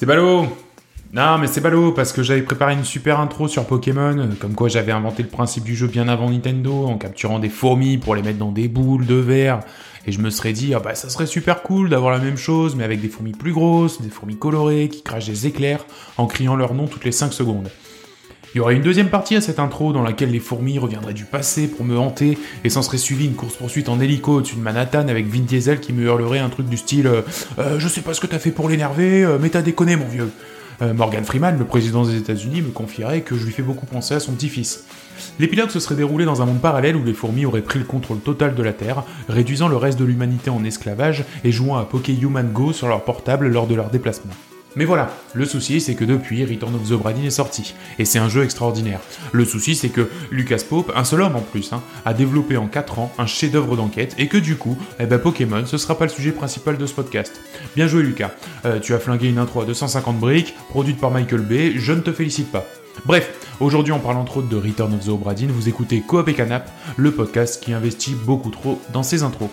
C'est ballot Non, mais c'est ballot, parce que j'avais préparé une super intro sur Pokémon, comme quoi j'avais inventé le principe du jeu bien avant Nintendo, en capturant des fourmis pour les mettre dans des boules de verre. Et je me serais dit, ah bah ça serait super cool d'avoir la même chose, mais avec des fourmis plus grosses, des fourmis colorées, qui crachent des éclairs, en criant leur nom toutes les 5 secondes. Il y aurait une deuxième partie à cette intro dans laquelle les fourmis reviendraient du passé pour me hanter et s'en serait suivi une course-poursuite en hélico au-dessus de Manhattan avec Vin Diesel qui me hurlerait un truc du style euh, Euh, Je sais pas ce que t'as fait pour l'énerver, euh, mais t'as déconné mon vieux. Morgan Freeman, le président des États-Unis, me confierait que je lui fais beaucoup penser à son petit-fils. L'épilogue se serait déroulé dans un monde parallèle où les fourmis auraient pris le contrôle total de la Terre, réduisant le reste de l'humanité en esclavage et jouant à Poké Human Go sur leur portable lors de leur déplacement. Mais voilà, le souci c'est que depuis, Return of the Obra Dinn est sorti, et c'est un jeu extraordinaire. Le souci c'est que Lucas Pope, un seul homme en plus, hein, a développé en 4 ans un chef-d'œuvre d'enquête, et que du coup, eh ben Pokémon, ce sera pas le sujet principal de ce podcast. Bien joué Lucas, Euh, tu as flingué une intro à 250 briques, produite par Michael Bay, je ne te félicite pas. Bref, aujourd'hui en parlant entre autres de Return of the Obra Dinn, vous écoutez Coop et Canap, le podcast qui investit beaucoup trop dans ses intros.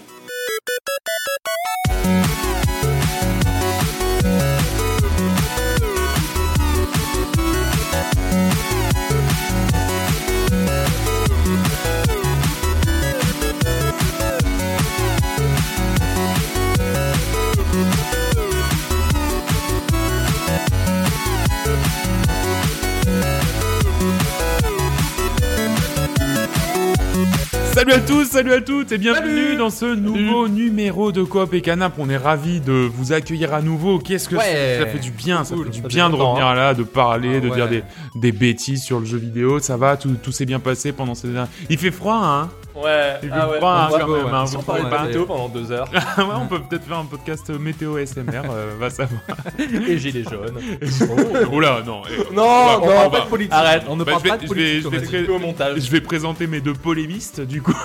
À tous, salut à toutes et bienvenue dans ce nouveau numéro de Coop et Canap. On est ravis de vous accueillir à nouveau. Qu'est-ce que Ouais. ça fait du bien, ça Cool, fait du ça bien de revenir là, de parler, Ah de dire des, des bêtises sur le jeu vidéo. Ça va, tout, tout s'est bien passé pendant ces dernières... Il fait froid, hein? Ouais, Il ah fait ouais. froid, hein, on quand même. hein, vous on parlait trouvez de pas météo pendant deux heures Ouais, on peut peut-être faire un podcast météo SMR, euh, va savoir. et gilets jaunes. Oh là, non. eh, Non, on non, on va- pas de politique. Arrête, on ne Bah, parle je vais- pas de je vais- politique. je vais très- Au montage. Je vais présenter mes deux polémistes, du coup.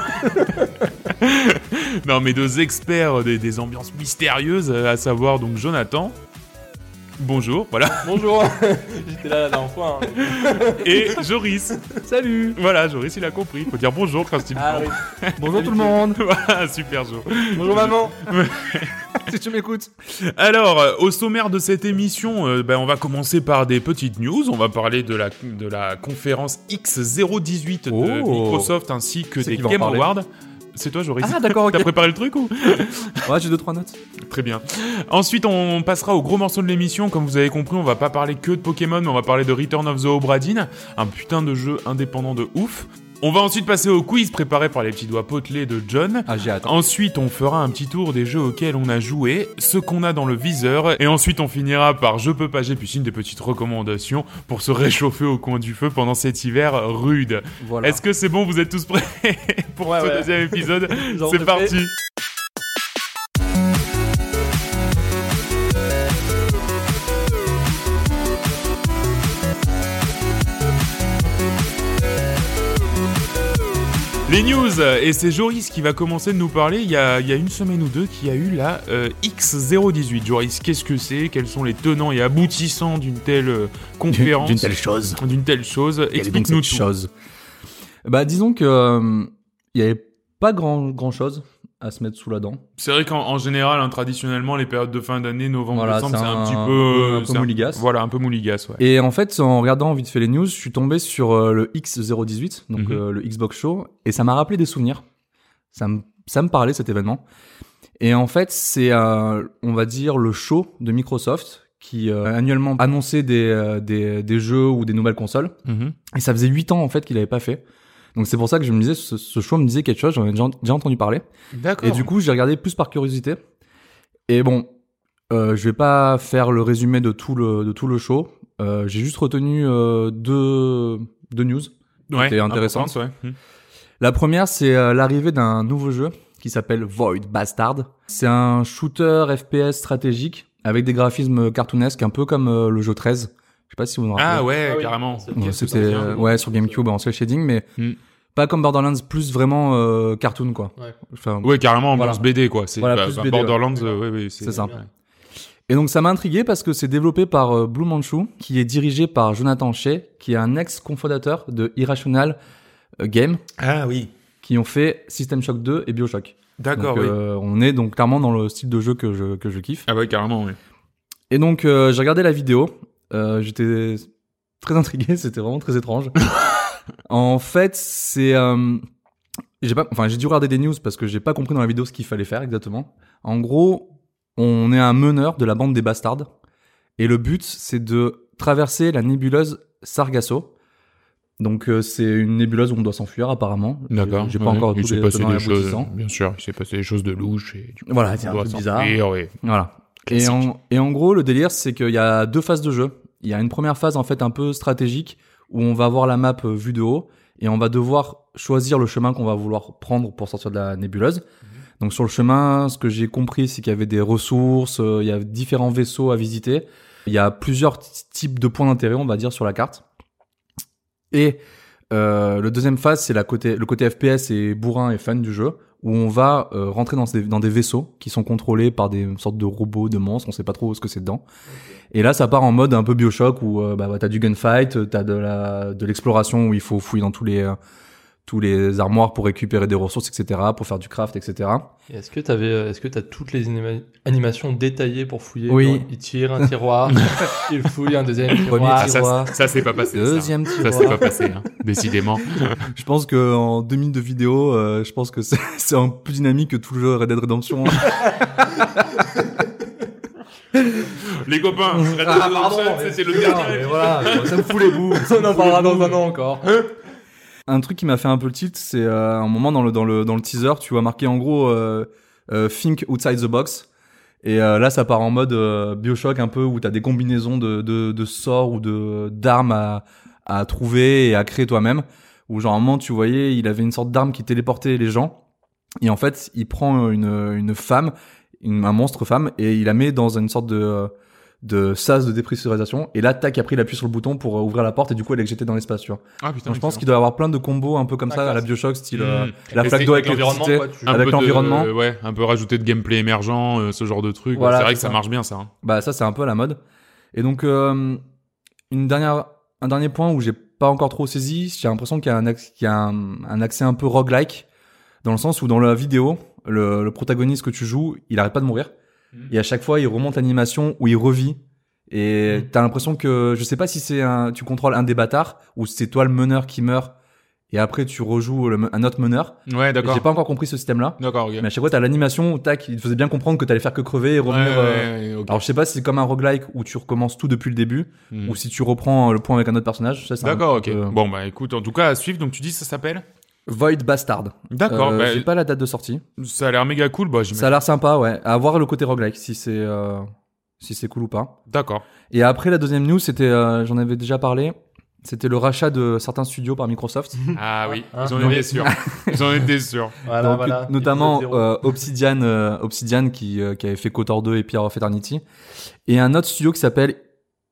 non, mes deux experts des, des ambiances mystérieuses, euh, à savoir donc Jonathan. Bonjour, voilà. Bonjour. J'étais là la dernière fois. hein. Et Joris. Salut Voilà, Joris, il a compris. Faut dire bonjour quand il Ah oui. Bonjour tout le monde Voilà, super Jo. Bonjour maman. Si tu m'écoutes Alors, euh, au sommaire de cette émission, euh, ben, on va commencer par des petites news. On va parler de la, de la conférence X018 de Oh. Microsoft ainsi que C'est des qui va en Game parler Awards. C'est toi, Joris Ah d'accord, ok. T'as préparé le truc ou Ouais, j'ai deux trois notes. Très bien. Ensuite, on passera au gros morceau de l'émission. Comme vous avez compris, on va pas parler que de Pokémon, mais on va parler de Return of the Obra Dinn, un putain de jeu indépendant de ouf. On va ensuite passer au quiz préparé par les petits doigts potelés de John. Ah j'ai hâte. Ensuite, on fera un petit tour des jeux auxquels on a joué, ce qu'on a dans le viseur, et ensuite on finira par Je peux pas, j'ai piscine, des petites recommandations pour se réchauffer au coin du feu pendant cet hiver rude. Voilà. Est-ce que c'est bon, vous êtes tous prêts pour Ouais, ce ouais. deuxième épisode? C'est parti Les news, et c'est Joris qui va commencer de nous parler. Il y a, il y a une semaine ou deux qui a eu la euh, X018. Joris, qu'est-ce que c'est? Quels sont les tenants et aboutissants d'une telle euh, conférence? D'une telle chose. D'une telle chose Explique-nous chose Bah disons que euh, il y avait pas grand grand chose à se mettre sous la dent. C'est vrai qu'en en général, hein, traditionnellement, les périodes de fin d'année, novembre, Voilà, décembre, c'est un, un- petit un peu, un peu mouligasse. Voilà, un peu mouligasse, ouais. Et en fait, en regardant vite fait les news, je suis tombé sur euh, le X018, donc Mhm. euh, le Xbox Show, et ça m'a rappelé des souvenirs. Ça me, ça me parlait cet événement. Et en fait, c'est, euh, on va dire, le show de Microsoft qui annuellement annonçait des, des, des jeux ou des nouvelles consoles. Mhm. Et ça faisait 8 ans en fait qu'il avait pas fait. Donc c'est pour ça que je me disais, ce, ce show me disait quelque chose, j'en ai déjà, déjà entendu parler. D'accord. Et du coup, j'ai regardé plus par curiosité. Et bon, euh, je vais pas faire le résumé de tout le, de tout le show. Euh, j'ai juste retenu euh, deux, deux news. ouais, c'était intéressant. importante, ouais. Mhm. La première, c'est euh, l'arrivée d'un nouveau jeu qui s'appelle Void Bastard. C'est un shooter FPS stratégique avec des graphismes cartoonesques, un peu comme euh, le jeu 13. Je sais pas si vous en rappelez. Ah ouais, Ah oui. carrément. Ouais, vient euh, ouais sur GameCube en cel shading, mais Hmm. Pas comme Borderlands, plus vraiment euh, cartoon quoi. Ouais. Enfin, Ouais, carrément, Voilà. ambiance BD, quoi. C'est Voilà, bah, plus bah, Borderlands, ouais. euh, ouais, ouais, C'est ça. ouais. Et donc ça m'a intrigué parce que c'est développé par euh, Blue Manchu, qui est dirigé par Jonathan Shea, qui est un ex-cofondateur de Irrational euh, Game, Ah oui. qui ont fait System Shock 2 et Bioshock. D'accord, oui. euh, on est donc clairement dans le style de jeu que je, que je kiffe. Ah ouais, carrément, oui. Et donc, euh, j'ai regardé la vidéo. Euh, J'étais très intrigué. C'était vraiment très étrange. en fait, c'est... Euh, j'ai pas, enfin, j'ai dû regarder des news parce que j'ai pas compris dans la vidéo ce qu'il fallait faire exactement. En gros, on est un meneur de la bande des bastards. Et le but, c'est de traverser la nébuleuse Sargasso. Donc, euh, c'est une nébuleuse où on doit s'enfuir apparemment. D'accord. J'ai pas ouais. encore Il s'est passé des choses, bien sûr, il s'est passé des choses de louche et du coup, Voilà, c'est un peu bizarre. ouais. Voilà. Et en, et en gros, le délire, c'est qu'il y a deux phases de jeu. Il y a une première phase, en fait, un peu stratégique, où on va voir la map euh, vue de haut, et on va devoir choisir le chemin qu'on va vouloir prendre pour sortir de la nébuleuse. Donc sur le chemin, ce que j'ai compris, c'est qu'il y avait des ressources, euh, il y a différents vaisseaux à visiter. Il y a plusieurs types de points d'intérêt, on va dire, sur la carte. Et euh, le deuxième phase, c'est la côté, le côté FPS et bourrin et fan du jeu, où on va euh, rentrer dans des, dans des vaisseaux qui sont contrôlés par des sortes de robots, de monstres, on sait pas trop ce que c'est dedans. Et là, ça part en mode un peu Bioshock, où euh, bah, bah, t'as du gunfight, t'as de la de l'exploration, où il faut fouiller dans tous les euh, tous les armoires pour récupérer des ressources, etc., pour faire du craft, etc. Et Est-ce que t'avais, euh, est-ce que t'as toutes les anima- animations détaillées pour fouiller? Oui. Genre, Il tire un tiroir, il fouille un deuxième Premier tiroir. Ah, ça, tiroir. ça c'est pas passé. ça. Deuxième Ça, tiroir. c'est pas passé, hein, décidément. Je pense que en deux minutes de vidéo, euh, je pense que c'est c'est un peu plus dynamique que tout le jeu Red Dead Redemption. Les copains, Red Dead Ah, Redemption, c'était le dernier. voilà, ça me fout les bouts. On en parlera dans un an encore. Un truc qui m'a fait un peu le tilt, c'est euh, un moment dans le dans le dans le teaser, tu vois marqué en gros euh, euh, think outside the box. Et là, ça part en mode euh, Bioshock un peu où t'as des combinaisons de, de, sorts ou de d'armes à, à trouver et à créer toi-même. Où genre un moment, tu voyais, il avait une sorte d'arme qui téléportait les gens. Et en fait, il prend une, une femme, une, un monstre femme, et il la met dans une sorte de de sas de dépressurisation. Et là, tac, après, il appuie sur le bouton pour euh, ouvrir la porte et du coup, elle est jetée dans l'espace, tu vois. Ah putain, Donc, je pense qu'il doit y avoir plein de combos un peu comme Ah, ça à la. Bioshock, style Mmh. euh, la Et flaque d'eau avec l'environnement, l'électricité. quoi, tu- avec l'environnement. ouais, un peu rajouter de gameplay émergent, euh, ce genre de truc. Voilà, c'est vrai que ça marche bien, ça. hein. Bah ça c'est un peu à la mode. Et donc euh, une dernière un dernier point où j'ai pas encore trop saisi, j'ai l'impression qu'il y a un qu'il y a un, un accès un peu roguelike dans le sens où dans la vidéo, le, le protagoniste que tu joues, il arrête pas de mourir Et à chaque fois il remonte l'animation où il revit et Mhm. t'as l'impression que je sais pas si c'est un tu contrôles un des bâtards ou c'est toi le meneur qui meurt et après tu rejoues le, un autre meneur. Ouais, d'accord. J'ai pas encore compris ce système là. D'accord, ok. Mais à chaque fois t'as l'animation où tac, il te faisait bien comprendre que t'allais faire que crever et Ouais, revenir euh, ouais, ouais, ok. alors je sais pas si c'est comme un roguelike où tu recommences tout depuis le début Hmm. ou si tu reprends le point avec un autre personnage. D'accord, ok. euh, Bon, bah écoute, en tout cas, à suivre, donc tu dis ça s'appelle? Void Bastard. D'accord, Euh, bah, J'ai pas la date de sortie. ça a l'air méga cool, bah. Ça a l'air sympa, ouais. À voir le côté roguelike si c'est euh, si c'est cool ou pas. D'accord. Et après la deuxième news, c'était euh, j'en avais déjà parlé. C'était le rachat de certains studios par Microsoft. Ah oui, Hein ils en Non, étaient sûrs. Ils en étaient sûrs. Voilà, Donc, voilà. notamment euh, Obsidian, euh, Obsidian qui, euh, qui avait fait KOTOR 2 et Pierre of Eternity, et un autre studio qui s'appelle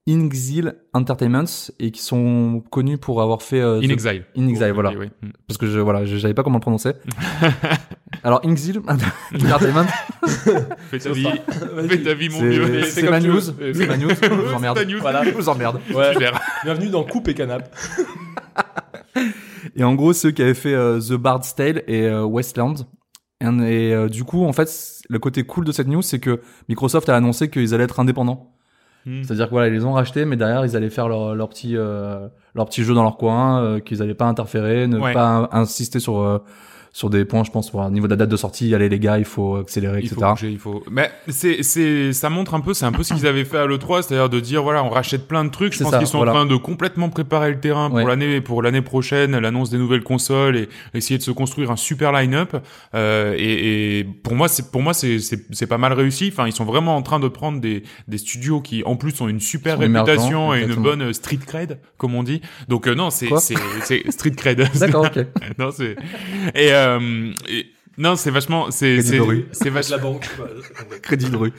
Inxil Entertainment et qui sont connus pour avoir fait euh, In The- Exile. In Exile, Oh, voilà. oui, oui. Parce que je voilà, je savais pas comment le prononcer. Alors Inxil Entertainment, Fais ta vie, fais ta vie, mon vieux. c'est ma news, c'est ma news, je vous emmerde. ta news. Voilà. Je vous emmerde. Ouais. Bienvenue dans Coupe et Canap. Et en gros, ceux qui avaient fait euh, The Bard's Tale et euh, Westland. Et, et, euh, du coup, en fait, le côté cool de cette news, c'est que Microsoft a annoncé qu'ils allaient être indépendants. Hmm. C'est-à-dire que voilà, ils les ont rachetés, mais derrière, ils allaient faire leur, leur petit euh, leur petit jeu dans leur coin, euh, qu'ils allaient pas interférer, ne Ouais. pas in- insister sur euh, sur des points, je pense, au niveau de la date de sortie, allez les gars, il faut accélérer, Il etc. faut bouger, il faut. Mais c'est, c'est, ça montre un peu, c'est un peu ce qu'ils avaient fait à l'E3, c'est-à-dire de dire, voilà, on rachète plein de trucs. Je pense qu'ils sont voilà. en train de complètement préparer le terrain Ouais. pour l'année, pour l'année prochaine, l'annonce des nouvelles consoles et essayer de se construire un super line-up. Euh, et, et pour moi, c'est, pour moi, c'est, c'est, c'est pas mal réussi. Enfin, ils sont vraiment en train de prendre des, des studios qui, en plus, ont une super réputation et une bonne street cred, comme on dit. Donc, euh, non, c'est, c'est street cred. D'accord, ok. non, c'est, et, euh, et- non, c'est vachement, c'est, Crédit c'est, de rue. c'est vachement, La banque. Crédit de rue.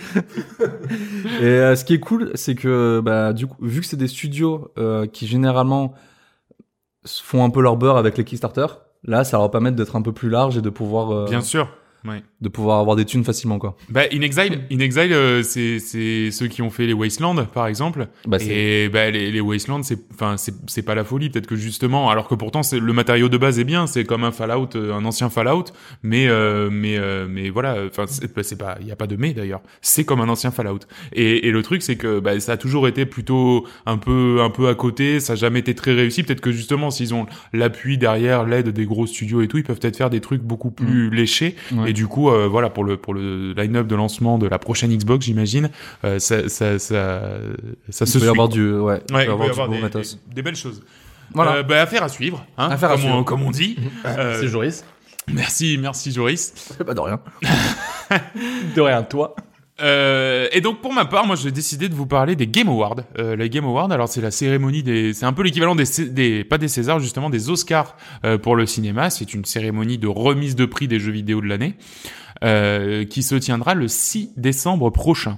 et euh, ce qui est cool, c'est que bah du coup, vu que c'est des studios euh, qui généralement font un peu leur beurre avec les Kickstarter, là, ça leur va permettre d'être un peu plus large et de pouvoir euh, Bien sûr. Ouais. de pouvoir avoir des thunes facilement quoi. Bah, In Exile, In Exile, euh, c'est c'est ceux qui ont fait les Wasteland, par exemple. Bah, et bah, les, les Wasteland, c'est enfin c'est c'est pas la folie. Peut-être que justement, alors que pourtant c'est le matériau de base est bien, c'est comme un Fallout, euh, un ancien Fallout, mais euh, mais euh, mais voilà, enfin c'est bah, c'est pas, il y a pas de mais d'ailleurs. C'est comme un ancien Fallout. Et, et le truc c'est que bah, ça a toujours été plutôt un peu un peu à côté, ça a jamais été très réussi. Peut-être que justement s'ils ont l'appui derrière, l'aide des gros studios et tout, ils peuvent peut-être faire des trucs beaucoup plus léchés. Ouais. Et du coup, euh, voilà pour le pour le line-up de lancement de la prochaine Xbox, j'imagine, euh, ça ça ça ça Il se peut y suit. avoir du ouais, il peut Ouais, y il peut avoir y des, matos. des- des belles choses. Voilà. Euh, bah, affaire à suivre, hein, Affaire à comme, On, suivre. comme on dit. Euh, C'est Joris. merci, merci Joris. Pas de rien. De rien, toi. Euh, et donc pour ma part, moi j'ai décidé de vous parler des Game Awards. Euh, les Game Awards, alors c'est la cérémonie des, c'est un peu l'équivalent des, des, pas des Césars justement, des Oscars euh, pour le cinéma. C'est une cérémonie de remise de prix des jeux vidéo de l'année. Euh, qui se tiendra le 6 décembre prochain.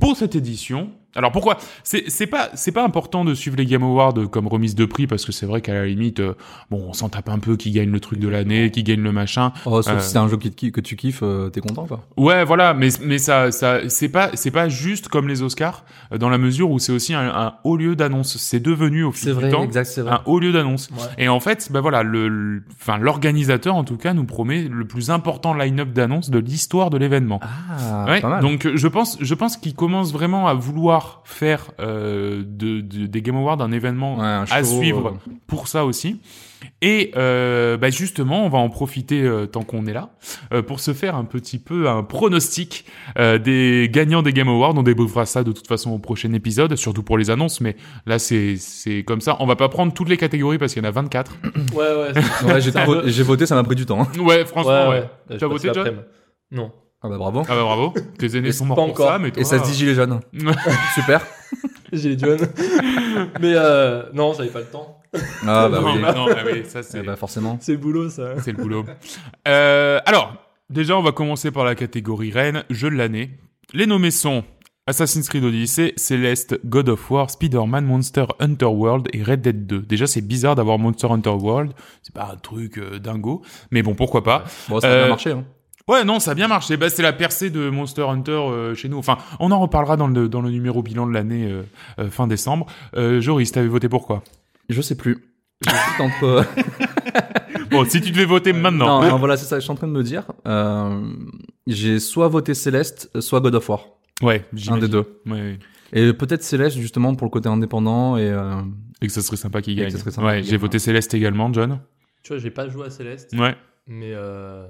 Pour cette édition, alors pourquoi? C'est c'est pas c'est pas important de suivre les Game Awards comme remise de prix parce que c'est vrai qu'à la limite, euh, bon, on s'en tape un peu qui gagne le truc de l'année, qui gagne le machin. Oh, sauf Euh, si c'est un jeu qui te ki- que tu kiffes, euh, t'es content quoi. Ouais, voilà, mais mais ça ça c'est pas c'est pas juste comme les Oscars dans la mesure où c'est aussi un, un haut lieu d'annonce. C'est devenu au fil du temps exact, c'est un haut lieu d'annonce. Ouais. Et en fait, bah voilà, le, enfin l'organisateur en tout cas nous promet le plus important line-up d'annonces de l'histoire de l'événement. Ah, Ouais, donc je pense, je pense qu'il commence vraiment à vouloir faire euh, de, de- des Game Awards un événement Ouais, un à suivre euh, pour ça aussi. Et euh, bah justement, on va en profiter euh, tant qu'on est là euh, pour se faire un petit peu un pronostic euh, des gagnants des Game Awards. On débriefera ça de toute façon au prochain épisode, surtout pour les annonces. Mais là, c'est c'est comme ça. On va pas prendre toutes les catégories parce qu'il y en a 24. Ouais, ouais. j'ai voté, ça m'a pris du temps. hein. Ouais, franchement, ouais. Tu as voté, John? Non. Ah bah bravo. Ah bah bravo. Tes aînés Et sont pas morts pour encore. ça, mais toi, Et ça se dit gilet jaune. Super. J'ai les jeunes. Mais euh, non, j'avais pas le temps. Ah bah non, oui. bah non, bah oui, ça Eh c'est. bah forcément. C'est le boulot, ça. C'est le boulot. Euh, alors, déjà, on va commencer par la catégorie reine, jeu de l'année. Les nommés sont Assassin's Creed Odyssey, Celeste, God of War, Spider-Man, Monster Hunter World et Red Dead 2. Déjà, c'est bizarre d'avoir Monster Hunter World. C'est pas un truc euh, dingo. Mais bon, pourquoi pas. Bon, ça a bien marché. Hein. Ouais, non, ça a bien marché. Bah, c'est la percée de Monster Hunter euh, chez nous. Enfin, on en reparlera dans le, dans le numéro bilan de l'année euh, euh, fin décembre. Euh, Joris, t'avais voté pour quoi? Je sais plus. J'hésite entre. Bon, si tu devais voter maintenant. Non, non, voilà, c'est ça. Je suis en train de me dire. Euh, j'ai soit voté Céleste, soit God of War. Ouais, Un des deux. Ouais, ouais. Et peut-être Céleste justement pour le côté indépendant et. euh, Et que ça serait sympa qu'il que gagne. ça serait sympa ouais, qu'il j'ai voté Céleste également, John. Tu vois, j'ai pas joué à Céleste. Ouais. Mais euh...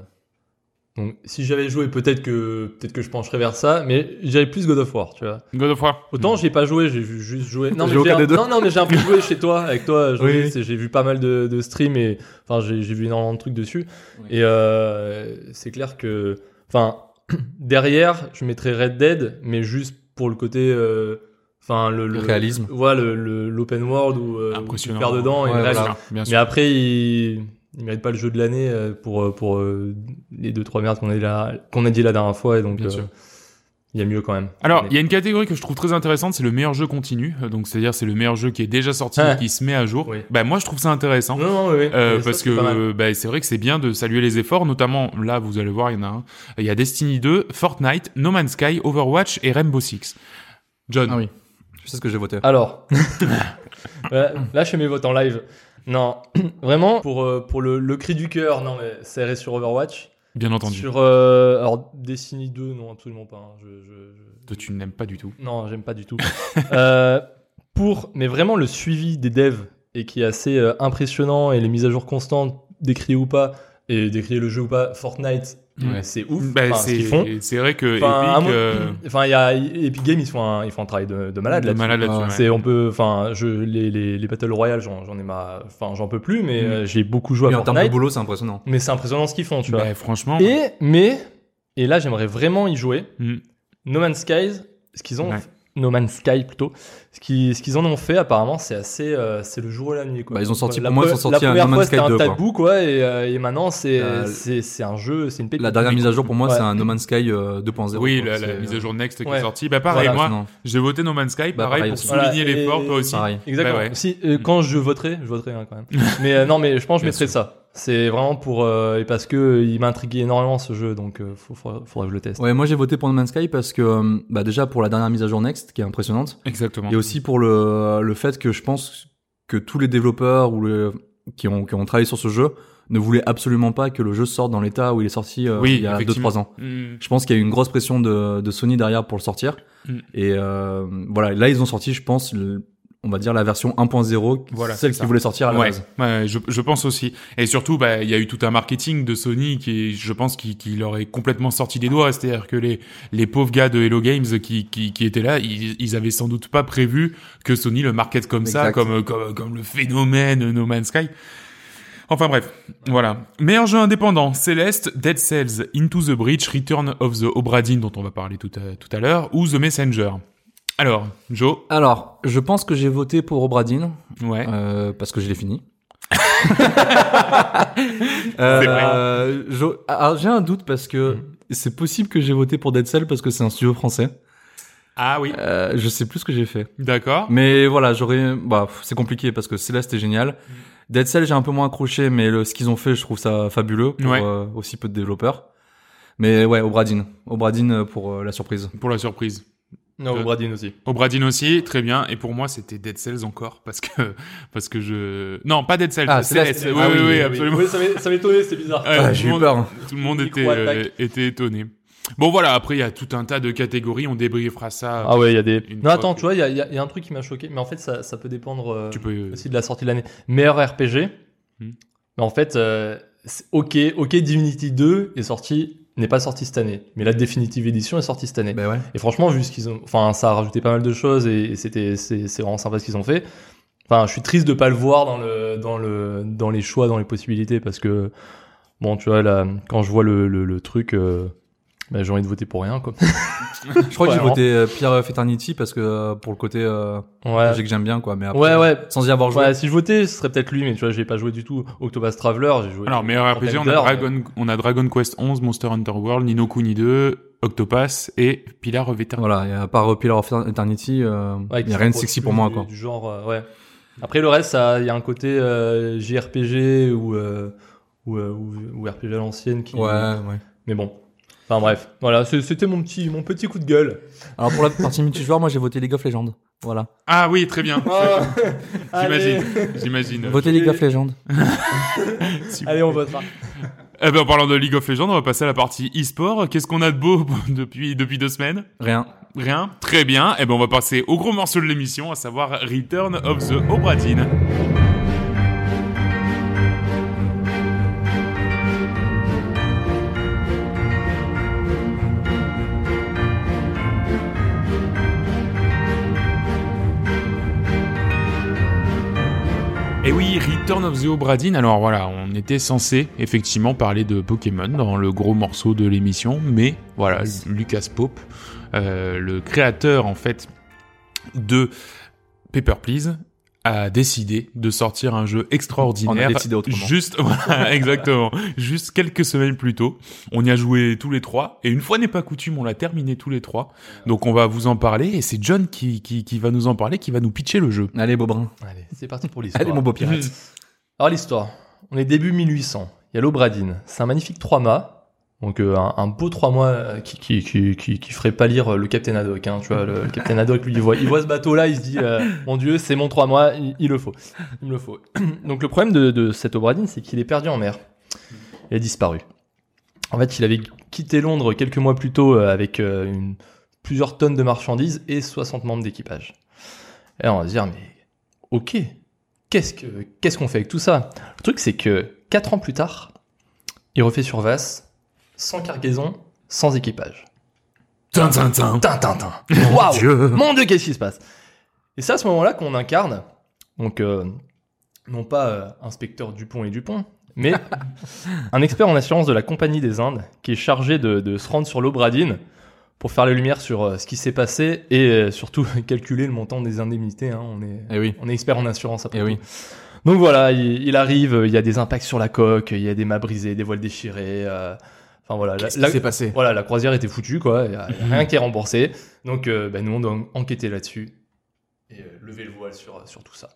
donc, si j'avais joué, peut-être que peut-être que je pencherais vers ça. Mais j'irais plus God of War, tu vois. God of War. Autant j'y ai pas joué, j'ai juste joué. Non, J'ai mais j'ai des un... deux. non, non, mais j'ai un peu joué chez toi, avec toi. Oui. J'ai vu pas mal de, de streams et enfin j'ai j'ai vu énormément de trucs dessus. Oui. Et euh, c'est clair que, enfin, derrière, je mettrais Red Dead, mais juste pour le côté, euh, enfin le, Le réalisme. Voilà, le- le- l'open world où euh, où tu perds dedans. et Ouais, voilà. Bien Mais après, il, il mérite pas le jeu de l'année euh, pour euh, pour euh, les deux trois merdes qu'on a dit la qu'on a dit la dernière fois et donc Bien euh, sûr. il y a mieux quand même. Alors, il y a une catégorie que je trouve très intéressante, c'est le meilleur jeu continu. Donc, c'est-à-dire, c'est le meilleur jeu qui est déjà sorti Ouais. et qui se met à jour. Oui. Bah, moi, je trouve ça intéressant. non, non, oui, oui. Euh, Mais ça, parce que bah, c'est vrai que c'est bien de saluer les efforts, notamment là vous allez voir il y en a un. Il y a Destiny 2, Fortnite, No Man's Sky, Overwatch et Rainbow Six. John, Ah oui. Je sais ce que j'ai voté. Alors, là, là, je fais mes votes en live. Non, vraiment, pour, euh, pour le, le cri du cœur, non, mais serré sur Overwatch. bien entendu. Sur, euh, alors, Destiny 2, non, absolument pas. hein. Je, je- je- Toi, tu n'aimes pas du tout. Non, j'aime pas du tout. Euh, pour, mais vraiment, le suivi des devs, et qui est assez euh, impressionnant, et les mises à jour constantes, décriées ou pas, et décrier le jeu ou pas, Fortnite, Ouais. c'est ouf. Bah, enfin, ce qu'ils font. c'est c'est vrai que Enfin, à Epic, euh, Enfin, il y a Epic Games, ils font un, ils font un travail de, de malade de là-dessus. malade là-dessus. Ah, ouais. C'est, on peut, enfin, je, les, les, les Battle Royale, j'en, j'en ai ma, enfin, j'en peux plus, mais Mm. euh, j'ai beaucoup joué Et à en termes de Fortnite. boulot, c'est impressionnant. Mais c'est impressionnant ce qu'ils font, tu vois. Bah, franchement. Et, mais, et là, j'aimerais vraiment y jouer. Mm. No Man's Skies, ce qu'ils ont, Ouais. No Man's Sky plutôt, ce qu'ils, ce qu'ils en ont fait, apparemment, c'est assez, euh, c'est le jour et la nuit, quoi. Bah, ils ont sorti- La pour moi, ils ont sorti un première No fois, Man's c'était Sky un 2, quoi. tabou, quoi, et, euh, et maintenant, c'est, Euh, un jeu, c'est une pépite. La dernière mise à jour pour moi, Ouais. c'est un No Man's Sky euh, 2.0. Oui, quoi. la, mise à jour Next qui Ouais. est sortie. Bah pareil, Voilà, moi, j'ai voté No Man's Sky, Bah, pareil, pareil pour aussi. souligner Voilà, l'effort, et- toi aussi. Pareil. Exactement. Bah ouais. Si, euh, quand je voterai, je voterai hein, quand même. mais euh, non, mais je pense que je mettrai ça. C'est vraiment pour euh, et parce que euh, il m'intriguait énormément ce jeu, donc euh, faut, faudra, faudra que je le teste. Ouais, moi j'ai voté pour No Man's Sky parce que euh, bah déjà pour la dernière mise à jour Next qui est impressionnante Exactement. et aussi pour le le fait que je pense que tous les développeurs ou le, qui ont qui ont travaillé sur ce jeu ne voulaient absolument pas que le jeu sorte dans l'état où il est sorti euh, Oui, il y a effectivement. 2-3 ans. Mm. Je pense qu'il y a eu une grosse pression de, de Sony derrière pour le sortir. Mm. Et euh, voilà, là ils ont sorti, je pense, le- on va dire la version 1.0, Voilà, celle qui voulait sortir à la Ouais, base. ouais, je, je pense aussi. Et surtout, bah, il y a eu tout un marketing de Sony qui, je pense, qui, qui leur est complètement sorti des doigts. C'est-à-dire que les, les pauvres gars de Hello Games qui, qui, qui étaient là, ils, ils avaient sans doute pas prévu que Sony le market comme ça, comme, comme, comme le phénomène No Man's Sky. Enfin bref, voilà. Meilleur jeu indépendant, Celeste, Dead Cells, Into the Breach, Return of the Obra Dinn, dont on va parler tout à, tout à l'heure, ou The Messenger. Alors, Joe, Alors, je pense que j'ai voté pour Obradin ouais. euh, parce que je l'ai fini. Euh, j'ai un doute parce que c'est possible que j'ai voté pour Dead Cell parce que c'est un studio français. Ah oui, Euh, je sais plus ce que j'ai fait. d'accord. Mais voilà, j'aurais. Bah, c'est compliqué parce que Céleste est génial. Dead Cell, j'ai un peu moins accroché, mais le, ce qu'ils ont fait, je trouve ça fabuleux pour Ouais. euh, aussi peu de développeurs. Mais ouais, Obradin. Obradin euh, pour la surprise. Pour la surprise. Non, Euh, Bradin aussi. Obradin aussi, très bien. Et pour moi, c'était Dead Cells encore parce que parce que je non pas Dead Cells, Ah. Celeste. Oui, Ah oui, oui, oui, oui, absolument. Oui, ça m'é- ça m'étonnait, c'était bizarre. Ouais, Ah, tout j'ai le eu monde- peur. Tout le monde était euh, était étonné. Bon voilà, après il y a tout un tas de catégories, on débriefera ça. Ah ouais, il y a des. Non, attends, que- tu vois, il y a, il y a- il y a un truc qui m'a choqué, mais en fait, ça, ça peut dépendre euh, Tu peux euh, aussi de la sortie de l'année. Meilleur RPG. Hmm. Mais en fait, euh, c'est- ok, ok, Divinity 2 est sorti, n'est pas sorti cette année, mais la Definitive Edition est sortie cette année. Ben ouais. Et franchement, vu ce qu'ils ont, enfin, ça a rajouté pas mal de choses et, et c'était, c'est, c'est vraiment sympa ce qu'ils ont fait. Enfin, je suis triste de pas le voir dans le, dans le, dans les choix, dans les possibilités, parce que, bon, tu vois, là, quand je vois le, le, le truc, euh, bah, j'ai envie de voter pour rien, quoi. Je crois que j'ai voté euh, Pierre of Eternity parce que euh, pour le côté euh, Ouais. j'ai que j'aime bien quoi. Mais après, Ouais, ouais. sans y avoir joué. Ouais, si je votais, ce serait peut-être lui, mais tu vois, j'ai pas joué du tout. Octopus Traveler, j'ai joué. Alors meilleur RPG, on a Dragon on a Dragon Quest 11, Monster Hunter World, Nino Kuni 2, Octopass et Pillar of Eternity. Voilà, et à part euh, Pillar of Eternity, euh, Ouais, il y a rien de sexy pour moi du- quoi. Du genre, euh, ouais. Après, le reste, il y a un côté euh, JRPG ou, euh, ou, ou, ou RPG à l'ancienne qui. Ouais, ouais. Mais bon. Enfin bref, voilà, c'était mon petit, mon petit coup de gueule. Alors pour la partie multijoueur, moi j'ai voté League of Legends. Voilà. Ah oui, très bien. Allez. J'imagine. J'imagine. Voter League of Legends. Allez, on votera. Eh ben, en parlant de League of Legends, on va passer à la partie e-sport. Qu'est-ce qu'on a de beau depuis, depuis deux semaines? Rien. Rien? Très bien. Eh ben, on va passer au gros morceau de l'émission, à savoir Return of the Obra Et oui, Return of the Obra Dinn. Alors voilà, on était censé effectivement parler de Pokémon dans le gros morceau de l'émission, mais voilà, Lucas Pope, euh, le créateur en fait de Paper Please, a décidé de sortir un jeu extraordinaire. On a décidé autrement. Juste, voilà, exactement. Juste quelques semaines plus tôt. On y a joué tous les trois. Et une fois n'est pas coutume, on l'a terminé tous les trois. Donc on va vous en parler. Et c'est John qui, qui, qui va nous en parler, qui va nous pitcher le jeu. Allez Bobrin. Allez, c'est parti pour l'histoire. Allez mon beau pirate. Alors l'histoire, on est début 1800. Il y a l'Obradine. C'est un magnifique 3 mâts. Donc euh, un, un beau 3 mois euh, qui, qui, qui, qui, ferait pâlir euh, le Captain Haddock. Hein, tu vois, le, le Captain Haddock, lui, il voit, il voit ce bateau-là, il se dit, mon Dieu, c'est mon 3 mois, il, le faut. Il le faut. Donc le problème de, de cet Obradine, c'est qu'il est perdu en mer. Il a disparu. En fait, il avait quitté Londres quelques mois plus tôt avec une, plusieurs tonnes de marchandises et 60 membres d'équipage. Et on va se dire, mais ok, qu'est-ce que qu'est-ce qu'on fait avec tout ça? Le truc, c'est que 4 ans plus tard, il refait surface, sans cargaison, sans équipage. Tin, tin, tin. Tintintin Waouh Dieu. Mon Dieu, qu'est-ce qui se passe? Et c'est à ce moment-là qu'on incarne, donc euh, non pas euh, inspecteur Dupont et Dupont, mais un expert en assurance de la Compagnie des Indes qui est chargé de, de se rendre sur l'Obradine pour faire la lumière sur euh, ce qui s'est passé et surtout calculer le montant des indemnités. hein. On, est, Eh oui. on est expert en assurance après Eh tout. oui. Donc voilà, il, il arrive, il y a des impacts sur la coque, il y a des mâts brisés, des voiles déchirées. Enfin voilà, la, Qu'est-ce la- qui s'est passé? voilà, la croisière était foutue, quoi. Il y a, il y a rien qui est remboursé. Donc, euh, bah, nous, on doit enquêter là-dessus et euh, lever le voile sur, sur tout ça.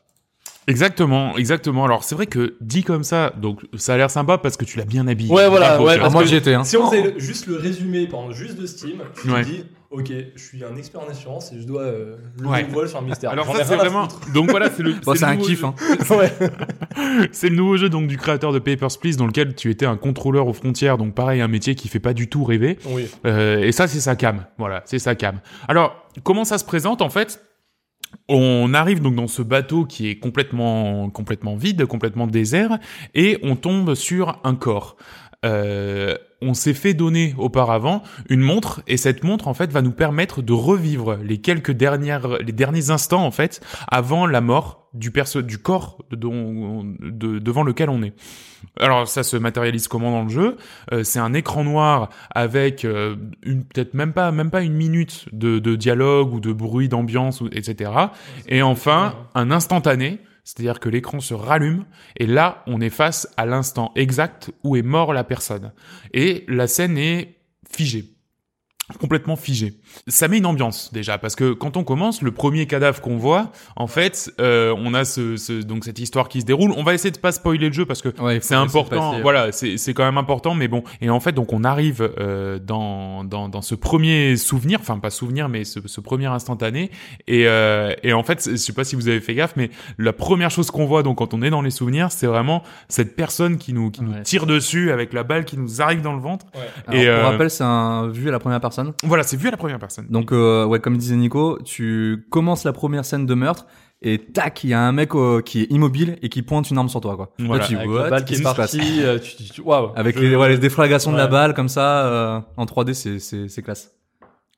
Exactement, exactement. Alors c'est vrai que dit comme ça, donc ça a l'air sympa parce que tu l'as bien habillé. Ouais, voilà, Bravo, ouais, tu vois. parce moi, que j'y étais, hein. Si on faisait le- juste le résumé pendant juste de Steam, tu Ouais. dis, ok, je suis un expert en assurance et je dois euh, Ouais. le voile sur un mystère. Alors J'en ça c'est vraiment. Donc voilà, c'est le. Bon, c'est un kiff, jeu- hein. C'est le nouveau jeu donc du créateur de Papers Please dans lequel tu étais un contrôleur aux frontières, donc pareil un métier qui fait pas du tout rêver. Oui. Euh, et ça, c'est sa cam. Voilà, c'est sa cam. Alors, comment ça se présente en fait? On arrive donc dans ce bateau qui est complètement, complètement vide, complètement désert, et on tombe sur un corps. Euh, on s'est fait donner auparavant une montre et cette montre en fait va nous permettre de revivre les quelques dernières les derniers instants en fait avant la mort du perso du corps de- devant lequel on est. Alors ça se matérialise comment dans le jeu? Euh, C'est un écran noir avec euh, une peut-être même pas même pas une minute de, dialogue ou de bruit d'ambiance etc. Et enfin un instantané, c'est-à-dire que l'écran se rallume et là on est face à l'instant exact où est mort la personne et la scène est figée complètement figée. Ça met une ambiance déjà parce que quand on commence, le premier cadavre qu'on voit, en fait, euh, on a ce, ce- donc cette histoire qui se déroule. On va essayer de pas spoiler le jeu parce que Ouais, c'est important. passer. Voilà, c'est c'est quand même important, mais bon. Et en fait, donc on arrive euh, dans, dans dans ce premier souvenir, enfin pas souvenir, mais ce, ce premier instantané. Et euh, et en fait, je sais pas si vous avez fait gaffe, mais la première chose qu'on voit donc quand on est dans les souvenirs, c'est vraiment cette personne qui nous qui nous Ouais. tire dessus avec la balle qui nous arrive dans le ventre. Alors, Et, euh, rappel, c'est un vu à la première personne. Voilà, c'est vu à la première personne. Donc, euh, ouais, comme disait Nico, tu commences la première scène de meurtre et tac, il y a un mec euh, qui est immobile et qui pointe une arme sur toi, quoi. Là, tu Avec la balle qui est Qu'est-ce se passe partie, euh, tu, tu. Avec Je- les, ouais, les déflagrations de la balle comme ça euh, en 3D, c'est c'est c'est classe.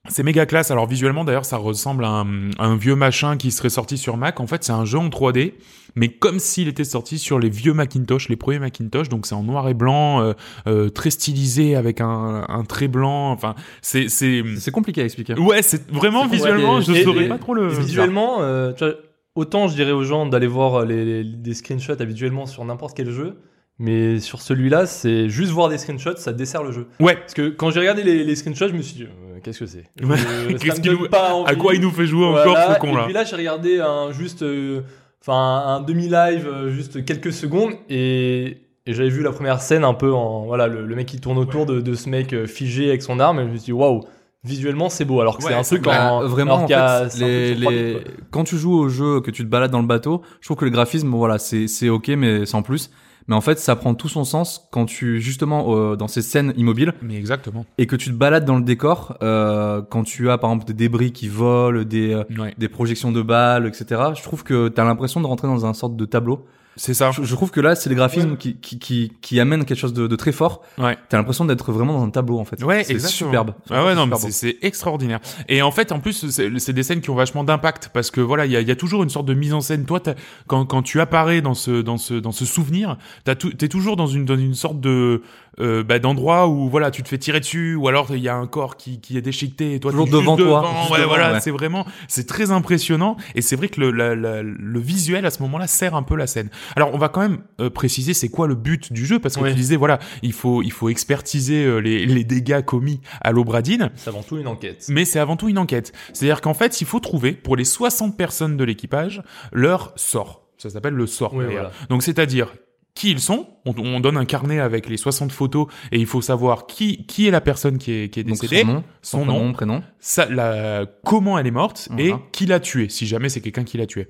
C'est méga classe. Alors visuellement d'ailleurs, ça ressemble à un, à un vieux machin qui serait sorti sur Mac. En fait, c'est un jeu en 3D, mais comme s'il était sorti sur les vieux Macintosh, les premiers Macintosh. Donc c'est en noir et blanc, euh, euh, très stylisé avec un, un trait blanc. Enfin, c'est c'est C'est compliqué à expliquer. ouais, c'est vraiment C'est visuellement, je saurais pas trop le. Visuellement, euh, tu vois, autant je dirais aux gens d'aller voir les, les- des screenshots habituellement sur n'importe quel jeu, mais sur celui-là, c'est juste voir des screenshots, ça dessert le jeu. Ouais. Parce que quand j'ai regardé les, les screenshots, je me suis dit, euh, qu'est-ce que c'est Ouais. Ça Qu'est-ce me qu'il donne nous- pas envie. À quoi il nous fait jouer Voilà. encore ce con Et là puis là, j'ai regardé un juste, euh, enfin un demi-live, euh, juste quelques secondes, et, et j'avais vu la première scène un peu en voilà le, le mec qui tourne autour de, de ce mec euh, figé avec son arme, et je me suis dit waouh, visuellement c'est beau, alors que Ouais, c'est un truc Bah, en vraiment, en a- les, truc sur 3D, les... quoi. quand tu joues au jeu, que tu te balades dans le bateau, je trouve que le graphisme, voilà, c'est ok, mais sans plus. Mais en fait, ça prend tout son sens quand tu justement euh, dans ces scènes immobiles Mais exactement. et que tu te balades dans le décor. Euh, quand tu as par exemple des débris qui volent, des euh, Ouais. des projections de balles, etc. Je trouve que t'as l'impression de rentrer dans un sorte de tableau. C'est ça. Je, je trouve que là, c'est les graphismes qui, qui, qui, qui amènent quelque chose de, de très fort. Ouais. T'as l'impression d'être vraiment dans un tableau en fait. Ouais, c'est exactement. superbe. Ah ouais, non, c'est c'est extraordinaire. Et en fait, en plus, c'est c'est des scènes qui ont vachement d'impact parce que voilà, il y a, il y a toujours une sorte de mise en scène. Toi, t'as- quand, quand tu apparais dans ce dans ce dans ce souvenir, t'as tout- t'es toujours dans une dans une sorte de euh, bah, d'endroit où voilà, tu te fais tirer dessus, ou alors il y a un corps qui qui est déchiqueté et toi Toujours devant toi, devant. juste ouais, devant, voilà, ouais. c'est vraiment c'est très impressionnant et c'est vrai que le la- la- le visuel à ce moment-là sert un peu la scène. Alors on va quand même euh, préciser c'est quoi le but du jeu parce que Oui. tu disais voilà, il faut il faut expertiser euh, les les dégâts commis à l'Obradine. C'est avant tout une enquête. Mais c'est avant tout une enquête. C'est-à-dire qu'en fait, il faut trouver, pour les 60 personnes de l'équipage, leur sort. Ça s'appelle le sort. Oui, voilà. Donc, c'est-à-dire qui ils sont. On, on donne un carnet avec les 60 photos et il faut savoir qui, qui est la personne qui est, qui est Donc décédée, son nom, son son nom, prénom, prénom. ça, la, comment elle est morte et qui l'a tuée, si jamais c'est quelqu'un qui l'a tuée.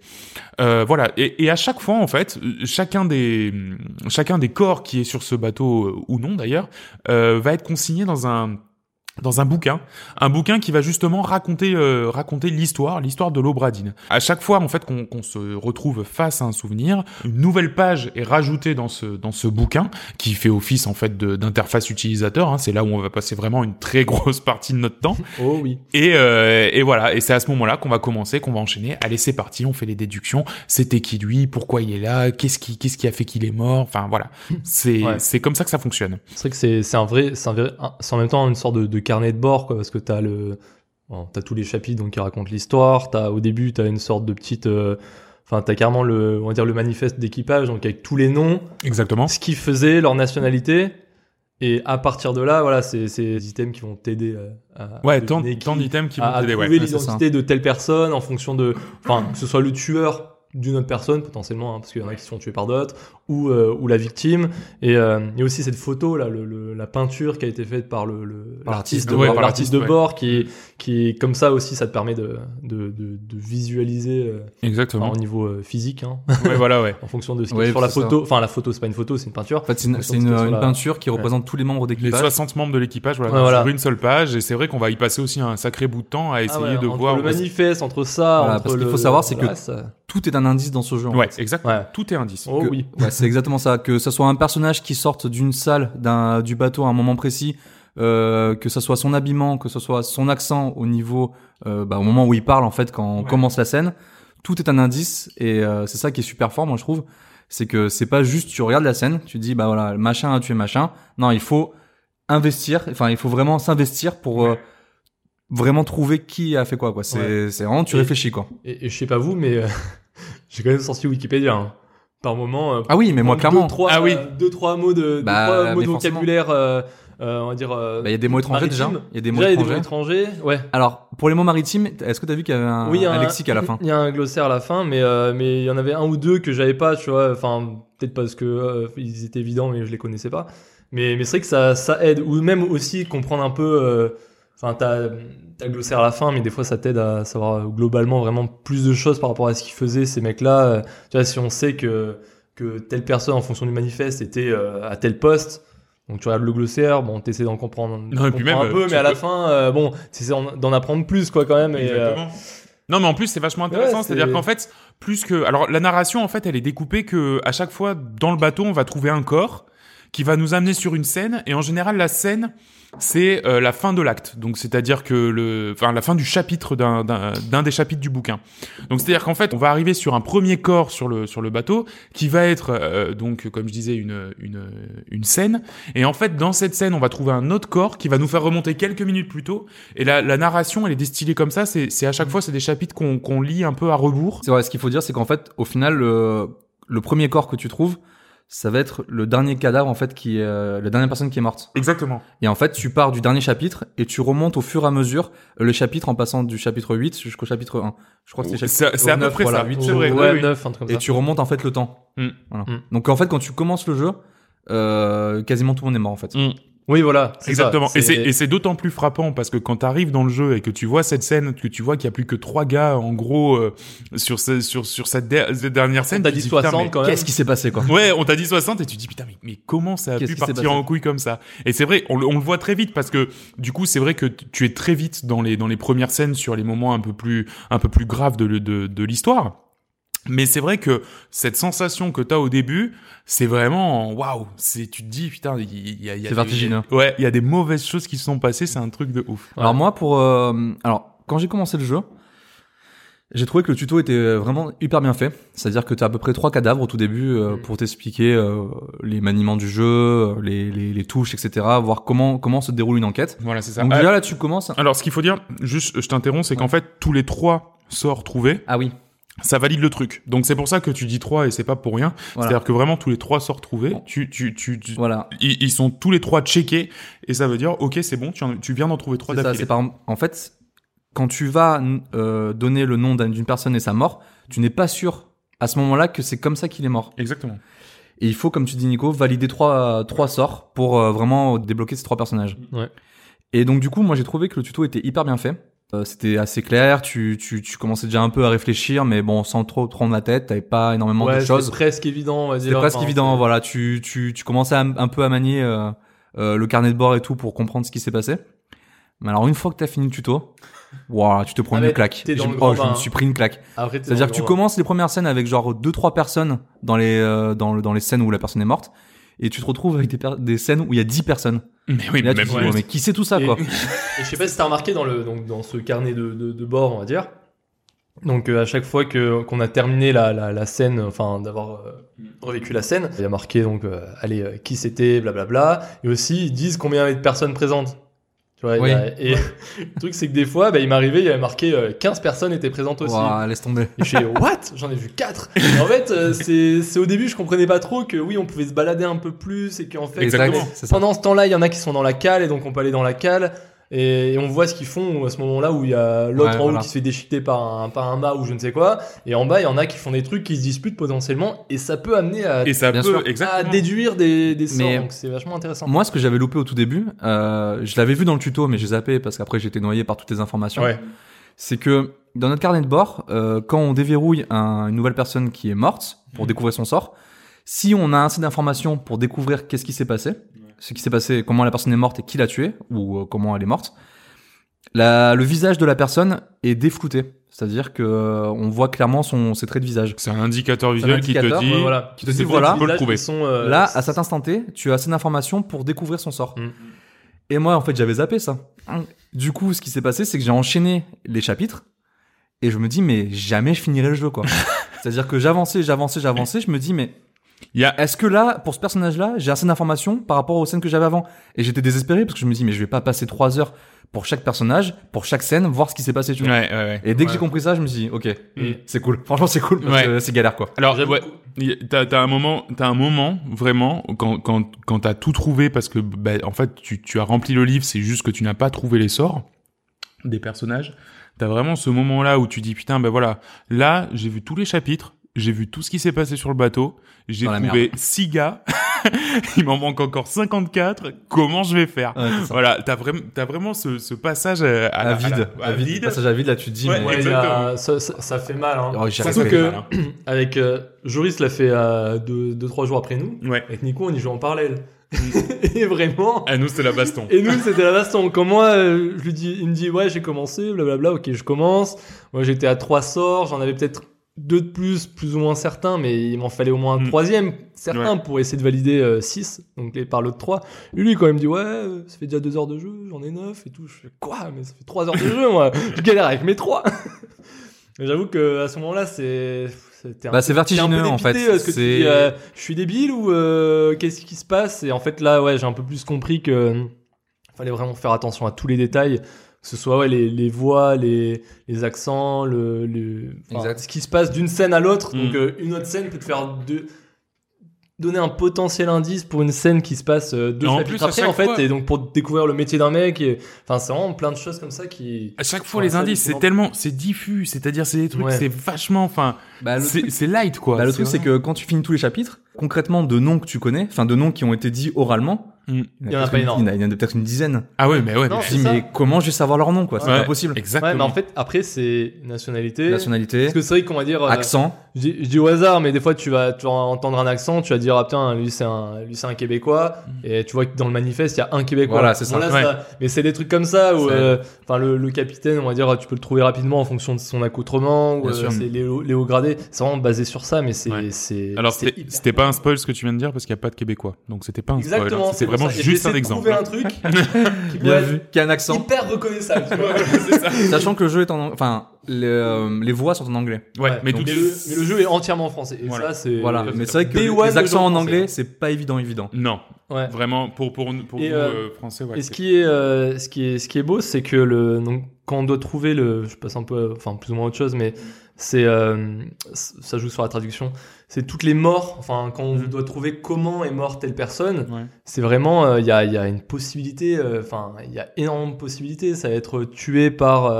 Euh, voilà. Et, et à chaque fois, en fait, chacun des, chacun des corps qui est sur ce bateau euh, ou non d'ailleurs, euh, va être consigné dans un dans un bouquin, un bouquin qui va justement raconter euh, raconter l'histoire, l'histoire de l'Obradine. À chaque fois en fait qu'on qu'on se retrouve face à un souvenir, une nouvelle page est rajoutée dans ce dans ce bouquin qui fait office en fait d'interface utilisateur. hein. C'est là où on va passer vraiment une très grosse partie de notre temps. Oh oui. Et, euh, et voilà, et c'est à ce moment-là qu'on va commencer, qu'on va enchaîner. Allez, c'est parti, on fait les déductions. C'était qui lui? Pourquoi il est là? Qu'est-ce qui, qu'est-ce qui a fait qu'il est mort? Enfin voilà, c'est Ouais. c'est comme ça que ça fonctionne. C'est vrai que c'est c'est un vrai, c'est en même temps une sorte de, de carnet de bord, quoi, parce que t'as le, bon, t'as tous les chapitres donc qui racontent l'histoire. T'as au début t'as une sorte de petite, euh, enfin t'as carrément le, on va dire le manifeste d'équipage, donc avec tous les noms, Exactement. ce qu'ils faisaient, leur nationalité. Et à partir de là, voilà, c'est des items qui vont t'aider à, à Ouais, tant, d'items qui vont t'aider. trouver Ouais. L'identité de telle personne en fonction de, enfin, que ce soit le tueur d'une autre personne potentiellement, hein, parce qu'il y en a qui sont tués par d'autres, ou, euh, ou la victime. Et euh, il y a aussi cette photo là, le, le- la peinture qui a été faite par le, le- l'artiste l'artiste, de, ouais, bord, par l'artiste de l'artiste, bord qui qui est comme ça aussi, ça te permet de, de, de, de visualiser euh, Exactement. au niveau euh, physique, hein, ouais, voilà, ouais. en fonction de ce qui Ouais, est sur la ça. photo. Enfin, la photo, c'est pas une photo, c'est une peinture. En fait, c'est une, qu'il la- peinture qui représente tous les membres Les d'équipage. 60 membres de l'équipage, voilà, Ouais, voilà. sur une seule page, et c'est vrai qu'on va y passer aussi un sacré bout de temps à essayer Ah ouais, de entre voir. le manifeste, entre ça, Voilà, entre parce qu'il faut savoir, c'est que- ça- Tout est un indice dans ce jeu. Ouais, exactement. Tout est indice. Oh oui. Ouais, c'est exactement ça. Que ce soit un personnage qui sorte d'une salle, d'un du bateau à un moment précis, euh, que ce soit son habillement, que ce soit son accent au niveau, euh, bah, au moment où il parle en fait quand on Ouais. commence la scène, tout est un indice et euh, c'est ça qui est super fort, moi je trouve. C'est que c'est pas juste tu regardes la scène, tu dis bah voilà machin a tué machin. Non, il faut investir. Enfin, il faut vraiment s'investir pour euh, vraiment trouver qui a fait quoi. Quoi. C'est c'est vraiment tu Et- réfléchis quoi. Et, et je sais pas vous, mais euh, j'ai quand même sorti Wikipédia. hein. Par moment. euh, Ah oui, mais moi clairement. Deux, trois, Ah oui. euh, deux, trois mots de, deux, Bah, trois mots mais de forcément. vocabulaire, euh, euh, on va dire. euh, Bah, il y a des mots étrangers déjà. Il y a des mots Déjà, il y a des étrangers. mots étrangers. Ouais. Alors, pour les mots maritimes, est-ce que tu as vu qu'il y avait un, oui, lexique à la fin Il y a un glossaire à la fin, mais euh, mais il y en avait un ou deux que j'avais pas, tu vois. Enfin, peut-être parce que ils étaient évidents, mais je les connaissais pas. Mais mais c'est vrai que ça ça aide, ou même aussi comprendre un peu. Enfin, t'as le glossaire à la fin, mais des fois ça t'aide à savoir globalement vraiment plus de choses par rapport à ce qu'ils faisaient ces mecs-là. Tu vois, si on sait que que telle personne en fonction du manifeste était à tel poste. Donc tu regardes le glossaire, bon, t'essaies d'en comprendre, Non, et puis comprendre même, un peu, tu mais à la fin, euh, bon, t'essaies d'en apprendre plus, quoi, quand même. Et, euh, Exactement. Non, mais en plus, c'est vachement intéressant. Ouais, C'est-à-dire c'est- qu'en fait, plus que. Alors, la narration, en fait, elle est découpée que à chaque fois, dans le bateau, on va trouver un corps qui va nous amener sur une scène. Et en général, la scène, c'est euh, la fin de l'acte. Donc, c'est-à-dire que le. Enfin, la fin du chapitre d'un- des chapitres du bouquin. Donc, c'est-à-dire qu'en fait, on va arriver sur un premier corps sur le, sur le bateau qui va être, euh, donc, comme je disais, une, une, une scène. Et en fait, dans cette scène, on va trouver un autre corps qui va nous faire remonter quelques minutes plus tôt. Et la, la narration, elle est distillée comme ça. C'est c'est à chaque fois, c'est des chapitres qu'on qu'on lit un peu à rebours. C'est vrai, ce qu'il faut dire, c'est qu'en fait, au final, le, le premier corps que tu trouves, ça va être le dernier cadavre, en fait, qui est, euh, la dernière personne qui est morte. Exactement. Et en fait, tu pars du dernier chapitre et tu remontes au fur et à mesure le chapitre en passant du chapitre 8 jusqu'au chapitre 1. Je crois que c'est C'est chapitre c'est à peu 9, près voilà, ça. 8, C'est vrai. ouais, oui, oui. 9, un truc comme Et ça. tu remontes en fait le temps. Mm. Voilà. Mm. Donc en fait, quand tu commences le jeu, euh, quasiment tout le monde est mort en fait. Oui, voilà. Exactement. ça. Et c'est et c'est d'autant plus frappant parce que quand t'arrives dans le jeu et que tu vois cette scène, que tu vois qu'il y a plus que trois gars en gros euh, sur ce, sur sur cette, der- cette dernière scène, T'as tu dit te dis, putain, 60 mais- quand même. Qu'est-ce qui s'est passé quoi? Ouais, on t'a dit 60 et tu te dis putain mais, mais comment ça a pu partir en couille comme ça? Et c'est vrai, on, le- on le voit très vite parce que du coup c'est vrai que tu es très vite dans les dans les premières scènes sur les moments un peu plus un peu plus graves de de, de l'histoire. Mais c'est vrai que cette sensation que t'as au début, c'est vraiment waouh. C'est tu te dis putain, il y, a- y a C'est des- vertigineux. Ouais, il y a des mauvaises choses qui se sont passées, c'est un truc de ouf. Alors moi, pour euh, alors quand j'ai commencé le jeu, j'ai trouvé que le tuto était vraiment hyper bien fait. C'est-à-dire que tu as à peu près trois cadavres au tout début euh, Mm. pour t'expliquer euh, les maniements du jeu, euh, les, les, les touches, etc. Voir comment comment se déroule une enquête. Voilà, c'est ça. Donc Ah, déjà là, tu commences. alors ce qu'il faut dire, juste je t'interromps, c'est qu'en fait tous les trois sorts trouvés, Ah oui. Ça valide le truc. Donc c'est pour ça que tu dis trois et c'est pas pour rien. Voilà. C'est-à-dire que vraiment tous les trois sorts trouvés, Bon. tu, tu, tu, tu- Voilà. ils, ils sont tous les trois checkés et ça veut dire ok c'est bon, tu, en- tu viens d'en trouver trois C'est ça, d'affilée. c'est par en fait quand tu vas euh, donner le nom d'un- d'une personne et sa mort, tu n'es pas sûr à ce moment-là que c'est comme ça qu'il est mort. Exactement. Et il faut, comme tu dis Nico, valider trois trois sorts pour euh, vraiment débloquer ces trois personnages. Ouais. Et donc du coup, moi j'ai trouvé que le tuto était hyper bien fait. Euh, c'était assez clair, tu, tu, tu commençais déjà un peu à réfléchir, mais bon, sans trop te prendre la tête, t'avais pas énormément Ouais, de c'est choses. presque évident. C'était presque évident, voilà. Tu, tu, tu commençais à- un peu à manier euh, euh, le carnet de bord et tout pour comprendre ce qui s'est passé. Mais alors une fois que t'as fini le tuto, voilà, tu te prends Ah, une claque. dans le oh, je me hein. suis pris une claque. T'es C'est-à-dire que tu commences les premières scènes avec genre deux trois personnes dans les euh, dans le- dans les scènes où la personne est morte et tu te retrouves avec des, des scènes où il y a 10 personnes. Mais oui, là, mais tu dis, mais qui sait tout ça Et- quoi Et je sais pas si t'as remarqué dans le donc dans ce carnet de, de, de bord, on va dire. Donc euh, à chaque fois que qu'on a terminé la, la, la scène, enfin d'avoir euh, revécu la scène, il y a marqué donc euh, allez euh, qui c'était, blablabla, et aussi ils disent combien il y avait de personnes présentes. Tu vois, Oui. et le truc c'est que des fois, bah, il m'arrivait, il y avait marqué euh, 15 personnes étaient présentes aussi. Ouah, laisse tomber. Et je fais what? J'en ai vu 4 En fait, euh, c'est c'est au début je comprenais pas trop que oui on pouvait se balader un peu plus et qu'en fait Exactement. pendant ce temps-là il y en a qui sont dans la cale et donc on peut aller dans la cale. Et, et on voit ce qu'ils font à ce moment-là où il y a l'autre Ouais, en haut voilà. qui se fait déchiqueter par un, par un mât ou je ne sais quoi. Et en bas, il y en a qui font des trucs qui se disputent potentiellement. Et ça peut amener à, Et ça Bien peut, sûr. à déduire des, des sorts. Mais- Donc c'est vachement intéressant. Moi, ce que j'avais loupé au tout début, euh, je l'avais vu dans le tuto, mais j'ai zappé parce qu'après j'étais noyé par toutes les informations. Ouais. C'est que dans notre carnet de bord, euh, quand on déverrouille un- une nouvelle personne qui est morte pour découvrir son sort, si on a assez d'informations pour découvrir qu'est-ce qui s'est passé, ce qui s'est passé, comment la personne est morte et qui l'a tuée ou euh, comment elle est morte, la, le visage de la personne est déflouté. C'est-à-dire que euh, on voit clairement son, ses traits de visage. C'est un indicateur visuel qui te dit. Voilà. Qui te dit voilà, tu peux le Là, trouver. sont, euh, Là, à cet instant T, tu as assez d'informations pour découvrir son sort. Mm. Et moi, en fait, j'avais zappé ça. Du coup, ce qui s'est passé, c'est que j'ai enchaîné les chapitres et je me dis, mais jamais je finirai le jeu, quoi. C'est-à-dire que j'avançais, j'avançais, j'avançais, je me dis, mais Il y a, est-ce que là, pour ce personnage-là, j'ai assez d'informations par rapport aux scènes que j'avais avant? Et j'étais désespéré parce que je me dis, mais je vais pas passer trois heures pour chaque personnage, pour chaque scène, voir ce qui s'est passé, tu vois. ouais, ouais, ouais. Et dès que Ouais. j'ai compris ça, je me suis dit, ok, Et- c'est cool. Franchement, c'est cool parce Ouais. que c'est galère, quoi. Alors, ouais, t'as, t'as un moment, t'as un moment vraiment quand quand quand t'as tout trouvé parce que bah, en fait tu tu as rempli le livre, c'est juste que tu n'as pas trouvé les sorts des personnages. T'as vraiment ce moment-là où tu dis putain ben voilà, là j'ai vu tous les chapitres, j'ai vu tout ce qui s'est passé sur le bateau, j'ai trouvé six gars, il m'en manque encore 54. Comment je vais faire Ouais. Voilà, t'as vraiment t'as vraiment ce, ce passage à, À la- vide, à, la- à vide, passage à vide, là, tu te dis, Ouais, mais Ouais, ça, ça, ça fait mal. Hein. Oh, Surtout que hein. avec euh, Joris l'a fait euh, deux, deux trois jours après nous. Ouais. Avec Nico, on y joue en parallèle. et vraiment. À nous c'était la baston. Et nous, c'était la baston. Quand moi, euh, je lui dis, il me dit, ouais, j'ai commencé, blablabla, ok, je commence. Moi, j'étais à trois sorts, j'en avais peut-être deux de plus, plus ou moins certains, mais il m'en fallait au moins un Mm. troisième, certain, pour essayer de valider 6, donc les par l'autre 3. Et lui, quand il me dit, ouais, euh, ça fait déjà deux heures de jeu, j'en ai neuf et tout. Je fais, quoi? Mais ça fait trois heures de jeu, moi. Je galère avec mes trois. Mais J'avoue que à ce moment-là, c'est, c'était un Bah, peu- c'est vertigineux, un peu en fait. que tu dis, euh, je suis débile ou euh, qu'est-ce qui se passe? Et en fait, là, ouais, j'ai un peu plus compris que euh, fallait vraiment faire attention à tous les détails, que ce soit ouais, les, les voix, les, les accents, le, le Exact. ce qui se passe d'une scène à l'autre. Mm. Donc, euh, une autre scène peut te faire deux donner un potentiel indice pour une scène qui se passe euh, deux en chapitres plus, après en fait fois- et donc pour découvrir le métier d'un mec et enfin c'est vraiment plein de choses comme ça qui À chaque fois, les indices, c'est tellement, c'est diffus, c'est-à-dire c'est des trucs, Ouais. c'est vachement, enfin, Bah, le c'est c'est light quoi. Bah, le truc, c'est que quand tu finis tous les chapitres, concrètement, de noms que tu connais, enfin, de noms qui ont été dits oralement, Mm. Il y en a peut-être pas une- énorme. Il y en a, il y en a peut-être une dizaine. Ah ouais, mais ouais, Non, mais- Je dis, mais comment je vais savoir leur nom, quoi? C'est Ouais, pas possible. Exactement. ouais mais en fait après c'est nationalité Nationalité, parce que c'est vrai qu'on va dire euh, accent. Je dis, je dis au hasard, mais des fois tu vas, tu vas entendre un accent, tu vas dire ah putain lui c'est un, lui c'est un Québécois, et tu vois que dans le manifeste il y a un Québécois. Voilà, c'est ça. là, Ouais. Mais c'est des trucs comme ça où, euh, enfin le, le capitaine, on va dire, tu peux le trouver rapidement en fonction de son accoutrement, ou Bien euh, sûr. c'est C'est vraiment basé sur ça, mais c'est, Ouais. Alors c'était pas un spoil ce que tu viens de dire parce qu'il y a pas de Québécois, donc c'était pas un spoil. Exactement. hein. c'est vraiment ça. Juste un de exemple. Un truc qui Bien vu. Qui a un accent. hyper reconnaissable. tu vois. Ça. Sachant que le jeu est en, enfin, les, euh, les voix sont en anglais. Ouais, mais donc, tout. le, mais le jeu est entièrement en français. Et Voilà. ça, c'est. Voilà. Mais c'est vrai que les accents en anglais, c'est pas évident, évident. Non, Ouais. vraiment pour pour pour Et, nous euh, euh, français, ouais. Et ce qui est, euh, ce qui est, ce qui est beau, c'est que le, donc, quand on doit trouver le, je passe un peu, enfin, plus ou moins autre chose, mais c'est, euh, ça joue sur la traduction. C'est toutes les morts, enfin, quand on Mhm. doit trouver comment est morte telle personne, Ouais. c'est vraiment, euh, il y, a, y a une possibilité, euh, enfin, il y a énormément de possibilités. Ça va être tué par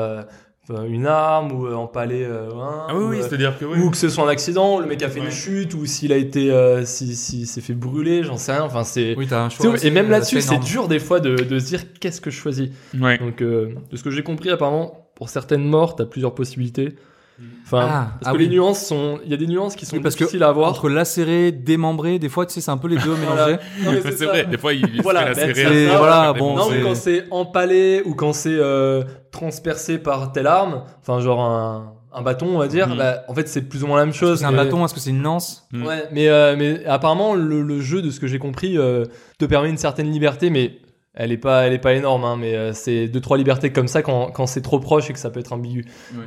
une arme ou empalé Ah oui, ou, oui, c'est-à-dire que oui. ou que ce soit un accident, le mec a fait Ouais. une chute, ou s'il a été, si, si, s'est fait brûler, j'en sais rien. Enfin, c'est, Oui, t'as un choix. et même là-dessus, c'est dur des fois de, de se dire qu'est-ce que je choisis? Ouais. Donc, de ce que j'ai compris, apparemment, pour certaines morts, t'as plusieurs possibilités. Enfin, Ah, parce ah que oui. les nuances sont, il y a des nuances qui sont Oui, parce que difficiles à avoir. Entre lacéré, démembré, des fois, tu sais, c'est un peu les deux mélangés. C'est vrai, des fois il il Voilà, se fait ben, ça. Voilà, bon, non, mais quand c'est empalé ou quand c'est euh, transpercé par telle arme, enfin genre un, un bâton, on va dire, Mhm. bah, en fait c'est plus ou moins la même chose. C'est un mais- bâton, est-ce que c'est une lance Mm. Ouais, mais, euh, mais apparemment le, le jeu, de ce que j'ai compris, euh, te permet une certaine liberté, mais elle est pas, elle est pas énorme. Hein, mais euh, c'est deux trois libertés comme ça quand, quand c'est trop proche et que ça peut être ambigu.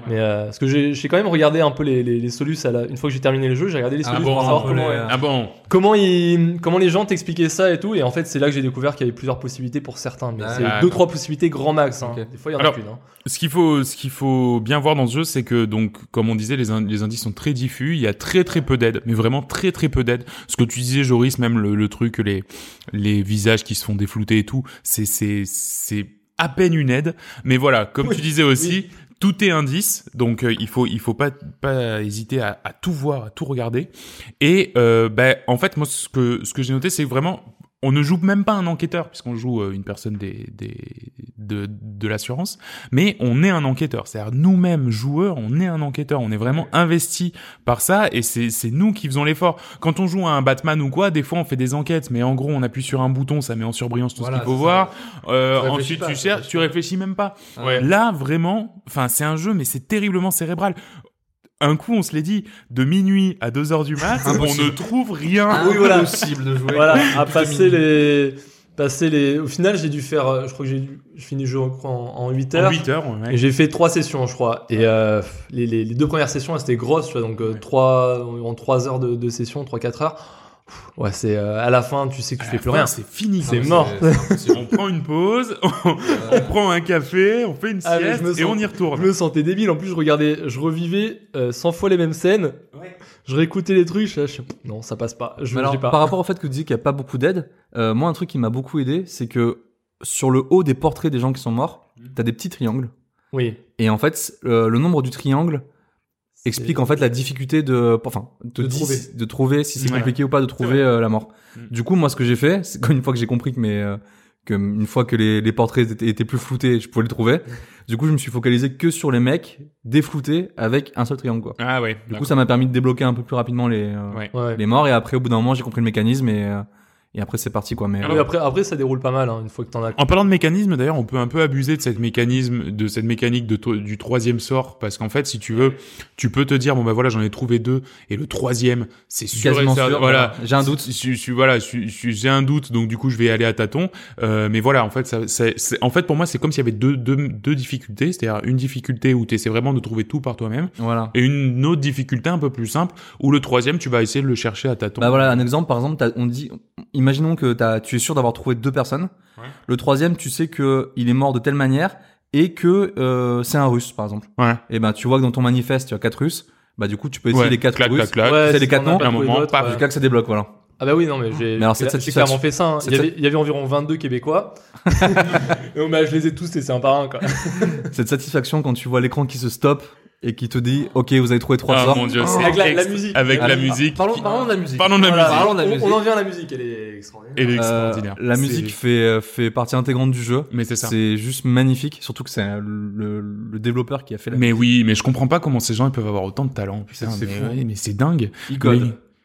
Mais euh, parce que j'ai quand même regardé un peu les, les, les solus à la- une fois que j'ai terminé le jeu, j'ai regardé les Ah solus bon, pour savoir peu comment, les- euh, Ah bon comment ils comment les gens t'expliquaient ça et tout. Et en fait, c'est là que j'ai découvert qu'il y avait plusieurs possibilités pour certains. Mais c'est D'accord. deux trois possibilités grand max. Hein. Des fois, il y en a qu'une. Hein. Ce qu'il faut, ce qu'il faut bien voir dans ce jeu, c'est que donc, comme on disait, les, in- les indices sont très diffus. Il y a très très peu d'aide, mais vraiment très très peu d'aide. Ce que tu disais, Joris, même le, le truc, les les visages qui se font déflouter et tout, c'est c'est c'est à peine une aide. Mais voilà, comme tu disais aussi, tout est indice, donc euh, il faut il faut pas pas hésiter à, à tout voir, à tout regarder. Et euh, ben en fait moi ce que ce que j'ai noté c'est vraiment on ne joue même pas un enquêteur puisqu'on joue euh, une personne des, des de, de l'assurance, mais on est un enquêteur. C'est-à-dire nous-mêmes joueurs, on est un enquêteur. On est vraiment investi par ça et c'est c'est nous qui faisons l'effort. Quand on joue à un Batman ou quoi, des fois on fait des enquêtes, mais en gros on appuie sur un bouton, ça met en surbrillance tout Voilà, ce qu'il faut voir. Euh, Tu ensuite pas, tu cherches, tu réfléchis même pas. Ouais. Là vraiment, enfin c'est un jeu, mais c'est terriblement cérébral. Un coup, on se l'est dit, de minuit à 2 heures du mat, on ne trouve rien. Oui, voilà. Impossible de jouer. Voilà, à passer les, passer les. Au final, j'ai dû faire. euh, Je crois que j'ai dû- j'ai fini le jeu en, en 8 heures. En 8 heures, ouais. Et j'ai fait trois sessions, je crois. Et euh, les, les, les deux premières sessions, elles étaient grosses, tu vois, donc euh, trois, en 3 heures de, de session, 3-4 heures. Ouais, c'est euh, à la fin, tu sais que tu À fais plus fin, rien. C'est fini. C'est quoi. mort. On prend une pause, on, on prend un café, on fait une Ah, je sieste et on y Je retourne. me sentais débile. En plus, je regardais, je revivais euh, 100 fois les mêmes scènes. Je réécoutais les trucs. Je, je- non, ça passe pas. Je alors, pas. par rapport au fait que tu dis qu'il n'y a pas beaucoup d'aide, euh, moi, un truc qui m'a beaucoup aidé, c'est que sur le haut des portraits des gens qui sont morts, Mhm. t'as des petits triangles. Oui. Et en fait, euh, le nombre du triangle explique en fait la difficulté de, enfin, de, trouver. de trouver si c'est Ouais. compliqué ou pas de trouver euh, la mort. Mm. Du coup, moi, ce que j'ai fait, c'est qu'une fois que j'ai compris que mes, euh, que une fois que les, les portraits étaient, étaient plus floutés, je pouvais les trouver. Du coup, je me suis focalisé que sur les mecs défloutés avec un seul triangle, quoi. Ah ouais. Du coup, ça m'a permis de débloquer un peu plus rapidement les, euh, Ouais. Les morts. Et après, au bout d'un moment, j'ai compris le mécanisme et, euh, et après, c'est parti, quoi. Mais, Oui, après, après, ça déroule pas mal, hein, une fois que t'en as. En parlant de mécanisme, d'ailleurs, on peut un peu abuser de cette mécanisme, de cette mécanique de du troisième sort, parce qu'en fait, si tu veux, tu peux te dire bon bah voilà, j'en ai trouvé deux, et le troisième, c'est sûr sûr, voilà. J'ai un doute. Je, voilà, j'ai un doute, donc du coup, je vais aller à tâtons. Euh, mais voilà, en fait, ça, c'est, c'est- en fait, pour moi, c'est comme s'il y avait deux, deux, deux difficultés, c'est-à-dire une difficulté où tu essaies vraiment de trouver tout par toi-même, Voilà. et une autre difficulté un peu plus simple, où le troisième, tu vas essayer de le chercher à tâtons. Bah voilà, un exemple, par exemple, on dit, imaginons que t'as, tu es sûr d'avoir trouvé deux personnes. Ouais. Le troisième, tu sais que il est mort de telle manière et que euh, c'est un russe, par exemple. Ouais. Et ben, tu vois que dans ton manifeste, tu as quatre russes. Bah du coup, tu peux essayer Ouais, les quatre clac, russes. clac, clac. Ouais, c'est si les quatre noms, à un moment, paf. Jusqu'à que ça débloque, voilà. Ah bah oui, non, mais j'ai clairement fait ça. hein. Il y, avait, il y avait environ 22 Québécois. Et bah, je les ai tous laissés un par un, quoi. Cette satisfaction quand tu vois l'écran qui se stoppe et qui te dit, ok, vous avez trouvé trois Ah mon dieu, Oh. c'est Avec la- musique. Avec la musique. Parlons, qui- parlons de la musique. Parlons de la Voilà, musique. Parlons de la on, musique. on en vient à la musique, elle est extraordinaire. Elle est Euh, extraordinaire. la C'est- musique fait euh, fait partie intégrante du jeu. Mais c'est ça. C'est juste magnifique, surtout que c'est le, le développeur qui a fait la Mais oui, mais je comprends pas comment ces gens ils peuvent avoir autant de talent. Putain, C'est mais, fou. ouais, mais c'est dingue.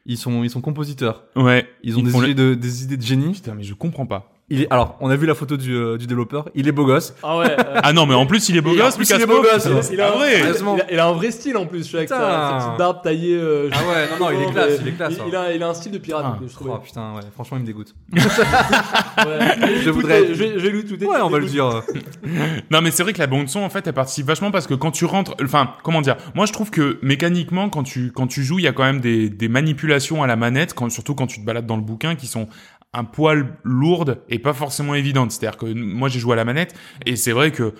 Ils sont ils sont compositeurs. Ouais. Ils ont des le- idées de des idées de génie. Putain, mais je comprends pas. Il est alors on a vu la photo du, euh, du développeur. Il est beau gosse. Ah ouais. euh, Ah non, mais en plus il est beau gosse, plus, Lucas il est beau Pope. gosse. Il, a, vrai. il, a, il a un vrai style en plus, avec sa, Putain. sa petite barbe taillée. euh, Ah ouais non non il est classe mais il est classe. Il, hein. il a, il a un style de pirate, Ah, je trouvais. Oh putain ouais franchement il me dégoûte. Ouais. Je Tout voudrais- Je vais- je vais lui tout Ouais on va le dire. Non, mais c'est vrai que la bande son, en fait, elle participe vachement parce que quand tu rentres, enfin, comment dire, moi je trouve que mécaniquement, quand tu quand tu joues, il y a quand même des, des manipulations à la manette, quand, surtout quand tu te balades dans le bouquin, qui sont un poil lourdes et pas forcément évidentes. C'est-à-dire que moi j'ai joué à la manette et c'est vrai que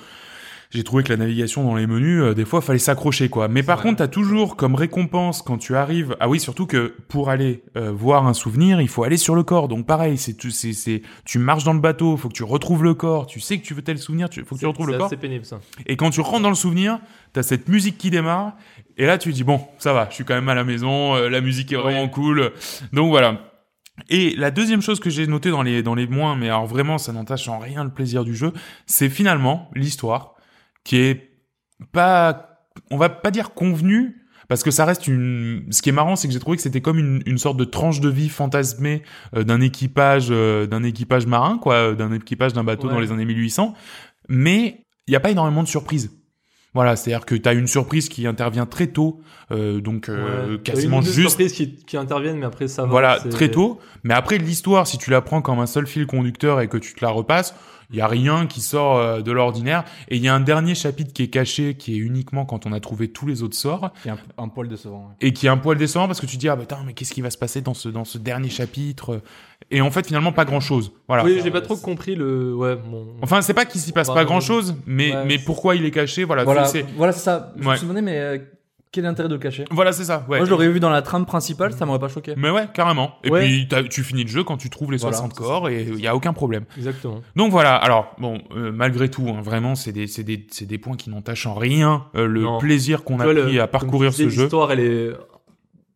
j'ai trouvé que la navigation dans les menus, euh, des fois, fallait s'accrocher, quoi. Mais par contre, t'as toujours comme récompense quand tu arrives. Ah oui, surtout que pour aller euh, voir un souvenir, il faut aller sur le corps. Donc pareil, c'est tout, c'est, c'est, tu marches dans le bateau, faut que tu retrouves le corps. Tu sais que tu veux tel souvenir, tu, faut que tu retrouves le corps. C'est pénible ça. Et quand tu rentres dans le souvenir, t'as cette musique qui démarre. Et là, tu dis bon, ça va, je suis quand même à la maison, euh, la musique est vraiment cool. Donc voilà. Et la deuxième chose que j'ai notée dans les dans les moins, mais alors vraiment, ça n'entache en rien le plaisir du jeu, c'est finalement l'histoire qui est pas, on va pas dire convenue. Parce que ça reste une. Ce qui est marrant, c'est que j'ai trouvé que c'était comme une, une sorte de tranche de vie fantasmée euh, d'un équipage, euh, d'un équipage marin, quoi, euh, d'un équipage d'un bateau Ouais. dans les années 1800. Mais il n'y a pas énormément de surprises. Voilà, c'est-à-dire que tu as une surprise qui intervient très tôt, euh, donc euh, Ouais. quasiment Une juste surprises qui, qui interviennent, mais après ça va. voilà, très tôt. Mais après, l'histoire, si tu la prends comme un seul fil conducteur et que tu te la repasses, il y a rien qui sort euh, de l'ordinaire. Et il y a un dernier chapitre qui est caché, qui est uniquement quand on a trouvé tous les autres sorts, C'est un, un poil décevant. ouais. et qui est un poil décevant parce que tu te dis ah bah putain, mais qu'est-ce qui va se passer dans ce dans ce dernier chapitre? Et en fait, finalement, pas grand chose. Voilà. Oui, j'ai pas trop compris le. Ouais, bon. Enfin, c'est pas qu'il s'y passe Bah, pas euh, grand chose, mais ouais, mais pourquoi il est caché Voilà. Voilà c'est- voilà c'est ça. Je Ouais. me suis demandé mais euh, quel est l'intérêt de le cacher Voilà, c'est ça. Ouais. Moi, je l'aurais vu dans la trame principale, ça m'aurait pas choqué. Mais ouais, carrément. Et Ouais. puis t'as- tu finis le jeu quand tu trouves les Voilà, 60 c'est corps et il y a aucun problème. Exactement. Donc voilà, alors bon, euh, malgré tout, hein, vraiment, c'est des, c'est des, c'est des points qui n'entachent en rien euh, le Non. plaisir qu'on a Tu vois, pris à parcourir comme tu ce disais, jeu. L'histoire, elle est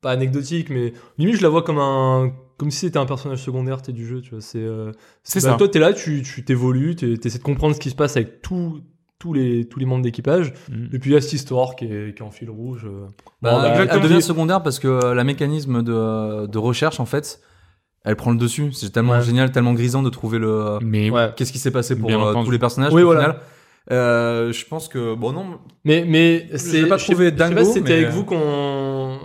pas anecdotique, mais limite, je la vois comme un, comme si c'était un personnage secondaire, t'es du jeu, tu vois. C'est, euh, C'est bah, ça. Toi, t'es là, tu, tu t'évolues, t'es- t'essaies de comprendre ce qui se passe avec tous tous les, tous les membres d'équipage. Mm. Et puis il y a cette histoire qui est, qui est en fil rouge. euh. Bah, Bon, bah, elle- elle devient secondaire parce que euh, la mécanisme de, de recherche, en fait, elle prend le dessus. C'est tellement Ouais. génial, tellement grisant de trouver le. Mais Ouais. Qu'est-ce qui s'est passé pour euh, tous les personnages Oui, au voilà. final Euh, je pense que bon non Mais, mais c'est. pas je sais- trouvé je sais pas dingo, si c'était mais- avec vous qu'on.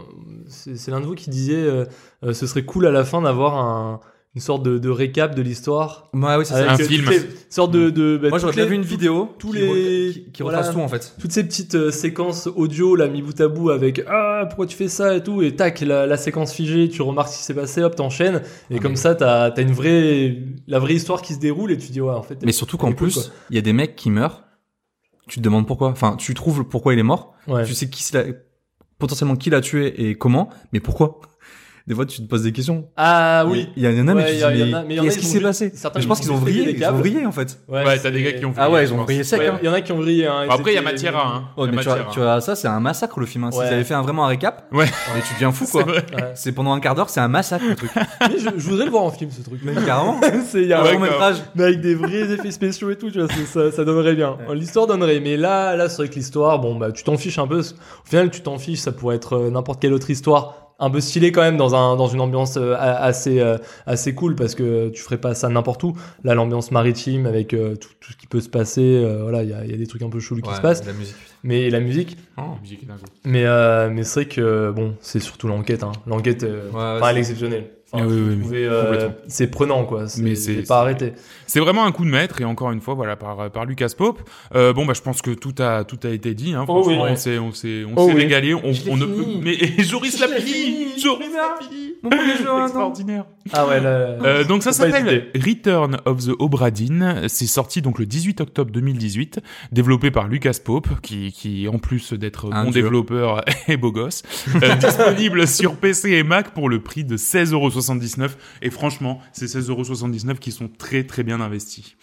C'est c'est l'un de vous qui disait euh, euh, ce serait cool à la fin d'avoir un, une sorte de, de récap de l'histoire. ouais, oui c'est ça Un film. les- Une sorte de. de bah, moi j'aurais bien vu une vidéo tous qui, les- qui, qui voilà. retrace tout en fait toutes ces petites euh, séquences audio là mis bout à bout avec ah pourquoi tu fais ça? et tout et tac la, la séquence figée tu remarques ce qui s'est passé hop t'enchaînes et Ah, comme mais- ça t'as as une vraie la vraie histoire qui se déroule et tu dis ouais en fait mais surtout qu'en plus il y a des mecs qui meurent tu te demandes pourquoi enfin tu trouves pourquoi il est mort ouais. tu sais qui potentiellement qui l'a tué et comment mais pourquoi? Des fois tu te poses des questions ah oui il y en a mais tu qu'est-ce ils qui s'est passé je pense ils qu'ils ont vrillé ils ont vrillé en fait ouais, Ouais, t'as des gars qui ont ah ouais ils ont vrillé sec hein il y en a qui ont vrillé hein, Après, il y a matière à. Hein. Oh, tu vois, ça, c'est un massacre le film. Hein. S'ils Ouais. avaient fait un, vraiment un récap, Ouais. mais tu deviens fou, quoi. C'est pendant un quart d'heure, c'est un massacre le truc. Mais je, voudrais le voir en film ce truc Mais carrément. c'est il y a Un long métrage. mais avec des vrais effets spéciaux et tout, tu vois, ça donnerait bien. L'histoire donnerait, mais là, là, c'est vrai que l'histoire, bon, bah, tu t'en fiches un peu. Au final, tu t'en fiches, ça pourrait être euh, n'importe quelle autre histoire, un peu stylée quand même, dans un, dans une ambiance euh, assez, euh, assez cool, parce que tu ferais pas ça n'importe où. Là, l'ambiance maritime avec euh, tout, tout ce qui peut se passer, voilà, il y a, il y a des trucs un peu chelous qui se passent. La musique. Mais la musique, La musique est dingue. mais, mais c'est vrai que, bon, c'est surtout l'enquête, hein. L'enquête, Ouais, c'est- elle est exceptionnelle. Enfin, Ah oui, oui, vous oui, pouvez, euh, c'est prenant, quoi. C'est- Mais c'est c'est- pas arrêté. C'est vraiment un coup de maître et encore une fois voilà par par Lucas Pope. Euh, bon bah je pense que tout a tout a été dit. Hein, Oh oui. franchement on s'est on s'est on Oh s'est oui. régalé. On, ne fini. mais et Joris l'a fini. Joris l'a fini. Hein. Extraordinaire. Ah ouais, là, Euh, donc ça s'appelle Return of the Obra Dinn. C'est sorti donc le 18 octobre 2018, développé par Lucas Pope, qui, qui en plus d'être Un bon dieu. développeur est beau gosse, euh, disponible sur PC et Mac pour le prix de 16,79€. Et franchement, c'est 16,79€ qui sont très très bien investis.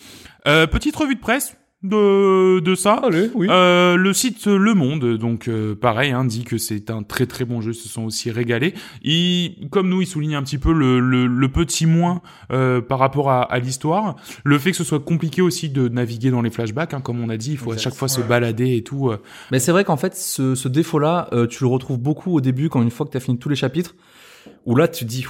Euh, petite revue de presse de, de ça. Allez, oui. Euh, le site Le Monde, donc euh, pareil, hein, dit que c'est un très très bon jeu, se sont aussi régalés. Il, comme nous, il souligne un petit peu le, le, le petit moins euh, par rapport à, à l'histoire, le fait que ce soit compliqué aussi de naviguer dans les flashbacks, hein, comme on a dit, il faut à chaque fois se balader et tout. euh. Mais c'est vrai qu'en fait, ce, ce défaut-là, euh, tu le retrouves beaucoup au début, quand une fois que tu as fini tous les chapitres, où là, tu te dis,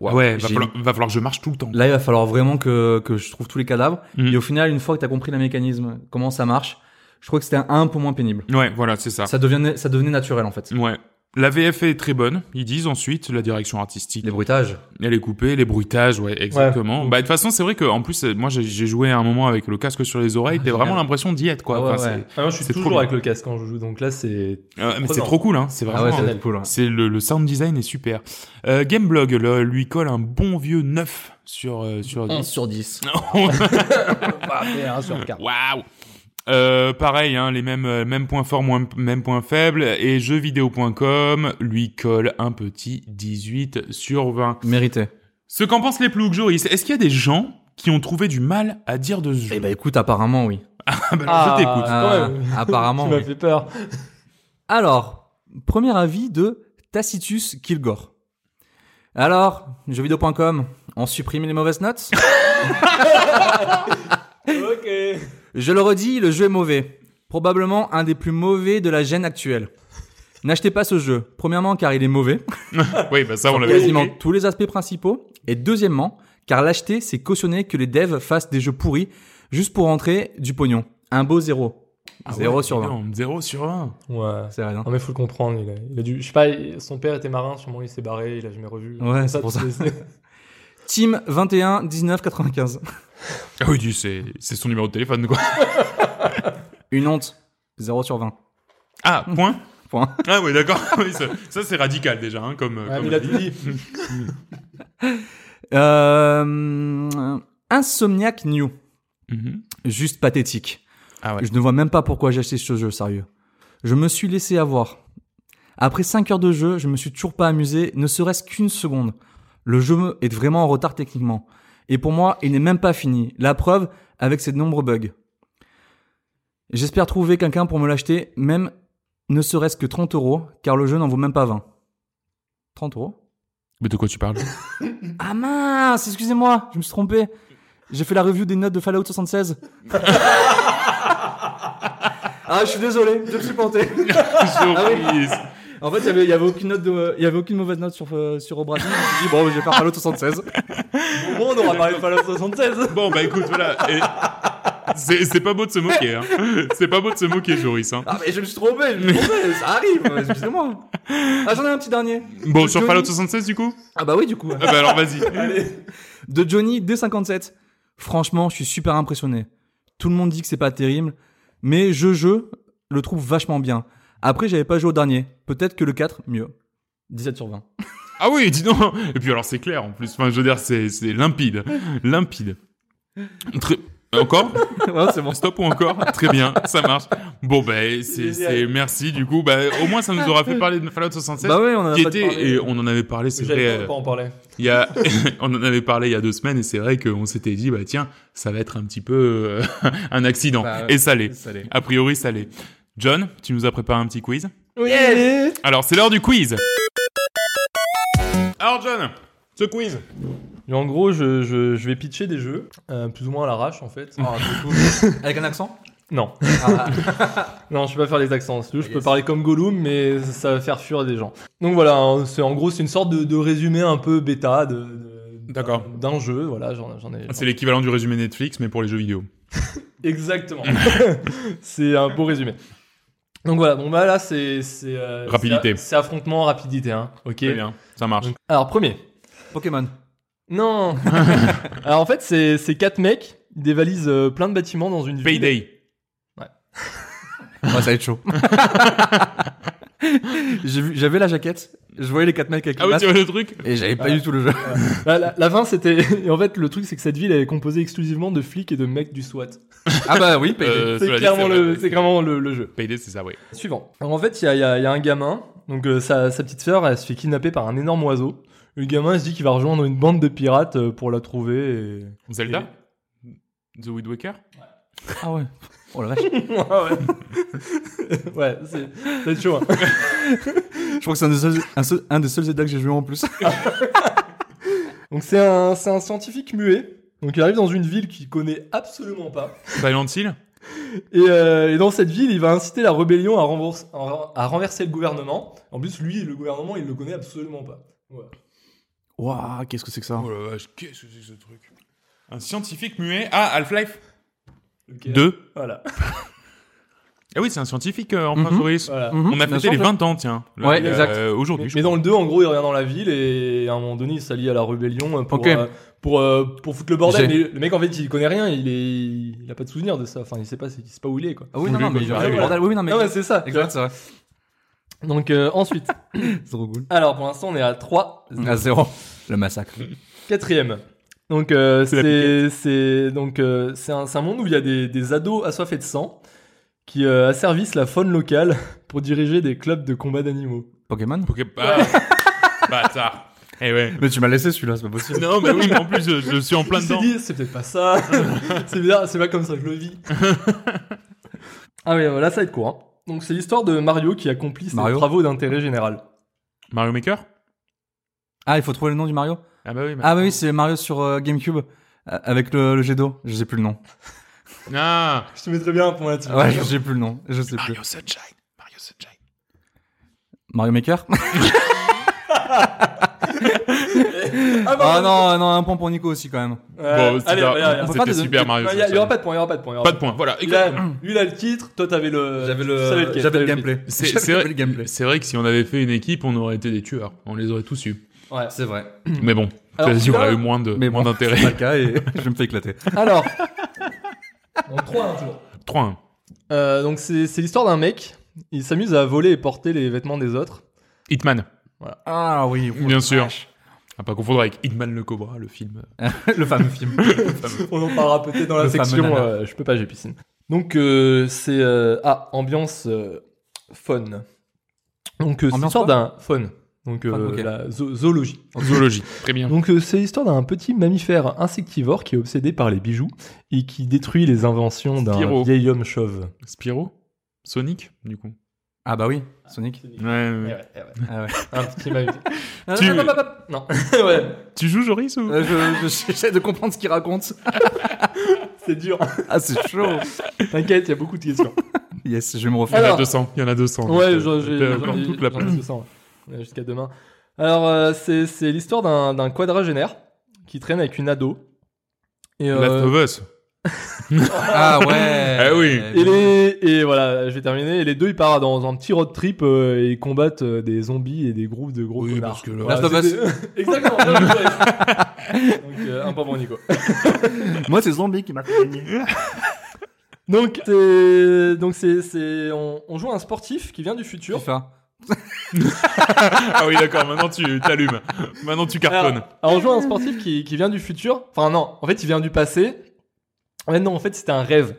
ouais, va falloir, va falloir que je marche tout le temps. là, il va falloir vraiment que, que je trouve tous les cadavres. Mhm. Et au final, une fois que tu as compris le mécanisme, comment ça marche, je crois que c'était un, un peu moins pénible. Ouais, voilà, c'est ça. Ça devenait, ça devenait naturel, en fait. Ouais. La VF est très bonne, ils disent ensuite, la direction artistique. Les bruitages. Elle est coupée, les bruitages, ouais, exactement. Ouais. Bah, de toute façon, c'est vrai que, en plus, moi, j'ai- joué à un moment avec le casque sur les oreilles, t'as vraiment l'impression d'y être, quoi. Ah ouais, Enfin, ouais. Ah, moi, je suis C'est trop toujours bien. avec le casque quand je joue, donc là, c'est. c'est- euh, mais c'est trop cool, hein. C'est Ah vraiment. être cool. hein. c'est le, le sound design est super. Euh, Gameblog le- lui colle un bon vieux 9 sur euh, sur 10. sur 10. Waouh. Euh, pareil, hein, les mêmes euh, mêmes points forts, moins, mêmes points faibles. Et jeuxvideo.com lui colle un petit 18 sur 20. Mérité. Ce qu'en pensent les ploucs, Joris, est-ce qu'il y a des gens qui ont trouvé du mal à dire de ce jeu Eh ben écoute, apparemment, oui. Ah bah, je t'écoute. Ah, quand même. apparemment, Tu m'as oui. fait peur. Alors, premier avis de Tacitus Kilgore. Alors, jeuxvideo.com, on supprime les mauvaises notes? Ok. Je le redis, le jeu est mauvais. Probablement un des plus mauvais de la gêne actuelle. N'achetez pas ce jeu. Premièrement, car il est mauvais. oui, bah ça, on l'avait quasiment compris. tous les aspects principaux. Et deuxièmement, car l'acheter, c'est cautionner que les devs fassent des jeux pourris juste pour rentrer du pognon. Un beau zéro. Ah Zéro ouais, sur 20. non, 0 sur 20. Ouais. C'est rien. Non mais faut le comprendre, il a, il a dû, je sais pas, son père était marin, sûrement il s'est barré, il a jamais revu. Ouais, c'est pour ça. Team 21 19 95. Ah oui, c'est c'est son numéro de téléphone, quoi. Une honte. 0 sur 20. Ah, point Point. Ah oui, d'accord. Oui, ça, ça, c'est radical déjà, hein, comme. Ouais, comme il a tout dit. Euh, Insomniac New. Mhm. Juste pathétique. Ah ouais. Je ne vois même pas pourquoi j'ai acheté ce jeu, sérieux. Je me suis laissé avoir. Après 5 heures de jeu, je me suis toujours pas amusé, ne serait-ce qu'une seconde. Le jeu est vraiment en retard techniquement. Et pour moi, il n'est même pas fini. La preuve avec ses nombreux bugs. J'espère trouver quelqu'un pour me l'acheter, même ne serait-ce que 30 euros, car le jeu n'en vaut même pas 20. 30 euros? Mais de quoi tu parles? Ah mince, excusez-moi, je me suis trompé. J'ai fait la review des notes de Fallout 76. ah, je suis désolé, je me suis planté. Surprise En fait, il y avait, aucune note de, il y avait aucune mauvaise note sur euh, sur Obradin. Je me suis dit bon, je vais faire Fallout 76. Moins, on aura parlé de Fallout 76. Bon, bah écoute, voilà. Et C'est c'est pas beau de se moquer, hein. C'est pas beau de se moquer, Joris, hein. Ah mais je me suis trompé, je me suis trompé, ça arrive. Excusez-moi. Ah, j'en ai un petit dernier. Bon, De sur Johnny- Fallout 76, du coup? Ah bah oui, du coup. Ah bah alors, vas-y. De Johnny D57. Franchement, je suis super impressionné. Tout le monde dit que c'est pas terrible, mais je je le trouve vachement bien. Après, j'avais pas joué au dernier. Peut-être que le 4 mieux. 17 sur 20. Ah oui, dis donc Et puis alors, c'est clair, en plus. Enfin, je veux dire, c'est c'est limpide. Limpide. Très... Encore ouais, c'est bon. Stop ou encore Très bien, ça marche. Bon, bah, c'est, c'est, merci, du coup. Bah, au moins, ça nous aura fait parler de Fallout 76. Bah ouais, on en a qui était, parlé. et on en avait parlé, c'est vrai, pas, euh, pas en parler. il y a, on en avait parlé il y a deux semaines, et c'est vrai qu'on s'était dit, bah tiens, ça va être un petit peu euh, un accident. Bah et ça l'est. Ça l'est. A priori, ça l'est. John, tu nous as préparé un petit quiz? Oui. Alors, c'est l'heure du quiz Alors, John, ce quiz Et en gros, je, je, je vais pitcher des jeux, euh, plus ou moins à l'arrache en fait. Ah, du coup. Avec un accent? Non, ah, non, je peux pas faire les accents. Si tu veux, je Ah, peux yes. parler comme Gollum, mais ça va faire fuir des gens. Donc voilà, hein, c'est en gros c'est une sorte de, de résumé un peu bêta de, de- D'accord. d'un jeu. Voilà, j'en j'en ai. C'est l'équivalent du résumé Netflix, mais pour les jeux vidéo. Exactement. c'est un beau résumé. Donc voilà, bon bah là c'est c'est euh, Rapidité. c'est affrontement rapidité hein. OK. Très bien, ça marche. Donc, alors premier. Pokémon. Non. alors en fait, c'est c'est quatre mecs, ils dévalisent euh, plein de bâtiments dans une ville. Payday. Ouais, ça va être chaud. J'avais la jaquette, je voyais les 4 mecs avec Ah le oui, tu vois le truc et j'avais pas du tout le jeu. La, la- la fin c'était et en fait le truc c'est que cette ville elle est composée exclusivement de flics et de mecs du SWAT. Ah bah oui, Payday. Euh, c'est clairement le c'est clairement le, le jeu. Payday, c'est ça, oui. Suivant. Alors en fait, il y a, il y a- il y a un gamin, donc euh, sa, sa petite sœur, elle se fait kidnapper par un énorme oiseau. Le gamin il se dit qu'il va rejoindre une bande de pirates euh, pour la trouver. Et... Zelda The Wind Waker Ah ouais. Oh la vache. ouais, ouais c'est chaud. hein. Je crois que c'est un des seuls, un, seul- un des seuls Zelda que j'ai joué en plus. Donc c'est un, c'est un scientifique muet. Donc il arrive dans une ville qu'il connaît absolument pas. Silent Hill Et, euh, et dans cette ville, il va inciter la rébellion à, renverser- à renverser le gouvernement. En plus, lui, le gouvernement, il le connaît absolument pas. Voilà. Waouh, qu'est-ce que c'est que ça? Oh la vache, qu'est-ce que c'est que ce truc? Un scientifique muet Ah, Half-Life? Ok. 2 Voilà. Ah oui, c'est un scientifique euh, en. Prince Maurice. voilà. Mhm, On a fêté les je- 20 ans, tiens. Le- Ouais, euh, exact. Aujourd'hui, Mais, mais dans le 2, en gros, il revient dans la ville et à un moment donné, il s'allie à la rébellion pour, euh, pour, euh, pour foutre le bordel. Mais le mec, en fait, il connaît rien, il, est, il a pas de souvenir de ça. Enfin, il sait pas, il sait pas où il est, quoi. Ah oui, Ou non, non, mais il il a arrive. le bordel. Oui, non, mais. Non, mais c'est ça. Exact, c'est vrai. Donc, euh, ensuite. C'est trop cool. Alors, pour l'instant, on est à 3. À zéro. Le massacre. Quatrième. Donc, euh, C'est donc euh, c'est un, monde où il y a des, des ados assoiffés de sang qui euh, asservissent la faune locale pour diriger des clubs de combat d'animaux. Pokémon Poké- Ah, Bâtard. Eh ouais. Mais tu m'as laissé celui-là, c'est pas possible. Non, mais oui, mais en plus, je, je suis en plein dedans. c'est peut-être pas ça. c'est bizarre, c'est pas comme ça que je le vis. ah oui, là ça va être court. hein. Donc c'est l'histoire de Mario qui accomplit ses Mario travaux d'intérêt général. Mario Maker? Ah, il faut trouver le nom du Mario? Ah bah oui. Ah bah oui, c'est Mario sur euh, GameCube. euh, Avec le, le jet d'eau. Je sais plus le nom. Ah Je te mettrais bien un point là-dessus. Ouais, je sais plus le nom. Je sais plus. Mario Sunshine. Mario Sunshine. Mario Maker Ah, Ah non, non, un point pour Nico aussi quand même. Euh, Bon, c'était allez, allez, allez. on peut faire c'était des- Super Mario Il y, a- il y Sunshine. aura pas de point, il y aura pas de point. il y aura Pas de point, voilà. Il a, lui, il a le titre, toi, t'avais le. J'avais le, j'avais le gameplay. C'est J'avais c'est vrai, le gameplay. c'est vrai que si on avait fait une équipe, on aurait été des tueurs. On les aurait tous eu. Ouais. C'est vrai. Mais bon, Alors, vas-y, on eu moins de- Mais moins bon, d'intérêt. C'est pas le cas et je me fais éclater. Alors. Donc 3 1 toujours. 3-1. Euh, donc c'est c'est l'histoire d'un mec. Il s'amuse à voler et porter les vêtements des autres. Hitman. Ah oui, Bien sûr. À pas confondre avec Hitman le Cobra, le film. le fameux film. On en parlera peut-être dans la Le fameux section. euh, je peux pas, j'ai piscine. Donc euh, c'est euh, ah ambiance euh, fun. Donc euh, c'est Ambiance l'histoire d'un faune. Donc euh, Faune, ok. la zo- zoologie. En zoologie. Très bien. Donc euh, c'est l'histoire d'un petit mammifère insectivore qui est obsédé par les bijoux et qui détruit les inventions d'un vieil homme chauve. Spyro Sonic, du coup. Ah bah oui, Sonic. Ouais, ouais. Ah ouais. Un petit. Tu- Non, non, non, non, non. ouais, Tu joues Joris ou? Euh, je- je- J'essaie de comprendre ce qu'il raconte. c'est dur. Ah c'est chaud. T'inquiète, il y a beaucoup de questions. Yes, je vais me Il y refaire. en a Alors- 200. Il y en a 200. Ouais, euh, j'ai ai- toute la place. 200, ouais. On a Jusqu'à demain. Alors, euh, c'est c'est l'histoire d'un d'un quadragénaire qui traîne avec une ado. Et, euh, Last of Us. Ah ouais. Ah oui. et, les, et voilà, je vais terminer. Et les deux, ils partent dans un petit road trip euh, et ils combattent euh, des zombies et des groupes de gros Oui, connards. parce que le- Voilà, Last of Us. Exactement. Donc, euh, un point pour Nico. Moi c'est Zombie qui m'a fait gagner. Donc, c'est, donc c'est, c'est, on, on joue un sportif qui vient du futur. FIFA. ah oui, d'accord. Maintenant, tu t'allumes. Maintenant, tu cartonnes. Alors, alors, on joue un sportif qui, qui vient du futur. Enfin, non, en fait, il vient du passé. Ouais, non, en fait, c'était un rêve.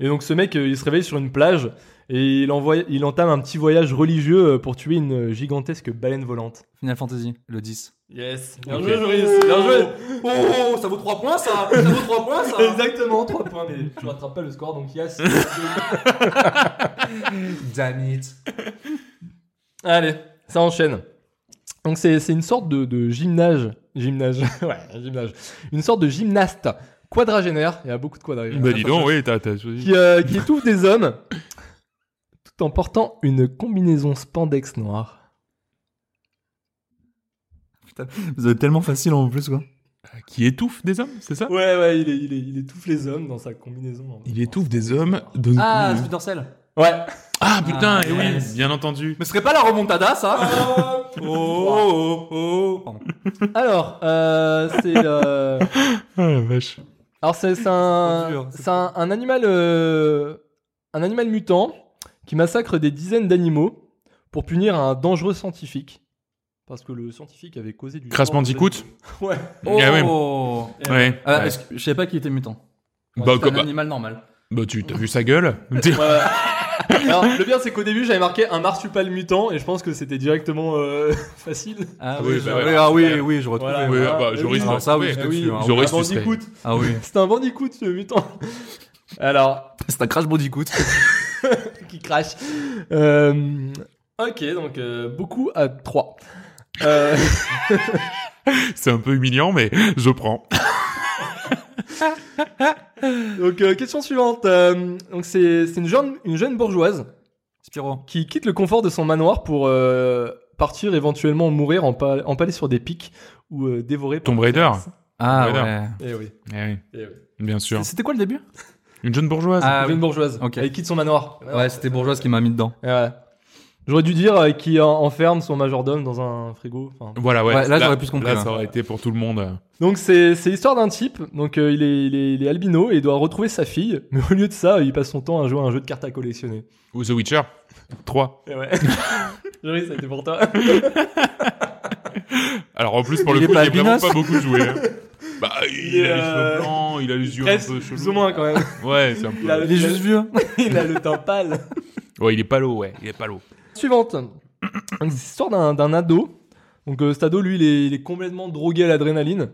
Et donc, ce mec, euh, il se réveille sur une plage et il, envoie, il entame un petit voyage religieux euh, pour tuer une gigantesque baleine volante. Final Fantasy, le 10. Yes. Bien joué, Joris. Bien joué. Oh, ça vaut 3 points ça Ça vaut 3 points Exactement, 3 points, mais tu rattrapes pas le score, donc yes. Damn it. Allez, ça enchaîne. Donc c'est c'est une sorte de, de gymnase, gymnase, ouais, un gymnase, une sorte de gymnaste quadragénaire. Il y a beaucoup de quadragénaires. Bah, dis donc, oui, t'as t'as choisi. Qui, euh, qui étouffe des hommes, tout en portant une combinaison spandex noire. Vous avez tellement facile en plus quoi. Qui étouffe des hommes, c'est ça? Ouais, ouais, il, est, il, est- il étouffe les hommes dans sa combinaison. Il étouffe des hommes. De... Ah, Cell. Ouais. Ah, putain, Ah, et oui, yes. bien entendu. Mais ce serait pas la remontada ça Oh oh oh. Pardon. Alors, euh, c'est euh, Ah, la vache. alors c'est un, c'est c'est un, un animal, euh, un animal mutant qui massacre des dizaines d'animaux pour punir un dangereux scientifique. Parce que le scientifique avait causé du. Crash Bandicoot. Ouais. Oh. Ah ouais. Ouais. Ah, ouais. est-ce que- je savais pas qu'il était mutant. Bah, C'est un comme- animal normal. bah, tu t'as vu sa gueule Ouais. Alors, le pire, c'est qu'au début, j'avais marqué un marsupal mutant et je pense que c'était directement euh, facile. Ah oui, oui, bah je- ouais. ah oui, oui, je retrouve. Voilà. Oui, Ah, bah, Joris oui. l'a Ah, ça, oui, oui, suis, hein. Joris, un bandicoot. Ah oui. C'est un bandicoot, ce mutant. Alors, C'est un Crash Bandicoot. qui crache. Euh, ok, donc euh, beaucoup à 3. Euh, C'est un peu humiliant, mais je prends. donc, euh, question suivante. Euh, donc, c'est c'est une jeune, une jeune bourgeoise Spiro. qui quitte le confort de son manoir pour euh, partir éventuellement mourir en pa- empalée sur des pics ou euh, dévorée par Tomb des Raider. Ah ouais. Eh oui, Eh oui, eh oui. bien sûr. C'était quoi le début? Une jeune bourgeoise. Ah Une jeune oui. bourgeoise. Ok. Elle quitte son manoir. Ouais, c'était bourgeoise qui m'a mis dedans. Et voilà. J'aurais dû dire euh, qui en- enferme son majordome dans un frigo. Enfin, Voilà, ouais. Ouais, là, j'aurais plus compris, Là, là. ça aurait été pour tout le monde. Donc c'est c'est l'histoire d'un type. Donc euh, il, est, il, est, il est albino et il doit retrouver sa fille. Mais au lieu de ça, il passe son temps à jouer à un jeu de cartes à collectionner. Ou The Witcher 3. Et ouais. Joris, ça a été pour toi. Alors en plus, pour Il le est coup, pas il est vraiment albinos pas beaucoup joué. hein. Bah, il, Il est, a les cheveux euh, blancs, il a les yeux un Presque, peu plus chelous. ou moins quand même. Ouais, c'est un peu. Il a- Il est juste vieux. il a le teint pâle. Ouais, il est pas l'eau, ouais. Il est pas l'eau. Suivante. Donc, C'est l'histoire d'un d'un ado. Donc euh, cet ado, lui, il est, il est complètement drogué à l'adrénaline.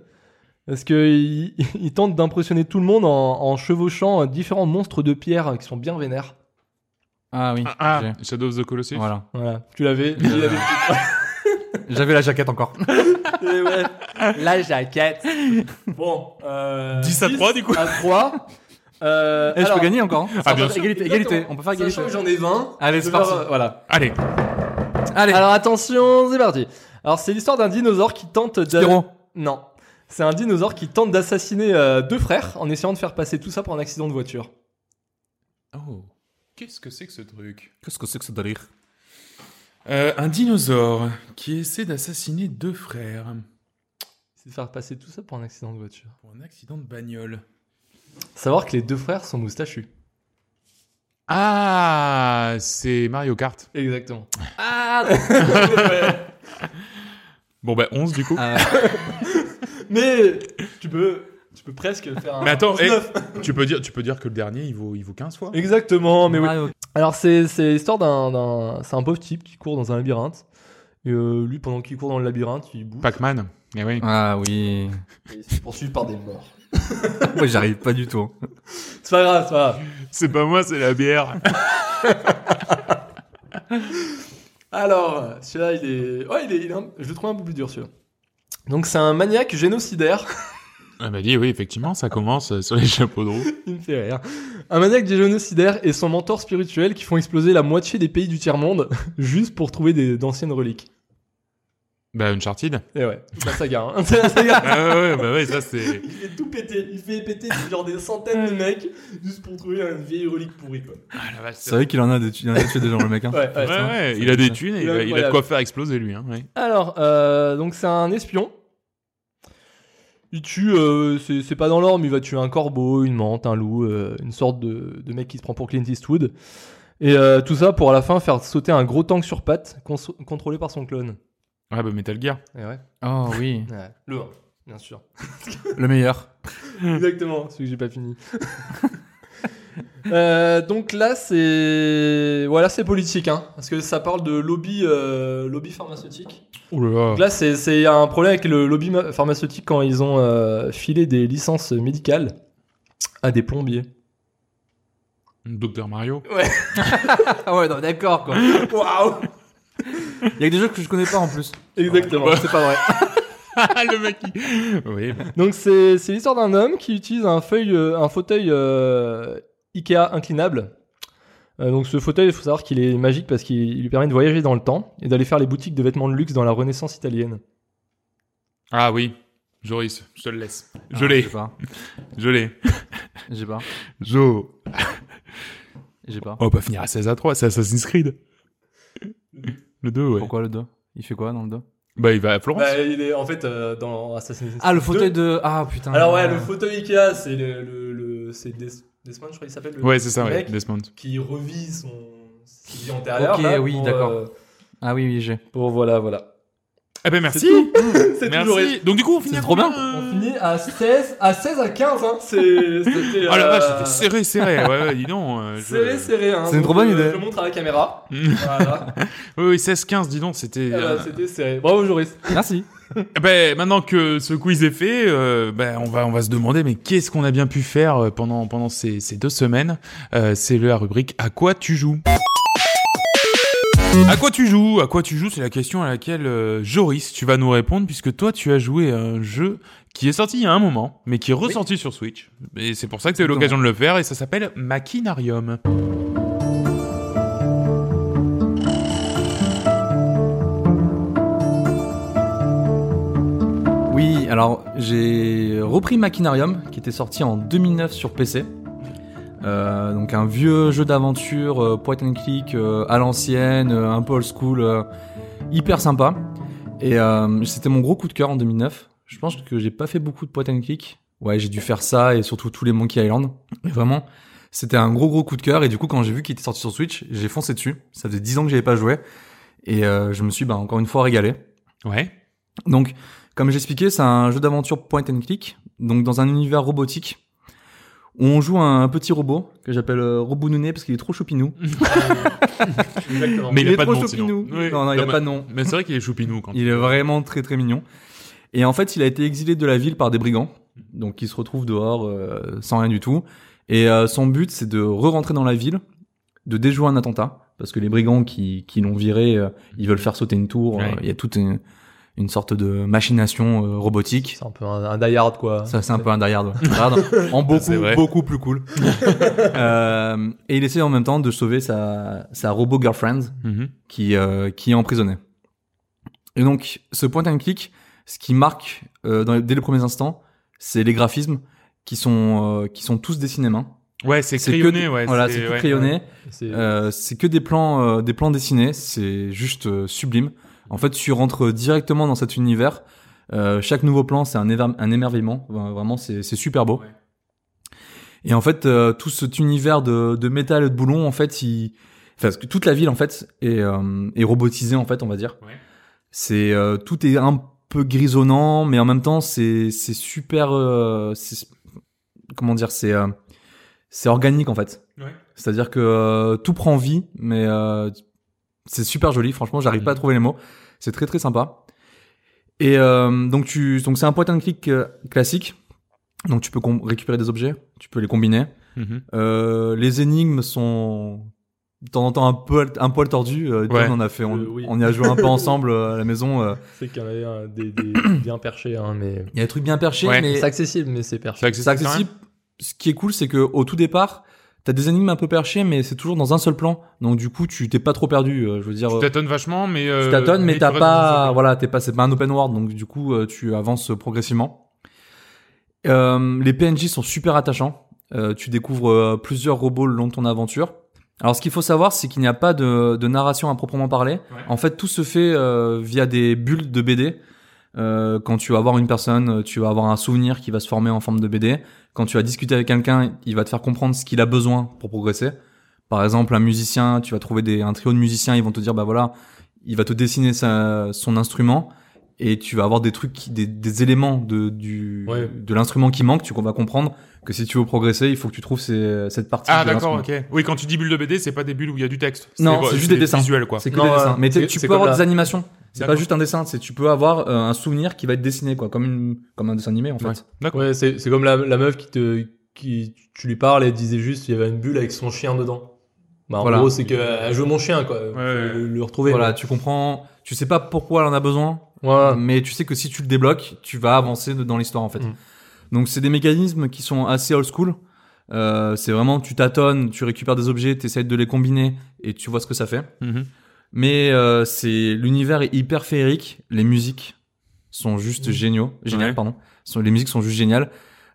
Parce qu'il il tente d'impressionner tout le monde en, en chevauchant différents monstres de pierre qui sont bien vénères. Ah oui. Ah, j'ai- Shadow of the Colossus. Voilà. Voilà, tu l'avais. J'avais la jaquette encore. Et ouais, la jaquette. Bon, euh, 10 à 3, du coup. À 3. Euh, je alors, peux gagner encore. hein. Ah, bien sûr. Égalité, égalité. On peut faire égalité. J'en ai 20. Allez, je c'est parti. faire, euh, Voilà. Allez. Allez. Alors attention, c'est parti. Alors c'est l'histoire d'un dinosaure qui tente de... Non. C'est un dinosaure qui tente d'assassiner euh, deux frères en essayant de faire passer tout ça pour un accident de voiture. Oh. Qu'est-ce que c'est que ce truc? Qu'est-ce que c'est que ce délire? Euh, Un dinosaure qui essaie d'assassiner deux frères C'est de faire passer tout ça pour un accident de voiture. pour un accident de bagnole. Savoir que les deux frères sont moustachus. Ah, c'est Mario Kart. Exactement. Ah Bon, bah 11 du coup. Euh, Mais tu peux, tu peux presque faire un. Mais attends, eh, 19. tu, peux dire, tu peux dire que le dernier, il vaut, il vaut 15 fois Exactement, mais oui. Mario- Alors, c'est c'est l'histoire d'un- d'un. C'est un pauvre type qui court dans un labyrinthe. Et euh, lui, pendant qu'il court dans le labyrinthe, il bouge. Pac-Man. Eh oui. Ah oui. Et il se fait poursuivre par des morts. Moi, j'arrive pas du tout. C'est pas grave, c'est pas grave. C'est pas moi, c'est la bière. Alors, celui-là, il est. Ouais, il est. il est un- Je le trouve un peu plus dur, celui-là. Donc, c'est un maniaque génocidaire. Ah bah dit oui, effectivement, ça commence euh, sur les chapeaux de roue. il me fait rire. Un maniaque génocidaire et son mentor spirituel qui font exploser la moitié des pays du tiers-monde juste pour trouver des- d'anciennes reliques. Bah Uncharted. Et ouais, toute la saga. Hein. C'est la saga. ah ouais, bah ouais, ça c'est... Il fait tout péter. Il fait péter genre des centaines de mecs juste pour trouver une vieille relique pourrie, quoi. Ah la vache, C'est vrai qu'il en a des, il en a tué des gens, le mec. Hein. Ouais, ouais. Ouais, ouais, il a des thunes et il a, il a de quoi faire exploser lui. Hein, ouais. Alors, euh, donc c'est un espion. Il tue, euh, c'est pas dans l'ordre, mais il va tuer un corbeau, une menthe, un loup, euh, une sorte de, de mec qui se prend pour Clint Eastwood. Et euh, tout ça pour à la fin faire sauter un gros tank sur pattes contrôlé par son clone. Ouais, bah Metal Gear. Et ouais. Oh oui. Le 1, bien sûr. Le meilleur. Exactement, celui que j'ai pas fini. Euh, donc là, c'est voilà, c'est politique, hein, parce que ça parle de lobby, euh, lobby pharmaceutique. Oh là là. Donc là, c'est c'est un problème avec le lobby ma- pharmaceutique quand ils ont euh, filé des licences médicales à des plombiers. Docteur Mario. Ouais, non, d'accord, quoi. Waouh Il y a que des jeux que je connais pas en plus. Exactement, c'est pas vrai. le mec qui... Oui. Donc c'est c'est l'histoire d'un homme qui utilise un, feuille, euh, un fauteuil euh, Ikea inclinable. Euh, donc ce fauteuil, il faut savoir qu'il est magique parce qu'il il lui permet de voyager dans le temps et d'aller faire les boutiques de vêtements de luxe dans la Renaissance italienne. Ah oui. Joris, je te le laisse. Je Ah, l'ai, je l'ai. J'ai pas. Jo. J'ai pas. On va pas finir à 16 à 3, c'est Assassin's Creed. Le 2, ouais. Pourquoi le 2 Il fait quoi dans le 2 Bah il va à Florence. Bah, il est en fait euh, dans Assassin's Creed. Ah, le fauteuil 2. de. Ah putain. Alors ouais, le fauteuil Ikea, c'est le, le, le- c'est Des- Desmond, je crois qu'il s'appelle. le- ouais, c'est ça, ouais. Desmond. qui revit son sa vie antérieure. Ok, là, oui, d'accord. euh, Ah oui, oui, j'ai. pour voilà, voilà. Eh ben merci. C'est Merci. toujours Donc du coup, on finit trop bien. On euh finit à 16, à 16 à 15, hein. C'est, c'était, Ah la vache, euh, c'était serré, serré. Ouais, ouais, dis donc. euh, je- Serré, serré, hein. C'est une trop bonne euh, idée. Je le montre à la caméra. Voilà. Oui, oui, 16-15, dis donc, c'était... Euh, c'était serré. Bravo, Joris. Merci. Eh Ben, maintenant que ce quiz est fait, euh, ben, on va on va se demander mais qu'est-ce qu'on a bien pu faire euh, pendant pendant ces, ces deux semaines? Euh, C'est la rubrique à quoi tu joues? À quoi tu joues? À quoi tu joues? C'est la question à laquelle euh, Joris, tu vas nous répondre puisque toi tu as joué à un jeu qui est sorti il y a un moment, mais qui est ressorti sur Switch. Et c'est pour ça que tu as eu l'occasion de le faire et ça s'appelle Machinarium. Oui, alors j'ai repris Machinarium qui était sorti en 2009 sur PC. Euh, donc un vieux jeu d'aventure euh, point and click euh, à l'ancienne, euh, un peu old school, euh, hyper sympa. Et euh, c'était mon gros coup de cœur en 2009. Je pense que j'ai pas fait beaucoup de point and click. Ouais, j'ai dû faire ça et surtout tous les Monkey Island. Mais vraiment, c'était un gros gros coup de cœur. Et du coup, quand j'ai vu qu'il était sorti sur Switch, j'ai foncé dessus. Ça faisait 10 ans que j'avais pas joué. Et euh, je me suis bah, encore une fois régalé. Ouais. Donc, comme j'expliquais, c'est un jeu d'aventure point and click, donc dans un univers robotique, où on joue un, petit robot, que j'appelle euh, Robot Nounet, parce qu'il est trop choupinou. Exactement. Mais il, est pas de trop sinon. choupinou. Oui. Non, non, il a mais- pas de nom. Mais c'est vrai qu'il est choupinou quand Il est vraiment très très mignon. Et en fait, il a été exilé de la ville par des brigands, donc il se retrouve dehors euh, sans rien du tout. Et euh, son but, c'est de re-rentrer dans la ville, de déjouer un attentat, parce que les brigands qui, qui l'ont viré, euh, ils veulent faire sauter une tour. Ouais. euh, Il y a toute une, une sorte de machination euh, robotique. C'est un peu un, un die hard, quoi. Ça, c'est un peu un die hard. ouais. En beaucoup, beaucoup plus cool. euh, et il essaie en même temps de sauver sa, sa robot girlfriend Mhm. qui, euh, qui est emprisonnée. Et donc, ce point and click, ce qui marque euh, dans dès les premiers instants, c'est les graphismes qui sont, euh, qui sont tous dessinés main. Ouais, c'est que crayonné, ouais. voilà, c'est tout ouais. crayonné. C'est, Euh, c'est que des plans, euh, des plans dessinés. C'est juste euh, sublime. En fait, tu rentres directement dans cet univers. Euh, chaque nouveau plan, c'est un, émerveillement. Vra- Vraiment, c'est super beau. Ouais. Et en fait, euh, tout cet univers de, de métal et de boulons, en fait, il, enfin, parce que toute la ville, en fait, est, euh, est robotisée, en fait, on va dire. Ouais. C'est euh, tout est un peu grisonnant, mais en même temps, c'est super. euh, comment dire, c'est euh, c'est organique, en fait. Ouais. C'est-à-dire que euh, tout prend vie, mais euh, c'est super joli. Franchement, j'arrive pas à trouver les mots. C'est très très sympa. Et euh, donc tu, donc c'est un point and click euh, classique. Donc tu peux récupérer des objets, tu peux les combiner. Mhm. Euh, les énigmes sont de temps en temps un peu un poil tordus. Euh, en a fait, on, Euh, oui. on y a joué un peu ensemble euh, à la maison. euh. C'est qu'il y en avait des, des bien perchés, hein, mais Il y a des trucs bien perchés, Ouais. mais c'est accessible, mais c'est perché. C'est c'est accessible. accessible. Ce qui est cool, c'est que au tout départ, t'as des énigmes un peu perchés, mais c'est toujours dans un seul plan. Donc du coup, tu t'es pas trop perdu. euh, je veux dire, Tu euh, tâtonnes vachement, mais. euh, tu tâtonnes, mais t'as pas, voilà, t'es pas, c'est pas un open world, donc du coup, tu avances progressivement. Euh, les PNJ sont super attachants. Euh, tu découvres plusieurs robots le long de ton aventure. Alors, ce qu'il faut savoir, c'est qu'il n'y a pas de, de narration à proprement parler. En fait, tout se fait euh, via des bulles de BD. Euh, quand tu vas voir une personne, tu vas avoir un souvenir qui va se former en forme de BD. Quand tu vas discuter avec quelqu'un, il va te faire comprendre ce qu'il a besoin pour progresser. Par exemple, un musicien, tu vas trouver des, un trio de musiciens, ils vont te dire, bah voilà, il va te dessiner sa, son instrument et tu vas avoir des trucs, des, des éléments de, du, Ouais. de l'instrument qui manque. Tu vas comprendre que si tu veux progresser, il faut que tu trouves ces- cette partie. Ah d'accord, ok. Oui, quand tu dis bulle de BD, c'est pas des bulles où il y a du texte. Non, c'est juste des dessins. Visuel quoi. C'est que Non, des ouais, dessins. Mais tu c'est peux avoir des animations. C'est pas juste un dessin. C'est tu peux avoir euh, un souvenir qui va être dessiné quoi, comme une, comme un dessin animé en fait. Ouais. D'accord. Ouais, c'est c'est comme la, la meuf qui te, qui, tu lui parles et disait juste il y avait une bulle avec son chien dedans. Bah, en Voilà. gros, c'est que elle joue mon chien, quoi. Ouais. le, le retrouver. Voilà, quoi. tu comprends. Tu sais pas pourquoi elle en a besoin, Voilà. mais tu sais que si tu le débloques, tu vas avancer dans l'histoire en fait. Mm. Donc c'est des mécanismes qui sont assez old school. Euh, c'est vraiment tu tâtonnes, tu récupères des objets, tu essaies de les combiner et tu vois ce que ça fait. Mhm. Mais euh, c'est l'univers est hyper féerique, les musiques sont juste géniaux, géniales Ouais. pardon. Sont- Les musiques sont juste géniales.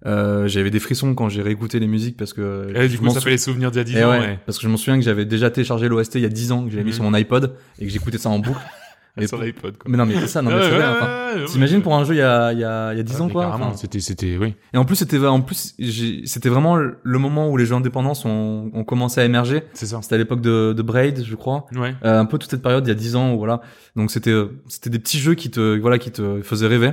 Euh, j'avais des frissons quand j'ai réécouté les musiques parce que Et du je coup, m'en ça fait les souvenirs d'il y a 10 Eh ans. ouais, ouais. parce que je me souviens que j'avais déjà téléchargé l'OST il y a 10 ans que j'avais mis Mhm. sur mon iPod et que j'écoutais ça en boucle. Et Sur l'iPod quoi. Mais non mais c'est ça, non mais c'est enfin, T'imagines pour un jeu il y a il y a il y a 10 Ouais, ans mais quoi. enfin. C'était, c'était, oui. Et en plus c'était en plus j'ai- c'était vraiment le moment où les jeux indépendants sont ont commencé à émerger. C'est ça. C'était à l'époque de, de Braid, je crois. Ouais. Euh, un peu toute cette période il y a 10 ans où voilà donc c'était euh, c'était des petits jeux qui te voilà qui te faisaient rêver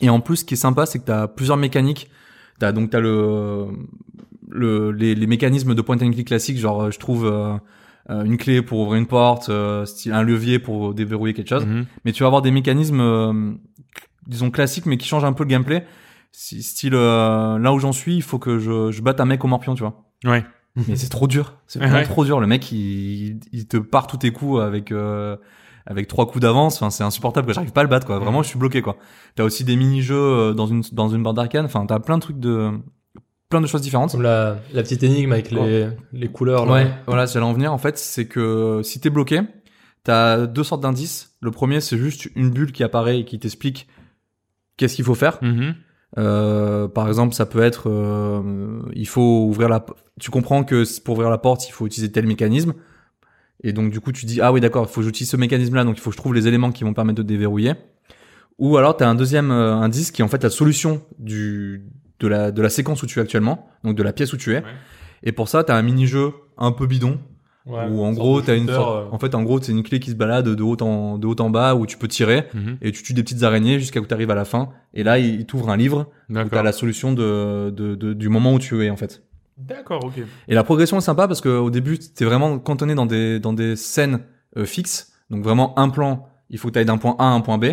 et en plus ce qui est sympa c'est que t'as plusieurs mécaniques t'as donc t'as le le les, les mécanismes de point and click classique genre euh, je trouve euh, une clé pour ouvrir une porte euh, style un levier pour déverrouiller quelque chose Mhm. mais tu vas avoir des mécanismes euh, disons classiques mais qui changent un peu le gameplay Si- style euh, là où j'en suis il faut que je, je batte un mec au morpion tu vois Ouais. mais c'est trop dur. C'est vraiment Ouais. trop dur. Le mec, il, il te part tous tes coups avec euh, avec trois coups d'avance. Enfin, c'est insupportable. quoi. J'arrive pas à le battre. Quoi. Vraiment, je suis bloqué. Quoi. T'as aussi des mini-jeux euh, dans une dans une bande d'arcane. Enfin, t'as plein de trucs de plein de choses différentes. Comme la, la petite énigme avec les, les couleurs. Là. Ouais, voilà, j'allais en venir. En fait, c'est que si t'es bloqué, t'as deux sortes d'indices. Le premier, c'est juste une bulle qui apparaît et qui t'explique qu'est-ce qu'il faut faire. Mhm. Euh, par exemple, ça peut être, euh, il faut ouvrir la. Tu comprends que pour ouvrir la porte, il faut utiliser tel mécanisme. Et donc du coup, tu dis ah oui d'accord, il faut que j'utilise ce mécanisme-là, donc il faut que je trouve les éléments qui vont permettre de déverrouiller. Ou alors tu as un deuxième euh, indice qui est en fait la solution du de la de la séquence où tu es actuellement, donc de la pièce où tu es. Ouais. Et pour ça, tu as un mini-jeu un peu bidon Ouais, où en gros, sorte de tu as une sorte- euh, en fait en gros, c'est une clé qui se balade de haut en de haut en bas où tu peux tirer Mhm. et tu tues des petites araignées jusqu'à où tu arrives à la fin et là, il t'ouvre un livre où t'as la solution de, de, de- du moment où tu es en fait. D'accord, ok. Et la progression est sympa parce qu'au début t'es vraiment cantonné dans des dans des scènes euh, fixes, donc vraiment un plan, il faut que tu ailles d'un point A à un point B.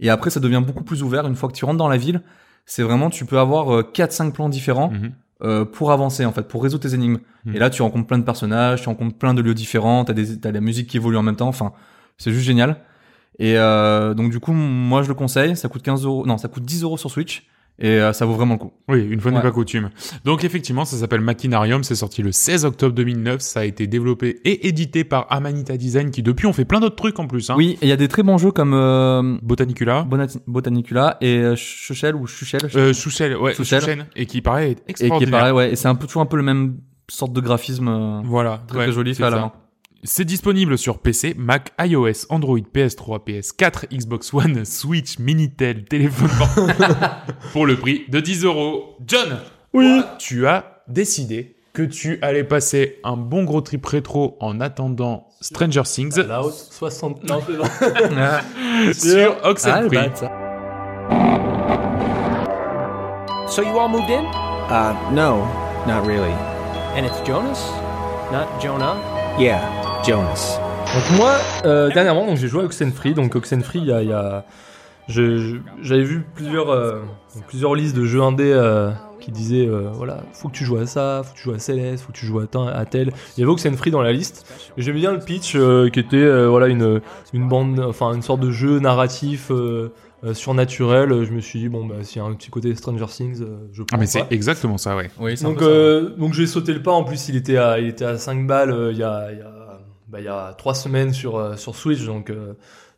Et après ça devient beaucoup plus ouvert une fois que tu rentres dans la ville. C'est vraiment tu peux avoir euh, quatre cinq plans différents Mhm. euh, pour avancer en fait, pour résoudre tes énigmes. Mhm. Et là tu rencontres plein de personnages, tu rencontres plein de lieux différents, t'as des t'as la musique qui évolue en même temps. Enfin c'est juste génial. Et euh, donc du coup moi je le conseille, ça coûte 15 euros, non ça coûte 10 euros sur Switch et euh, ça vaut vraiment le coup. Oui, une fois n'est Ouais. pas coutume. Donc effectivement, ça s'appelle Machinarium, c'est sorti le 16 octobre 2009, ça a été développé et édité par Amanita Design qui depuis ont fait plein d'autres trucs en plus. Hein. Oui, et il y a des très bons jeux comme euh, Botanicula, Bonati- Botanicula et euh, Chuchel ou Chuchel euh, ouais. Chouchen, et qui paraît être pas. et qui extraordinaire. pareil, ouais, et c'est un peu toujours un peu le même sorte de graphisme euh, Voilà, très ouais, très joli c'est fait à la ça. main. C'est disponible sur PC, Mac, iOS, Android, PS3, PS4, Xbox One, Switch, Minitel, téléphone portable pour le prix de 10 euros. John, oui. tu as décidé que tu allais passer un bon gros trip rétro en attendant Stranger Things 60. Non, c'est pas. sur Ah, Oxenfree. So you all moved in? Uh, no, not really. And it's Jonas? not Jonah? Yeah, Jonas. Donc moi, euh, dernièrement, donc j'ai joué à Oxenfree. Donc Oxenfree, il y a, il y a- je- je- j'avais vu plusieurs, euh, plusieurs listes de jeux indés euh, qui disaient, euh, voilà, faut que tu joues à ça, faut que tu joues à Céleste, faut que tu joues à, tel- à tel. Il y avait Oxenfree dans la liste. Et J'aimais bien le pitch, euh, qui était, euh, voilà, une, une bande, enfin une sorte de jeu narratif. euh, euh, surnaturel, je me suis dit bon bah s'il y a un petit côté Stranger Things, euh, je prends Ah, mais pas. c'est exactement ça, ouais. Oui, Donc, ça. donc j'ai sauté le pas. En plus, il était à, il était à 5 balles euh, il y a, il y a, bah, il y a 3 semaines sur, euh, sur Switch. Donc, euh,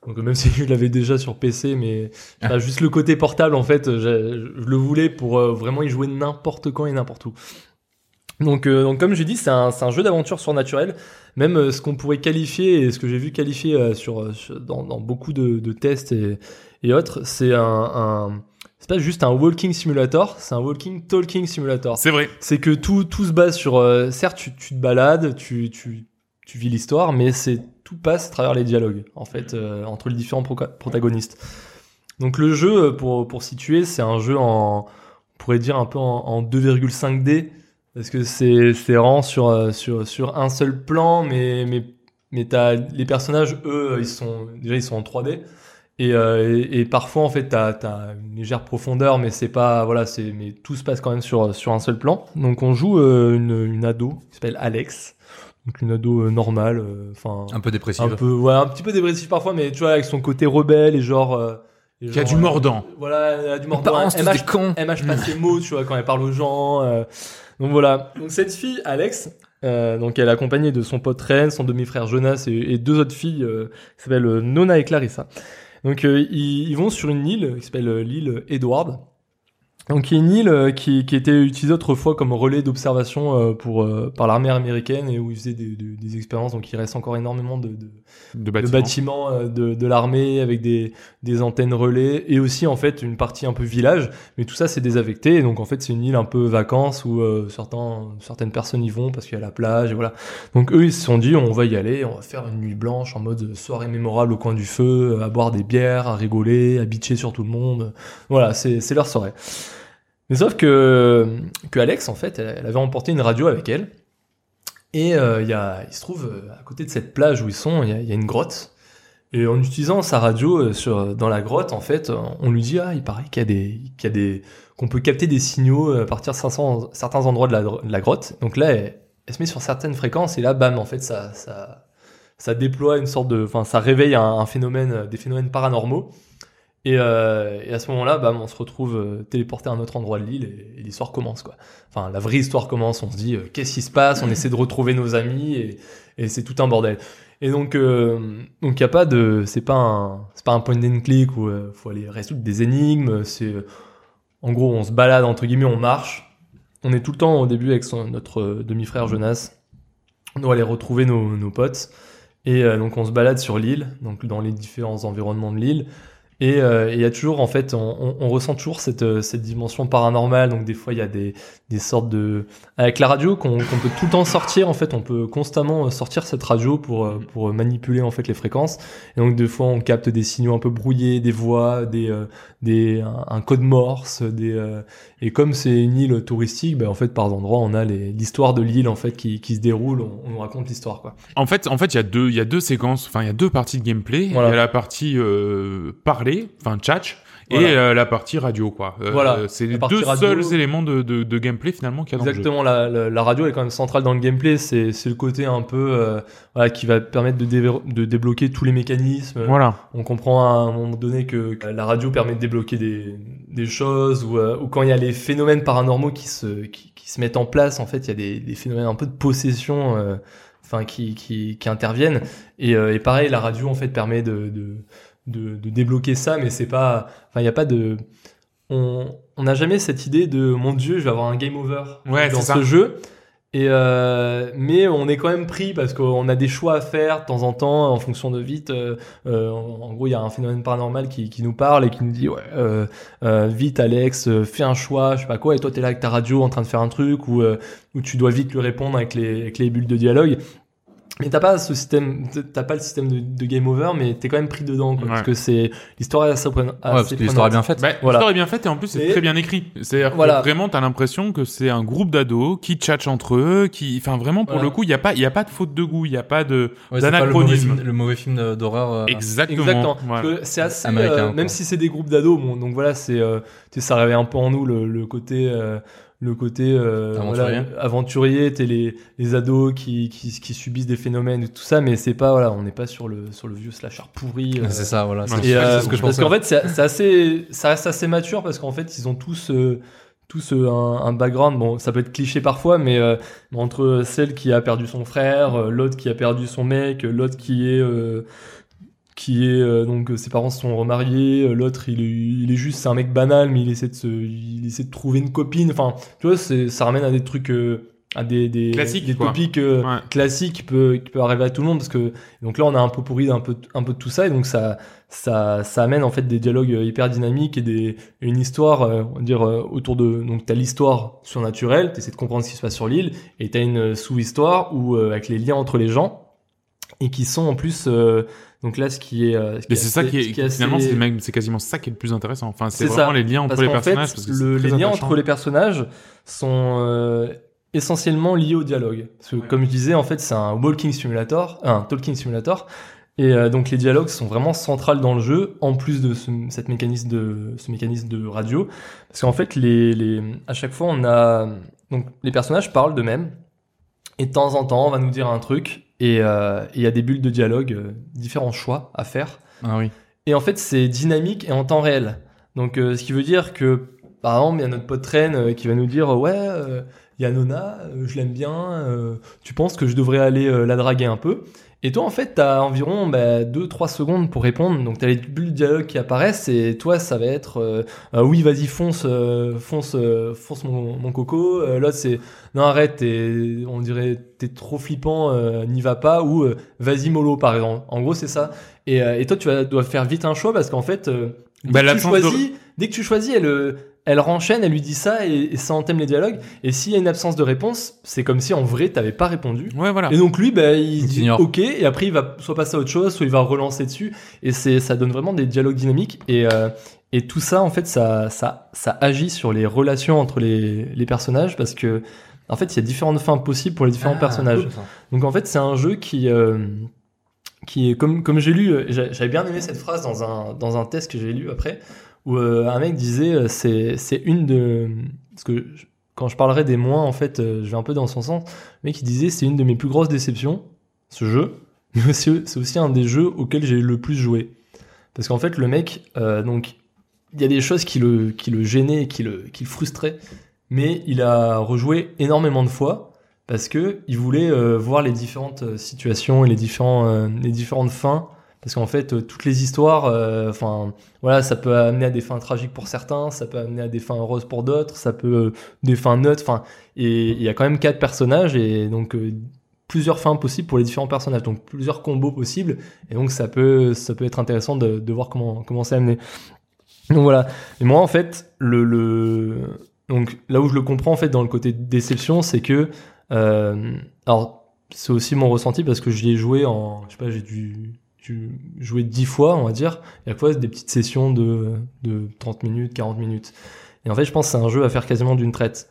donc même si je l'avais déjà sur PC, mais bah, juste le côté portable, en fait, j'ai- je le voulais pour euh, vraiment y jouer n'importe quand et n'importe où. Donc, euh, donc comme j'ai dit, c'est un, c'est un jeu d'aventure surnaturel. Même euh, ce qu'on pourrait qualifier et ce que j'ai vu qualifier euh, sur, sur- dans, dans beaucoup de, de tests et, et autres, c'est un, un c'est pas juste un walking simulator, c'est un walking talking simulator. C'est vrai. C'est que tout, tout se base sur. euh, certes, tu, tu te balades, tu, tu, tu vis l'histoire, mais c'est tout passe à travers les dialogues, en fait, euh, entre les différents protagonistes. Donc le jeu, euh, pour, pour situer, c'est un jeu en. On pourrait dire un peu en, en 2,5D, parce que c'est vraiment sur, euh, sur, sur un seul plan, mais, mais, mais t'as, les personnages, eux, ils sont. Déjà, ils sont en 3D. Et, et, parfois, en fait, t'as as une légère profondeur, mais c'est pas, voilà, c'est, mais tout se passe quand même sur sur un seul plan. Donc, on joue une ado qui s'appelle Alex, donc une ado euh, normale, euh, enfin, Un peu dépressif. un peu, ouais, un petit peu dépressif parfois, mais tu vois, avec son côté rebelle et genre, euh, Qui a du mordant. voilà, elle a du mordant. Elle mâche- elle mâche pas ses mots, tu vois, quand elle parle aux gens. euh. Donc voilà. Donc cette fille, Alex, euh, donc elle est accompagnée de son pote Ren, son demi-frère Jonas et, et deux autres filles euh, qui s'appellent Nona et Clarissa. Donc euh, ils, ils vont sur une île qui s'appelle l'île Edward. Donc qui est une île euh, qui, qui était utilisée autrefois comme relais d'observation euh, pour euh, par l'armée américaine et où ils faisaient des, des- des expériences. Donc il reste encore énormément de, de, De de bâtiment. bâtiments de, de l'armée avec des, des antennes relais et aussi en fait une partie un peu village. Mais tout ça c'est désaffecté. Et donc en fait c'est une île un peu vacances où euh, certains, certaines personnes y vont parce qu'il y a la plage et voilà. Donc eux ils se sont dit on va y aller on va faire une nuit blanche en mode soirée mémorable au coin du feu à boire des bières à rigoler à bitcher sur tout le monde. Voilà c'est leur soirée mais sauf que que Alex en fait elle, avait emporté une radio avec elle et euh, y a, il se trouve euh, à côté de cette plage où ils sont, il y a, une grotte. Et en utilisant sa radio euh, sur dans la grotte, en fait, on lui dit ah il paraît qu'il y a des qu'il y a des qu'on peut capter des signaux euh, à partir de 500 certains endroits de la, grotte. Donc là, elle, se met sur certaines fréquences et là, bam, en fait, ça ça ça déploie une sorte de, enfin, ça réveille un, phénomène, des phénomènes paranormaux. Et, euh, et à ce moment-là, bam, on se retrouve euh, téléporté à un autre endroit de l'île et, et l'histoire commence quoi. Enfin, la vraie histoire commence. On se dit euh, qu'est-ce qui se passe? On essaie de retrouver nos amis et, et c'est tout un bordel. Et donc, euh, donc y a pas de, c'est pas un, c'est pas un point and click où euh, faut aller résoudre des énigmes. C'est, en gros, on se balade entre guillemets, on marche. On est tout le temps au début avec son, notre demi-frère Jonas. On doit aller retrouver nos, nos potes. Et donc on se balade sur l'île, donc dans les différents environnements de l'île. Et euh, et il y a toujours, en fait, on, on- on ressent toujours cette, euh, cette dimension paranormale. Donc des fois, il y a des, des sortes de... Avec la radio, qu'on peut tout le temps sortir, en fait, on peut constamment euh, sortir cette radio pour, euh, pour manipuler, en fait, les fréquences. Et donc des fois, on capte des signaux un peu brouillés, des voix, des, euh, des, un, code morse. Des, euh, et comme c'est une île touristique, ben, en fait, par endroits, on a l'histoire de l'île, en fait, qui, qui se déroule. On, on nous raconte l'histoire, quoi. En fait, en fait, il y a deux, y a deux séquences. Enfin, il y a deux parties de gameplay. Voilà. Il y a la partie euh, parler, enfin chat, Voilà. et euh, la partie radio, quoi. Euh, Voilà. C'est La les deux radio- seuls éléments de, de, de gameplay finalement qu'il y a dans le jeu. Exactement, la, la, la radio est quand même centrale dans le gameplay. C'est c'est le côté un peu euh, voilà, qui va permettre de, de débloquer tous les mécanismes. Voilà. On comprend à un moment donné que, que la radio permet de débloquer des, des choses ou, euh, ou quand il y a les phénomènes paranormaux qui se, qui, qui se mettent en place, en fait, il y a des, des phénomènes un peu de possession euh, enfin, qui, qui, qui interviennent. Et, euh, et pareil, la radio, en fait, permet de, de, de, de débloquer ça, mais c'est pas... Enfin, il n'y a pas de... On on n'a jamais cette idée de mon dieu, je vais avoir un game over Ouais, dans ce ça. jeu. Et euh, mais on est quand même pris parce qu'on a des choix à faire de temps en temps en fonction de vite. euh, euh, en, gros, il y a un phénomène paranormal qui, qui nous parle et qui nous dit ouais, euh, vite Alex, fais un choix, je sais pas quoi. Et toi, t'es là avec ta radio en train de faire un truc ou où tu dois vite lui répondre avec les avec les bulles de dialogue. Mais t'as pas ce système, t'as pas le système de, de game over, mais t'es quand même pris dedans, quoi, Ouais. parce que c'est l'histoire est assez, Ouais, parce que l'histoire est bien faite. Bah, Voilà. L'histoire est bien faite et en plus c'est très bien écrit. C'est-à-dire Voilà. que vraiment t'as l'impression que c'est un groupe d'ados qui tchatchent entre eux, qui, enfin vraiment pour Voilà. le coup il y a pas, il y a pas de faute de goût, il y a pas de Ouais, le d'anachronisme. film, le mauvais film d'horreur. euh, Exactement. Exactement. Voilà. Parce que C'est assez, Américain, euh, quoi. même si c'est des groupes d'ados, bon, donc voilà, c'est, euh, tu sais, ça réveille un peu en nous le, le côté, euh, le côté euh, Aventurier. voilà, aventurier, t'es les, les ados qui, qui, qui subissent des phénomènes et tout ça, mais c'est pas, voilà, on n'est pas sur le, sur le vieux slasher pourri. euh, C'est ça, voilà. C'est euh, ce que je parce qu'en fait, c'est assez, ça reste assez mature parce qu'en fait, ils ont tous, euh, tous euh, un, un background. Bon, ça peut être cliché parfois, mais euh, entre celle qui a perdu son frère, euh, l'autre qui a perdu son mec, l'autre qui est, euh, qui est euh, donc euh, ses parents se sont remariés, euh, l'autre il est, il est juste c'est un mec banal, mais il essaie de se, il essaie de trouver une copine. Enfin, tu vois, ça ramène à des trucs. euh, à des, des, Classiques, des topics euh, Ouais. classiques qui peut, qui peut arriver à tout le monde parce que donc là on a un peu pourri d'un peu un peu de tout ça et donc ça ça ça amène en fait des dialogues hyper dynamiques et des une histoire on va dire autour de donc t'as l'histoire surnaturelle t'essaies de comprendre ce qui se passe sur l'île et t'as une sous-histoire où avec les liens entre les gens et qui sont en plus euh, donc là ce qui est euh, ce qui Mais c'est ça qui est, ce qui est finalement assez- c'est quasiment ça qui est le plus intéressant. Enfin c'est vraiment ça. les liens entre parce les personnages fait, parce que le- les liens entre les personnages sont euh, essentiellement liés au dialogue. Parce que, comme je disais, en fait, c'est un walking simulator, un talking simulator. Et euh, donc, les dialogues sont vraiment centrales dans le jeu, en plus de ce, cette mécanisme de, ce mécanisme de radio. Parce qu'en fait, les, les, à chaque fois, on a. Donc, les personnages parlent d'eux-mêmes. Et de temps en temps, on va nous dire un truc. Et euh, et il y a des bulles de dialogue, euh, différents choix à faire. Ah oui. Et en fait, c'est dynamique et en temps réel. Donc, euh, ce qui veut dire que, par exemple, il y a notre pote euh, qui va nous dire Ouais, il y a Nona, euh, je l'aime bien, euh, tu penses que je devrais aller euh, la draguer un peu? Et toi, en fait, tu as environ 2-3 secondes pour répondre. Donc, tu as les bulles de dialogue qui apparaissent et toi, ça va être euh, Euh, Oui, vas-y, fonce, euh, fonce, fonce mon, mon coco. L'autre, c'est Non, arrête, on dirait t'es trop flippant, n'y va pas. Ou Vas-y, mollo, par exemple. En gros, c'est ça. Et, et toi, tu vas, dois faire vite un choix parce qu'en fait, euh, dès, Bah, que tu de- choisis, dès que tu choisis, elle, elle renchaîne, elle lui dit ça et, et ça entame les dialogues. Et s'il y a une absence de réponse, c'est comme si en vrai, t'avais pas répondu. Ouais voilà. Et donc lui, bah, il Il dit ok, et après il va soit passer à autre chose, soit il va relancer dessus, et c'est ça donne vraiment des dialogues dynamiques et euh, et tout ça en fait ça ça ça agit sur les relations entre les les personnages parce que en fait il y a différentes fins possibles pour les différents Ah, personnages. cool. Donc en fait c'est un jeu qui euh, qui est comme comme j'ai lu, j'a- j'avais bien aimé cette phrase dans un dans un test que j'ai lu après où euh, un mec disait euh, c'est c'est une de parce que quand je parlerai des moins en fait euh, je vais un peu dans son sens. Le mec disait c'est une de mes plus grosses déceptions ce jeu mais c'est aussi un des jeux auxquels j'ai le plus joué. Parce qu'en fait le mec donc il y a des choses qui le qui le gênaient qui le qui le frustraient mais il a rejoué énormément de fois parce que il voulait voir les différentes situations et les différents les différentes fins parce qu'en fait euh, toutes les histoires euh, enfin voilà ça peut amener à des fins tragiques pour certains ça peut amener à des fins heureuses pour d'autres ça peut euh, des fins neutres enfin et il y a quand même quatre personnages et donc plusieurs fins possibles pour les différents personnages donc plusieurs combos possibles et donc ça peut ça peut être intéressant de, de voir comment comment c'est amené. Donc voilà. Et moi en fait le, le donc là où je le comprends en fait dans le côté déception c'est que euh, alors c'est aussi mon ressenti parce que j'y ai joué en je sais pas j'ai dû, dû jouer 10 fois on va dire et à fois des petites sessions de, de 30 minutes 40 minutes. Et en fait je pense que c'est un jeu à faire quasiment d'une traite.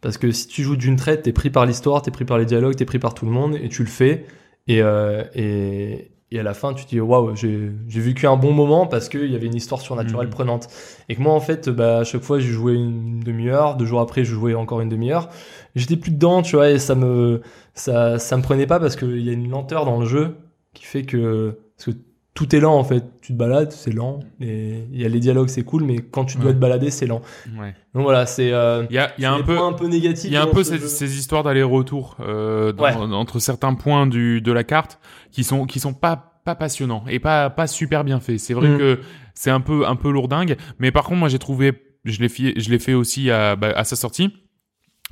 Parce que si tu joues d'une traite t'es pris par l'histoire t'es pris par les dialogues t'es pris par tout le monde et tu le fais et, euh, et, et à la fin tu te dis waouh j'ai j'ai vécu un bon moment parce qu'il y avait une histoire surnaturelle Mhm. prenante. Et que moi en fait bah, à chaque fois j'ai joué une demi-heure deux jours après je jouais encore une demi-heure. J'étais plus dedans tu vois et ça me ça ça me prenait pas parce qu'il y a une lenteur dans le jeu qui fait que parce que tout est lent en fait tu te balades c'est lent et il y a les dialogues c'est cool mais quand tu dois Ouais. te balader c'est lent Ouais. donc voilà c'est euh, Il y a y a un peu un Il y a un peu ce ces, histoires d'aller-retour euh, Ouais. entre certains points du, de la carte qui sont qui sont pas pas passionnants et pas pas super bien faits. C'est vrai Mm. que c'est un peu un peu lourdingue, mais par contre moi j'ai trouvé je l'ai fait je l'ai fait aussi à bah, à sa sortie.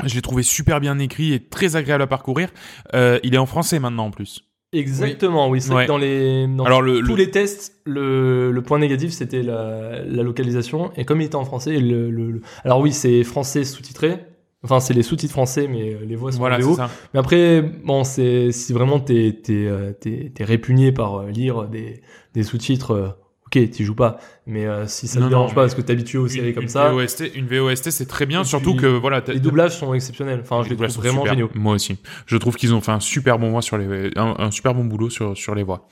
Je l'ai trouvé super bien écrit et très agréable à parcourir. Euh, il est en français maintenant en plus. Exactement oui, c'est vrai Ouais. que dans les dans Alors le, tous le- les tests, le, le point négatif c'était la, la localisation et comme il était en français, le, le- le- alors oui c'est français sous-titré, Enfin, c'est les sous-titres français, mais euh, les voix sont Voilà, en VO. Mais après, bon, c'est si vraiment t'es t'es euh, t'es répugné par euh, lire des des sous-titres, ok, t'y joues pas. Mais euh, si ça Non, te dérange pas parce que t'es habitué aux séries Une- comme une ça, VOST, une VOST, c'est très bien, surtout que voilà. les doublages sont exceptionnels. Enfin, je les trouve vraiment super. géniaux. Moi aussi. Je trouve qu'ils ont fait un super bon voix sur les, un, un super bon boulot sur sur les voix.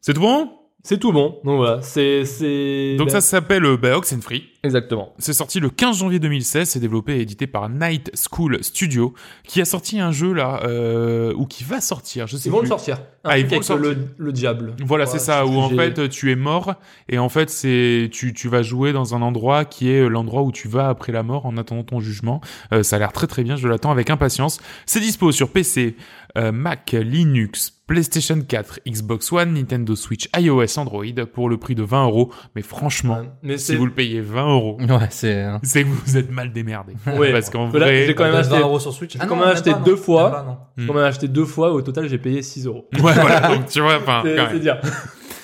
C'est tout bon? C'est tout bon. Donc voilà, c'est c'est Donc ça s'appelle euh, bah, Oxenfree. exactement. C'est sorti le 15 janvier 2016, c'est développé et édité par Night School Studio, qui a sorti un jeu là, euh, ou qui va sortir, je sais Ils vont plus. le sortir. Un Ah, ils vont le avec le, le diable. Voilà, c'est ça, où en fait tu es mort et en fait c'est tu tu vas jouer dans un endroit qui est l'endroit où tu vas après la mort en attendant ton jugement. Euh, ça a l'air très très bien, je l'attends avec impatience. C'est dispo sur PC, euh, Mac, Linux, PlayStation 4, Xbox One, Nintendo Switch, iOS, Android pour le prix de 20 euros. Mais franchement, Ouais. Mais si vous le payez 20 euros, Ouais, c'est. hein. c'est vous êtes mal démerdé. Ouais. Parce qu'en vrai, j'ai quand même Peut-être acheté- 20 euros sur Switch. j'ai quand même acheté deux fois. Hmm. On m'a acheté deux fois, au total j'ai payé 6 euros. ouais, voilà, donc tu vois, enfin, C'est quand c'est même. dire.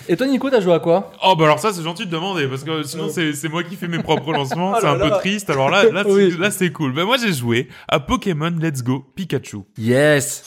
Et toi, Nico, t'as joué à quoi? Oh bah alors ça c'est gentil de demander parce que sinon c'est moi qui fais mes propres lancements, Oh c'est là un peu là. triste. Alors là là c'est- Oui. là c'est cool. Ben moi j'ai joué à Pokémon Let's Go Pikachu. Yes.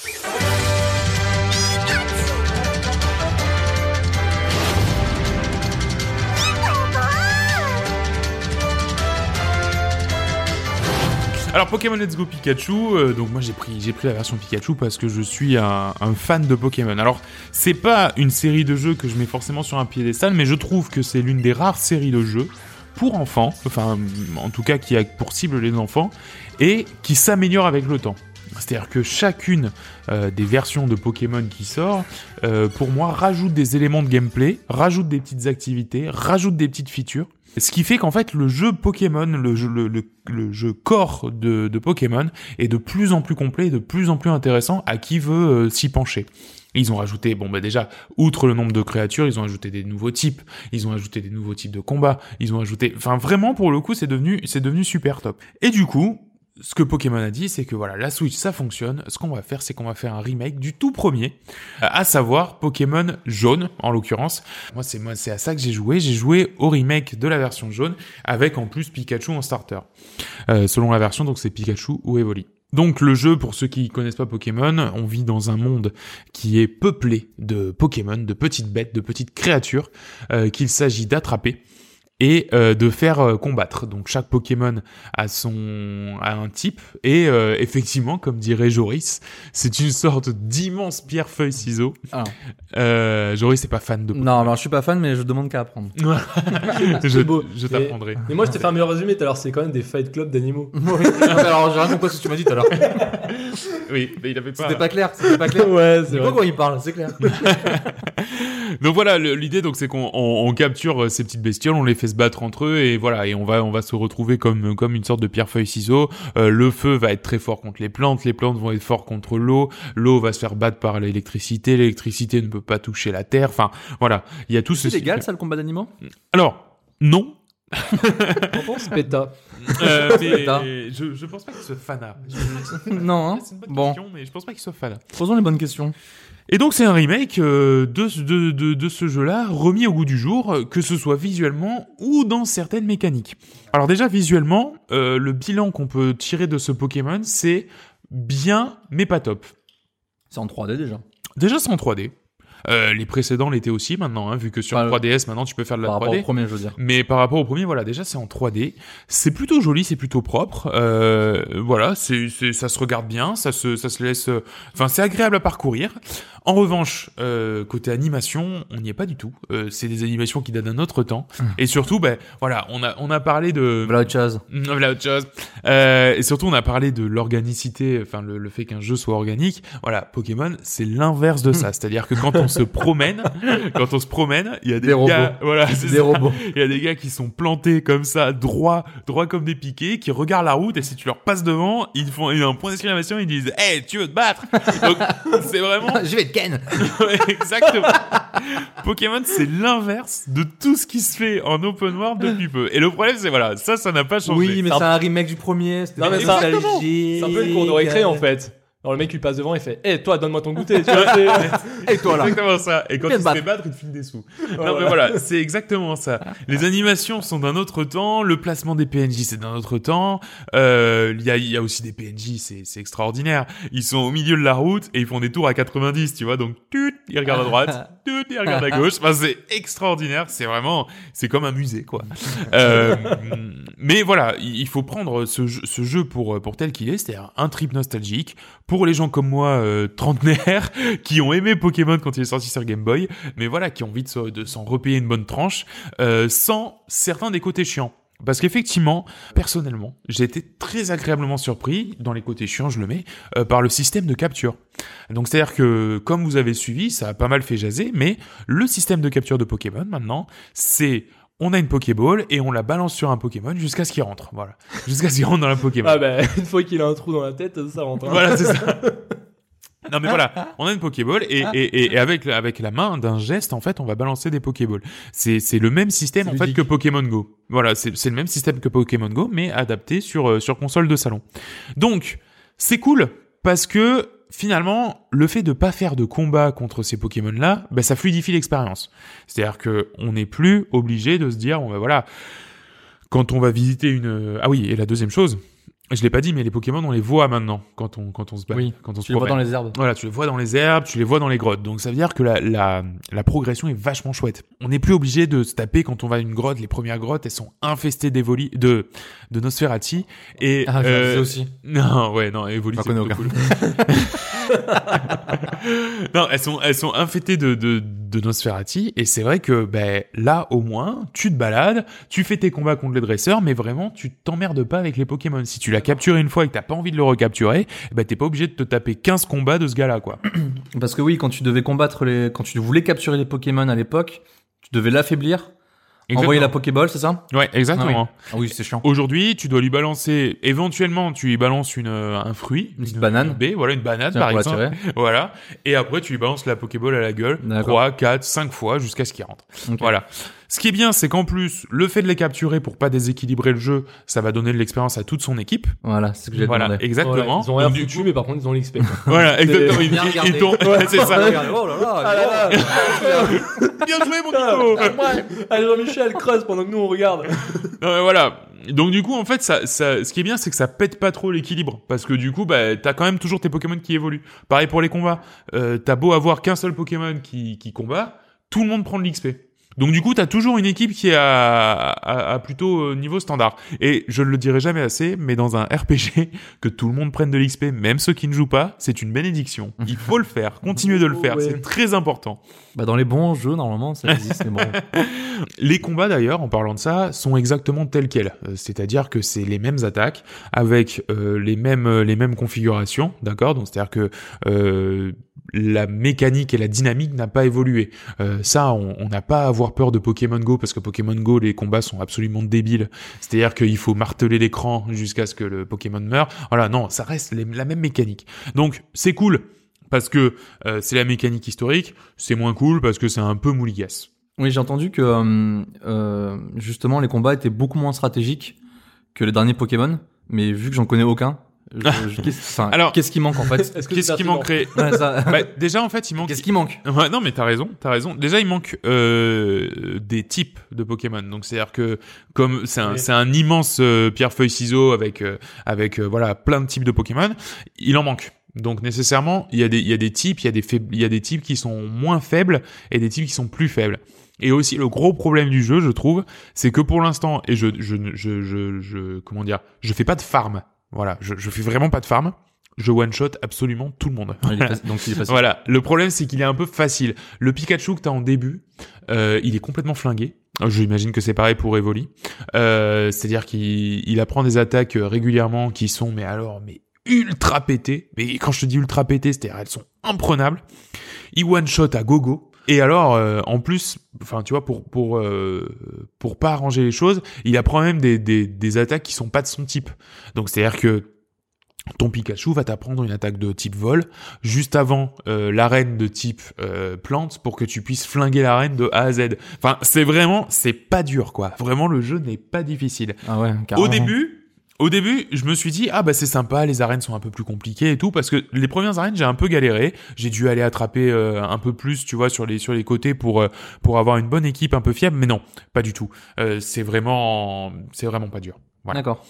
Alors Pokémon Let's Go Pikachu, euh, donc moi j'ai pris pris la version Pikachu parce que je suis un, un fan de Pokémon. Alors c'est pas une série de jeux que je mets forcément sur un piédestal, mais je trouve que c'est l'une des rares séries de jeux pour enfants, enfin en tout cas qui a pour cible les enfants et qui s'améliore avec le temps. C'est-à-dire que chacune euh, des versions de Pokémon qui sort, euh, pour moi, rajoute des éléments de gameplay, rajoute des petites activités, rajoute des petites features. Ce qui fait qu'en fait, le jeu Pokémon, le jeu, le, corps de, Pokémon est de plus en plus complet, et de plus en plus intéressant à qui veut euh, s'y pencher. Ils ont rajouté, bon bah déjà, outre le nombre de créatures, ils ont ajouté des nouveaux types, ils ont ajouté des nouveaux types de combats, ils ont ajouté, enfin vraiment pour le coup c'est devenu, c'est devenu super top. Et du coup, ce que Pokémon a dit, c'est que voilà, la Switch ça fonctionne. Ce qu'on va faire, c'est qu'on va faire un remake du tout premier, euh, à savoir Pokémon jaune en l'occurrence. Moi, c'est moi, c'est à ça que j'ai joué. J'ai joué au remake de la version jaune avec en plus Pikachu en starter. Euh, selon la version, donc c'est Pikachu ou Evoli. Donc le jeu, pour ceux qui connaissent pas Pokémon, on vit dans un monde qui est peuplé de Pokémon, de petites bêtes, de petites créatures euh, qu'il s'agit d'attraper et euh, de faire euh, combattre. Donc chaque Pokémon a son a un type et euh, effectivement, comme dirait Joris, c'est une sorte d'immense pierre feuille ciseau. Ah. Euh, Joris n'est pas fan de. Non, alors je suis pas fan, mais je demande qu'à apprendre. je beau. je t'apprendrai. Mais moi je t'ai fait un meilleur résumé tout à l'heure, c'est quand même des fight club d'animaux. alors j'ai rien compris ce que tu m'as dit tout à l'heure. Oui, mais il avait pas. C'était pas clair, c'était pas clair. ouais, C'est quoi quand il parle, c'est clair. Donc voilà, l'idée donc c'est qu'on on- on capture euh, ces petites bestioles, on les fait se battre entre eux et voilà et on va on va se retrouver comme comme une sorte de pierre feuille ciseau. Euh, le feu va être très fort contre les plantes, les plantes vont être fortes contre l'eau, l'eau va se faire battre par l'électricité, l'électricité ne peut pas toucher la terre. Enfin voilà, il y a tout ce C'est légal ça le combat d'animaux? Alors non, Péta. euh, mais Putain. je je pense pas qu'il soit fana. Non, hein C'est une bonne Bon, question, mais je pense pas qu'il soit fana. posons les bonnes questions. Et donc c'est un remake euh, de, de, de ce jeu-là, remis au goût du jour, euh, que ce soit visuellement ou dans certaines mécaniques. Alors déjà visuellement, euh, le bilan qu'on peut tirer de ce Pokémon, c'est bien mais pas top. C'est en 3D déjà. Déjà c'est en 3D. Euh, les précédents l'étaient aussi maintenant, hein, vu que sur Enfin, 3DS maintenant tu peux faire de la Par rapport 3D. au premier, je veux dire. Mais par rapport au premier, voilà, déjà c'est en 3D. C'est plutôt joli, c'est plutôt propre. Euh, voilà, c'est, c'est, ça se regarde bien, ça se, ça se laisse. euh, Enfin, c'est agréable à parcourir. En revanche, euh, côté animation, on n'y est pas du tout. Euh, c'est des animations qui datent d'un autre temps. Et surtout, ben voilà, on a, on a parlé de. Voilà autre chose. Voilà autre chose. Et surtout, on a parlé de l'organicité, enfin le, le fait qu'un jeu soit organique. Voilà, Pokémon, c'est l'inverse de ça. C'est-à-dire que quand on se promène, quand on se promène, il y a des, Des robots. gars, voilà, c'est Des ça. robots. Il y a des gars qui sont plantés comme ça, droit, droit comme des piquets, qui regardent la route et si tu leur passes devant, ils font ils ont un point d'exclamation, ils disent "Hey, tu veux te battre? Donc c'est vraiment je vais te ken. Exactement. Pokémon, c'est l'inverse de tout ce qui se fait en open world depuis peu. Et le problème, c'est voilà, ça, ça n'a pas changé. Oui, mais C'est c'est un remake du premier. c'était nostalgiques. C'est un peu une cour de récré en fait. Alors le mec il passe devant, il fait "Eh toi, donne-moi ton goûter." Tu vois, Et toi là exactement ça. Et quand il te se fait battre. battre, il te file des sous. non, voilà. mais voilà, c'est exactement ça. Les animations sont d'un autre temps, le placement des PNJ c'est d'un autre temps. Euh, Il y, a, il y a aussi des PNJ, c'est c'est extraordinaire. Ils sont au milieu de la route et ils font des tours à 90, tu vois. Donc, tut, ils regardent à droite, tut, ils regardent à gauche. Enfin, c'est extraordinaire. C'est vraiment, c'est comme un musée, quoi. Euh, mais voilà, il il faut prendre ce jeu, ce jeu pour pour tel qu'il est, c'est-à-dire un trip nostalgique pour les gens comme moi, euh, trentenaires, qui ont aimé Pokémon quand il est sorti sur Game Boy, mais voilà, qui ont envie de, de s'en repayer une bonne tranche, euh, sans certains des côtés chiants. Parce qu'effectivement, personnellement, j'ai été très agréablement surpris, dans les côtés chiants, je le mets, euh, par le système de capture. Donc c'est-à-dire que, comme vous avez suivi, ça a pas mal fait jaser, mais le système de capture de Pokémon, maintenant, c'est... On a une Pokéball et on la balance sur un Pokémon jusqu'à ce qu'il rentre. Voilà. Jusqu'à ce qu'il rentre dans la Pokéball. ah bah une fois qu'il a un trou dans la tête, ça rentre. hein. Voilà, c'est ça. Non mais voilà, on a une Pokéball et, et, et, et avec, la- avec la main d'un geste, en fait, on va balancer des Pokéballs. C'est, c'est le même système en fait que Pokémon Go. Voilà, c'est, c'est le même système que Pokémon Go, mais adapté sur, euh, sur console de salon. Donc, c'est cool parce que finalement, le fait de pas faire de combat contre ces Pokémon-là, bah, ça fluidifie l'expérience. C'est-à-dire que on n'est plus obligé de se dire, bon, bah, voilà, quand on va visiter une, ah oui, et la deuxième chose, je l'ai pas dit, mais les Pokémon, on les voit maintenant quand on, quand on se bat, Oui, quand on se Tu le vois promène. dans les herbes. Voilà, tu les vois dans les herbes, tu les vois dans les grottes. Donc ça veut dire que la, la, la progression est vachement chouette. On n'est plus obligé de se taper quand on va à une grotte. Les premières grottes, elles sont infestées d'Evoli, de, de Nosferati. Et, Ah, je euh, aussi. non, ouais, non, Evoli, J'en c'est cool. non, elles sont, elles sont de, de, de Nosferati, et c'est vrai que, ben, là, au moins, tu te balades, tu fais tes combats contre les dresseurs, mais vraiment, tu t'emmerdes pas avec les Pokémon. Si tu l'as capturé une fois et que t'as pas envie de le recapturer, ben, t'es pas obligé de te taper 15 combats de ce gars-là, quoi. Parce que oui, quand tu devais combattre les, quand tu voulais capturer les Pokémon à l'époque, tu devais l'affaiblir, envoyer la Pokéball, c'est ça? Ouais, exactement. Ah oui, c'est chiant. Aujourd'hui, tu dois lui balancer, éventuellement, tu lui balances une, euh, un fruit. Une petite banane. baie, voilà, une banane, par exemple. Voilà. Et après, tu lui balances la Pokéball à la gueule. D'accord. 3, 4, 5 fois jusqu'à ce qu'il rentre. Voilà. Ce qui est bien, c'est qu'en plus, le fait de les capturer pour pas déséquilibrer le jeu, ça va donner de l'expérience à toute son équipe. Voilà, c'est ce que j'ai Voilà, demandé. exactement. Ouais, ils ont rien foutu, coup- mais par contre ils ont l'XP. Voilà, exactement. Ils, Bien ils- ils tournent- Ouais, c'est ça. Oh là là, Ah là là Bien joué, mon Nico. Allez Jean-Michel, creuse pendant que nous on regarde. Non, mais voilà. Donc du coup, en fait, ça, ça, ce qui est bien, c'est que ça pète pas trop l'équilibre, parce que du coup, bah, t'as quand même toujours tes Pokémon qui évoluent. Pareil pour les combats. Euh, t'as beau avoir qu'un seul Pokémon qui, qui combat, tout le monde prend de l'XP. Donc du coup, t'as toujours une équipe qui est à, à, à plutôt euh, niveau standard. Et je ne le dirai jamais assez, mais dans un RPG, que tout le monde prenne de l'XP, même ceux qui ne jouent pas, c'est une bénédiction. Il faut le faire, continuer de le faire, Ouais. c'est très important. Bah, dans les bons jeux, normalement, ça existe. Les combats d'ailleurs, en parlant de ça, sont exactement tels quels. Euh, C'est-à-dire que c'est les mêmes attaques avec euh, les mêmes les mêmes configurations, d'accord? Donc c'est-à-dire que euh, la mécanique et la dynamique n'a pas évolué. Euh, ça, on n'a pas à avoir peur de Pokémon Go parce que Pokémon Go, les combats sont absolument débiles. C'est-à-dire qu'il faut marteler l'écran jusqu'à ce que le Pokémon meure. Voilà, non, ça reste la même mécanique. Donc c'est cool parce que euh, c'est la mécanique historique. C'est moins cool parce que c'est un peu mouligasse. Oui, j'ai entendu que euh, justement les combats étaient beaucoup moins stratégiques que les derniers Pokémon, mais vu que j'en connais aucun, je- je- qu'est-ce enfin, Alors- qu'est-ce qui manque en fait Est-ce que Qu'est-ce qui manquerait Ouais, ça- bah, déjà en fait il manque Qu'est-ce qui manque? Ouais, non mais t'as raison t'as raison. Déjà il manque euh, des types de Pokémon. Donc c'est à dire que comme c'est un Oui. c'est un immense euh, pierre feuille ciseau avec euh, avec euh, voilà plein de types de Pokémon il en manque. Donc nécessairement il y a des il y a des types il y a des faib- il y a des types qui sont moins faibles et des types qui sont plus faibles. Et aussi le gros problème du jeu je trouve c'est que pour l'instant et je je je je, je comment dire je fais pas de farm voilà je je fais vraiment pas de farm je one shot absolument tout le monde il est Donc il est facile. voilà. Le problème, c'est qu'il est un peu facile. Le Pikachu que t'as en début, euh, il est complètement flingué. J'imagine que c'est pareil pour Evoli. Euh, C'est-à-dire qu'il il apprend des attaques euh, régulièrement qui sont, mais alors, mais ultra pétées. Mais quand je te dis ultra pétées, c'est-à-dire elles sont imprenables. Il one shot à gogo. Et alors, euh, en plus, enfin, tu vois, pour pour euh, pour pas arranger les choses, il apprend même des des, des attaques qui sont pas de son type. Donc c'est-à-dire que ton Pikachu va t'apprendre une attaque de type vol juste avant euh, l'arène de type euh, plante pour que tu puisses flinguer l'arène de A à Z. Enfin, c'est vraiment, c'est pas dur quoi. Vraiment, le jeu n'est pas difficile. Ah ouais, Au début, au début, je me suis dit ah bah c'est sympa, les arènes sont un peu plus compliquées et tout parce que les premières arènes j'ai un peu galéré, j'ai dû aller attraper euh, un peu plus, tu vois, sur les sur les côtés pour euh, pour avoir une bonne équipe un peu fiable, mais non, pas du tout. Euh, c'est vraiment c'est vraiment pas dur. Voilà. D'accord.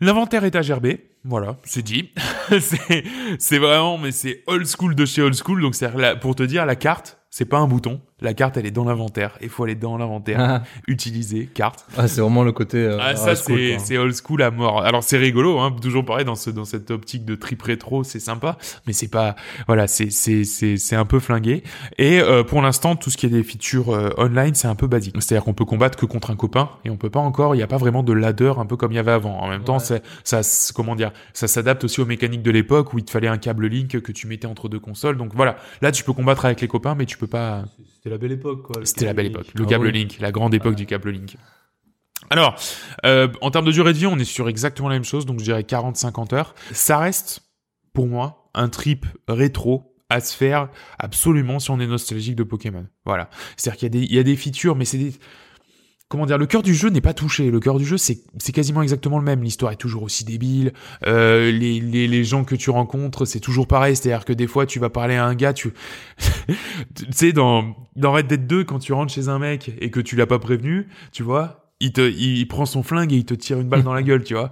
L'inventaire est à gerber, voilà, c'est dit. c'est c'est vraiment mais c'est old school de chez old school donc c'est pour te dire la carte, c'est pas un bouton, la carte elle est dans l'inventaire, il faut aller dans l'inventaire, Ah, utiliser carte. ah, c'est vraiment le côté. euh, Ah, ça, old school, c'est, c'est old school à mort. Alors, c'est rigolo, hein. Toujours pareil, dans ce, dans cette optique de trip rétro, c'est sympa. Mais c'est pas, voilà, c'est, c'est, c'est, c'est un peu flingué. Et, euh, pour l'instant, tout ce qui est des features euh, online, c'est un peu basique. C'est-à-dire qu'on peut combattre que contre un copain et on peut pas encore, il n'y a pas vraiment de ladder un peu comme il y avait avant. En même temps, Ouais. ça, comment dire, ça s'adapte aussi aux mécaniques de l'époque où il te fallait un câble link que tu mettais entre deux consoles. Donc voilà. Là, tu peux combattre avec les copains, mais tu peux pas, C'était la belle époque, quoi. c'était la belle époque. Le Ah câble oui. Link, la grande époque du câble Link. Alors, euh, en termes de durée de vie, on est sur exactement la même chose, donc je dirais 40-50 heures. Ça reste, pour moi, un trip rétro à se faire absolument si on est nostalgique de Pokémon. Voilà. C'est-à-dire qu'il y, a des- il y a des features, mais c'est des... Comment dire, le cœur du jeu n'est pas touché. Le cœur du jeu, c'est c'est quasiment exactement le même. L'histoire est toujours aussi débile. Euh, les, les, les gens que tu rencontres, c'est toujours pareil. C'est-à-dire que des fois, tu vas parler à un gars, tu, tu sais, dans, dans Red Dead 2, quand tu rentres chez un mec et que tu l'as pas prévenu, tu vois, il te, il prend son flingue et il te tire une balle dans la gueule, tu vois.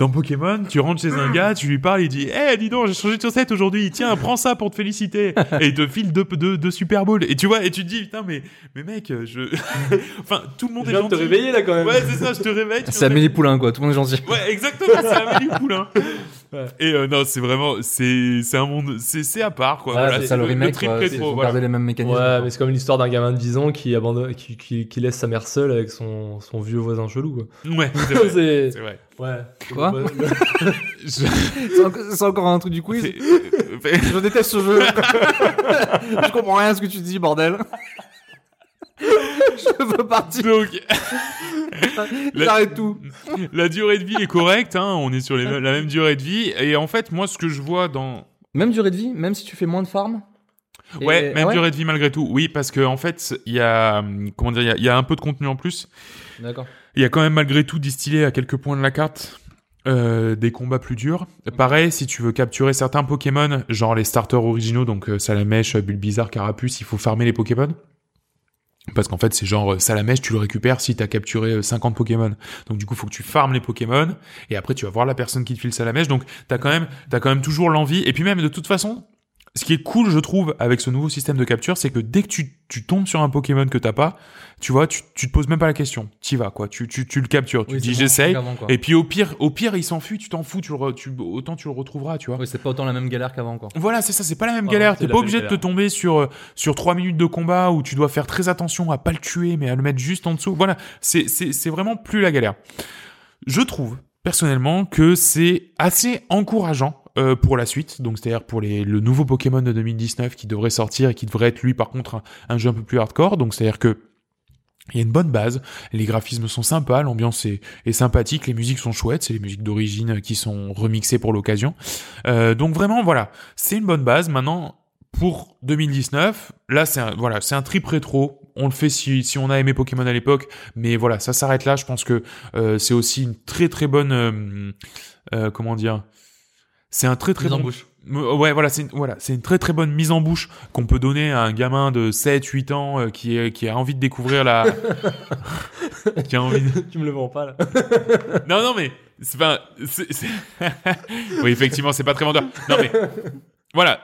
Dans Pokémon, tu rentres chez un gars, tu lui parles, il dit, eh, dis donc, j'ai changé de chaussette aujourd'hui, tiens, prends ça pour te féliciter. Et il te file deux, deux, deux Super Bowls. Et tu vois, et tu te dis, putain, mais, mais mec, je, enfin, tout le monde Je est viens de te gentil. réveiller, là, quand même. Ouais, c'est ça, je te réveille. C'est Amélie Poulain, quoi. Tout le monde est gentil. Ouais, exactement, c'est Amélie Poulain. Ouais. Et euh, non, c'est vraiment, c'est, c'est un monde, c'est, c'est à part, quoi. Ah, voilà, c'est ça le remake, trip quoi, rétro, voilà. garder les mêmes mécanismes. Ouais, mais c'est comme l'histoire d'un gamin de 10 ans qui abandonne, qui, qui, qui laisse sa mère seule avec son, son vieux voisin chelou, quoi. Ouais, c'est vrai. c'est, vrai. ouais. Quoi Ouais, Je- C'est encore- c'est encore un truc du quiz? Je déteste ce jeu. je comprends rien à ce que tu dis, bordel. je veux partir. Donc, J'arrête tout. la durée de vie est correcte, hein, on est sur les, la même durée de vie. Et en fait, moi, ce que je vois dans, Même durée de vie, même si tu fais moins de farm. Et- Ouais, même durée de vie malgré tout. Oui, parce que en fait, il y a hum, comment dire, il y a- il y, a un peu de contenu en plus. D'accord. Il y a quand même malgré tout distillé à quelques points de la carte euh, des combats plus durs. Pareil, si tu veux capturer certains Pokémon, genre les starters originaux, donc euh, Salamèche, Bulbizarre, Carapuce, il faut farmer les Pokémon. Parce qu'en fait, c'est genre euh, Salamèche, tu le récupères si t'as capturé euh, 50 Pokémon. Donc du coup, faut que tu farmes les Pokémon et après tu vas voir la personne qui te file Salamèche. Donc t'as quand même, t'as quand même toujours l'envie. Et puis même de toute façon, ce qui est cool, je trouve, avec ce nouveau système de capture, c'est que dès que tu, tu tombes sur un Pokémon que t'as pas, tu vois, tu, tu te poses même pas la question. T'y vas, quoi. Tu, tu, tu le captures. Tu Oui, dis j'essaye. Et puis au pire, au pire, il s'enfuit, tu t'en fous, tu le, tu, autant tu le retrouveras, tu vois. Oui, c'est pas autant la même galère qu'avant, quoi. Voilà, c'est ça, c'est pas la même galère. T'es pas obligé de te tomber sur, euh, sur trois minutes de combat où tu dois faire très attention à pas le tuer, mais à le mettre juste en dessous. Voilà, c'est, c'est, c'est vraiment plus la galère. Je trouve, personnellement, que c'est assez encourageant euh, pour la suite. Donc, c'est-à-dire pour les, le nouveau Pokémon de 2019 qui devrait sortir et qui devrait être, lui, par contre, un, jeu un peu plus hardcore. Donc, c'est-à-dire que il y a une bonne base, les graphismes sont sympas, l'ambiance est, sympathique, les musiques sont chouettes, c'est les musiques d'origine qui sont remixées pour l'occasion. Euh, donc vraiment, voilà, c'est une bonne base. Maintenant, pour 2019, là, c'est un, voilà, c'est un trip rétro. On le fait si, si on a aimé Pokémon à l'époque, mais voilà, ça s'arrête là. Je pense que euh, c'est aussi une très très bonne, comment dire, c'est un très très Mise en bon bouche. euh, Ouais, voilà, c'est une, voilà, c'est une très très bonne mise en bouche qu'on peut donner à un gamin de 7 8 ans euh, qui est qui a envie de découvrir la qui a envie de... tu me le vends pas, là. Non non mais c'est pas c'est- c'est- Oui, effectivement, c'est pas très vendeur. Non mais voilà.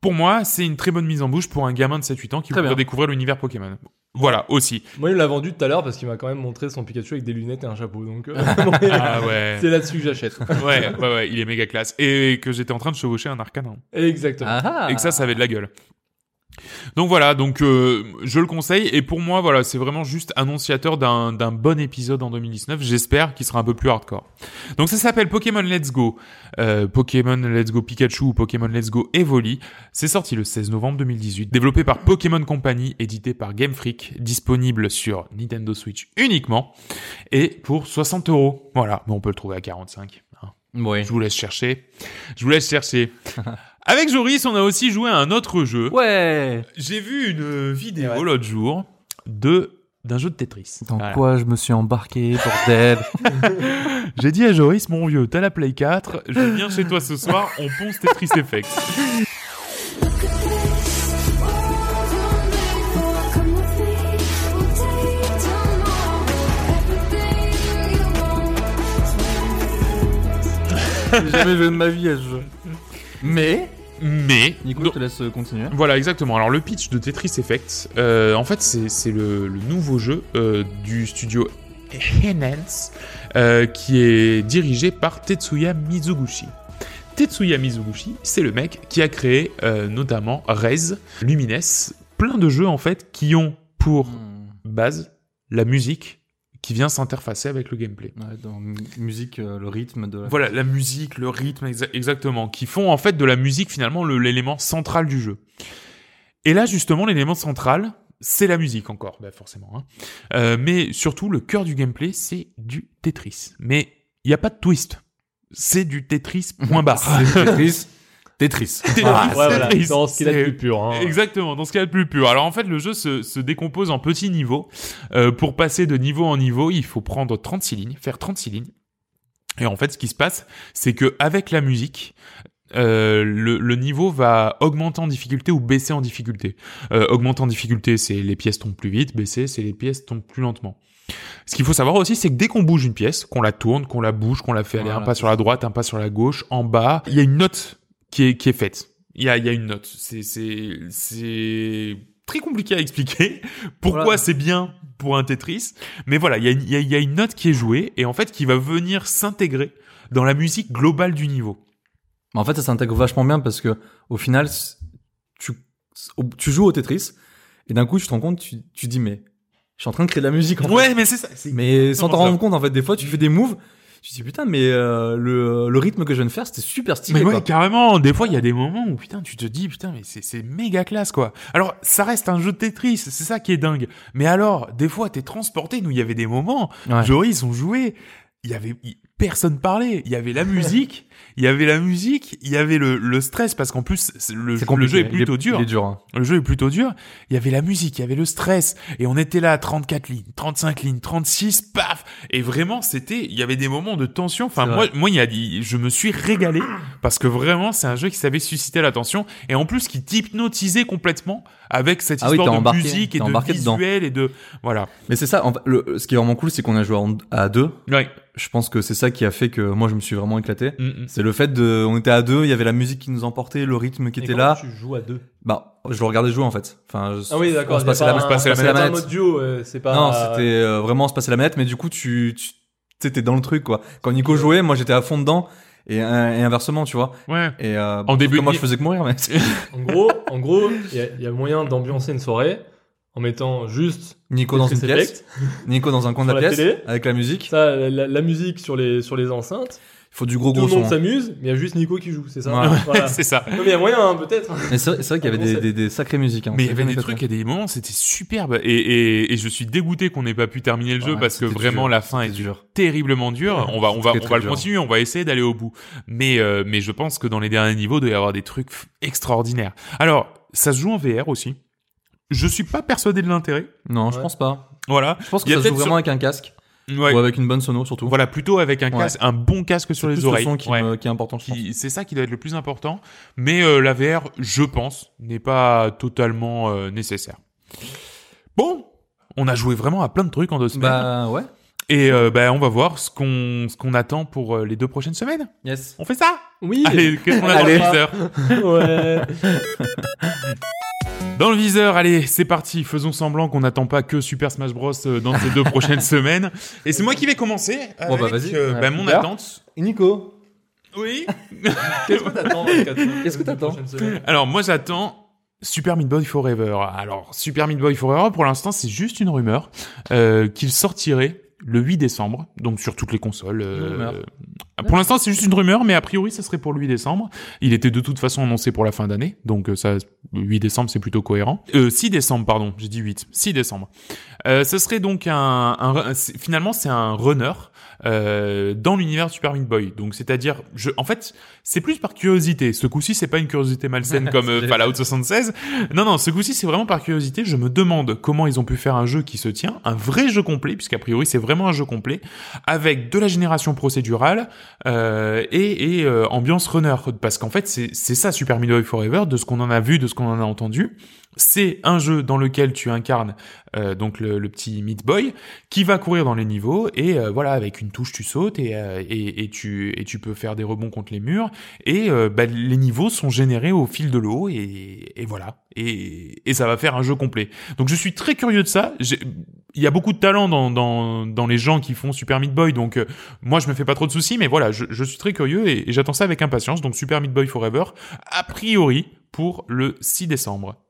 Pour moi, c'est une très bonne mise en bouche pour un gamin de 7 8 ans qui bien. découvrir l'univers Pokémon. Voilà, aussi. Moi, il me l'a vendu tout à l'heure parce qu'il m'a quand même montré son Pikachu avec des lunettes et un chapeau. Donc, euh, Ah ouais. c'est là-dessus que j'achète. Ouais, ouais, ouais, il est méga classe. Et que j'étais en train de chevaucher un arcanin. Exactement. Ah, et que ça, ça avait de la gueule. Donc voilà, donc euh, je le conseille et pour moi voilà, c'est vraiment juste annonciateur d'un d'un bon épisode en 2019. J'espère qu'il sera un peu plus hardcore. Donc ça s'appelle Pokémon Let's Go, euh, Pokémon Let's Go Pikachu ou Pokémon Let's Go Evoli. C'est sorti le 16 novembre 2018, développé par Pokémon Company, édité par Game Freak, disponible sur Nintendo Switch uniquement et pour 60 euros. Voilà, mais on peut le trouver à 45. hein. Oui. Je vous laisse chercher. Je vous laisse chercher. Avec Joris, on a aussi joué à un autre jeu. Ouais. J'ai vu une vidéo Ouais. l'autre jour de d'un jeu de Tetris. Dans Voilà. quoi je me suis embarqué, bordel J'ai dit à Joris, mon vieux, t'as la Play 4, je viens chez toi ce soir, on ponce Tetris Effect. J'ai jamais joué de ma vie à ce jeu. Mais, Mais, Nico, je te laisse continuer. Voilà, exactement. Alors le pitch de Tetris Effect, euh, en fait, c'est c'est le, le nouveau jeu euh, du studio Enhance, euh, qui est dirigé par Tetsuya Mizuguchi. Tetsuya Mizuguchi, c'est le mec qui a créé euh, notamment Rez, Lumines, plein de jeux en fait qui ont pour base la musique qui vient s'interfacer avec le gameplay. Ouais, dans mu- musique, euh, le rythme de la... Voilà, la musique, le rythme, exa- exactement, qui font en fait de la musique finalement le- l'élément central du jeu. Et là, justement, l'élément central, c'est la musique encore, bah, forcément. hein. Euh, mais surtout, le cœur du gameplay, c'est du Tetris. Mais il n'y a pas de twist. C'est du Tetris, point barre. C'est Tetris. Tetris. Tetris, Ouais, voilà, dans ce qu'il a de plus pur. Hein. Exactement, dans ce qu'il a de plus pur. Alors en fait, le jeu se, se décompose en petits niveaux. Euh, pour passer de niveau en niveau, il faut prendre 36 lignes, faire 36 lignes. Et en fait, ce qui se passe, c'est que avec la musique, euh, le, le niveau va augmenter en difficulté ou baisser en difficulté. Euh, augmenter en difficulté, c'est les pièces tombent plus vite. Baisser, c'est les pièces tombent plus lentement. Ce qu'il faut savoir aussi, c'est que dès qu'on bouge une pièce, qu'on la tourne, qu'on la bouge, qu'on la fait aller un pas sur la droite, un pas sur la gauche, en bas, il y a une note qui est, qui est faite. Il y a, il y a une note. C'est, c'est, c'est très compliqué à expliquer pourquoi Voilà. c'est bien pour un Tetris. Mais voilà, il y, a il, y a, il y a une note qui est jouée et en fait qui va venir s'intégrer dans la musique globale du niveau. En fait, ça s'intègre vachement bien parce que au final, tu, tu joues au Tetris et d'un coup, tu te rends compte, tu, tu dis mais je suis en train de créer de la musique. En fait. Ouais, mais c'est ça. Mais sans t'en rendre compte, en fait, des fois, tu fais des moves. Tu te dis putain, mais euh, le, le rythme que je viens de faire, c'était super stylé. Mais ouais, quoi. carrément. Des fois, il y a des moments où putain, tu te dis putain, mais c'est c'est méga classe quoi. Alors, ça reste un jeu de Tetris, c'est ça qui est dingue. Mais alors, des fois, t'es transporté. Nous, il y avait des moments. Ouais. Joris, on jouait. Il y avait il- personne parlait. Il y avait la musique. il y avait la musique. Il y avait le, le stress parce qu'en plus, le, le jeu est Il plutôt dur. Il est dur. hein. Le jeu est plutôt dur. Il y avait la musique, il y avait le stress, et on était là à 34 lignes, 35 lignes, 36, paf. Et vraiment, c'était, il y avait des moments de tension. Enfin, moi, vrai. moi, il y a, je me suis régalé parce que vraiment, c'est un jeu qui savait susciter l'attention et en plus qui t'hypnotisait complètement avec cette Ah histoire de embarqué, musique et de embarqué dedans. visuel et de, voilà. Mais c'est ça. en le, ce qui est vraiment cool, c'est qu'on a joué en- à deux. Ouais. Je pense que c'est ça qui a fait que moi, je me suis vraiment éclaté. Mm, mm. C'est le fait de, on était à deux, il y avait la musique qui nous emportait, le rythme qui Et était là. Tu joues à deux. Bah, je le regardais jouer en fait. Enfin, je- Ah oui, d'accord. On se passait pas la, un- se passait la manette. pas un mode duo, euh, c'est pas. Non, c'était euh, vraiment on se passait la manette, mais du coup, tu, tu, t'étais dans le truc, quoi. Quand Nico jouait, moi, j'étais à fond dedans, et, et inversement, tu vois. Ouais. Et, euh, En début moi, je faisais que mourir, mais. En gros, en gros, il y, a- il y a moyen d'ambiancer une soirée en mettant juste Nico dans une pièce, Nico dans un coin de la la pièce, télé. avec la musique. ça, la, la musique sur les sur les enceintes. Il faut du gros Tout gros le monde son. s'amuse, mais il y a juste Nico qui joue, c'est ça. Ouais. Voilà. c'est ça. Non, mais il y a moyen, hein, peut-être. Mais c'est vrai, qu'il y avait Bon, des, des, des sacrées musiques. Hein. Mais il y avait C'était des trucs fait. et des moments, c'était superbe. Et, et, et je suis dégoûté qu'on n'ait pas pu terminer le jeu Ouais, parce que vraiment dur. la fin est C'était dur. terriblement dur. On va, on va, Très, on va le dur. continuer. On va essayer d'aller au bout. Mais, euh, mais je pense que dans les derniers niveaux, il doit y avoir des trucs extraordinaires. Alors, ça se joue en VR aussi. Je suis pas persuadé de l'intérêt. Non, je Ouais. pense pas. Voilà. Je pense que Il y a ça se joue peut-être vraiment avec un casque. Ouais. Ou avec une bonne sono, surtout. Voilà, plutôt avec un Ouais. casque, un bon casque sur C'est les plus oreilles. le son qui, Ouais. me- qui est important, je pense. Qui- C'est ça qui doit être le plus important. Mais euh, la VR, je pense, n'est pas totalement euh, nécessaire. Bon, on a joué vraiment à plein de trucs en deux semaines. Bah, ouais. Et euh, bah, on va voir ce qu'on ce qu'on attend pour euh, les deux prochaines semaines. Yes. On fait ça? Oui. Allez, qu'est-ce qu'on a dans le viseur ouais. Dans le viseur, allez, c'est parti. Faisons semblant qu'on n'attend pas que Super Smash Bros euh, dans ces deux prochaines semaines. Et c'est moi qui vais commencer. Bon, bah, avec, vas-y. euh, bah, mon attente. Nico, Oui. Qu'est-ce que t'attends Qu'est-ce que t'attends Alors moi j'attends Super Meat Boy Forever. Alors Super Meat Boy Forever, pour l'instant c'est juste une rumeur euh, qu'il sortirait le 8 décembre, donc sur toutes les consoles. euh. Pour l'instant c'est juste une rumeur, mais a priori ça serait pour le 8 décembre. Il était de toute façon annoncé pour la fin d'année, donc euh, ça Le 8 décembre, c'est plutôt cohérent. Euh, 6 décembre, pardon, j'ai dit 8. 6 décembre. Euh, ce serait donc un, un- finalement c'est un runner euh, dans l'univers Super Meat Boy. Donc c'est-à-dire, je, en fait, c'est plus par curiosité. Ce coup-ci, c'est pas une curiosité malsaine comme euh, Fallout 76. Non, non, ce coup-ci, c'est vraiment par curiosité. Je me demande comment ils ont pu faire un jeu qui se tient, un vrai jeu complet, puisqu'a priori c'est vraiment un jeu complet, avec de la génération procédurale euh, et, euh, ambiance runner. Parce qu'en fait, c'est c'est ça Super Meat Boy Forever, de ce qu'on en a vu, de ce qu'on en a entendu. C'est un jeu dans lequel tu incarnes euh, donc le, le petit Meat Boy qui va courir dans les niveaux et euh, voilà avec une touche tu sautes et, euh, et, et tu et tu peux faire des rebonds contre les murs et euh, bah, les niveaux sont générés au fil de l'eau et, et voilà et, et ça va faire un jeu complet. Donc je suis très curieux de ça. Il y a beaucoup de talent dans, dans, dans les gens qui font Super Meat Boy, donc euh, moi je me fais pas trop de soucis, mais voilà, je, je suis très curieux et, et j'attends ça avec impatience. Donc Super Meat Boy Forever, a priori pour le 6 décembre.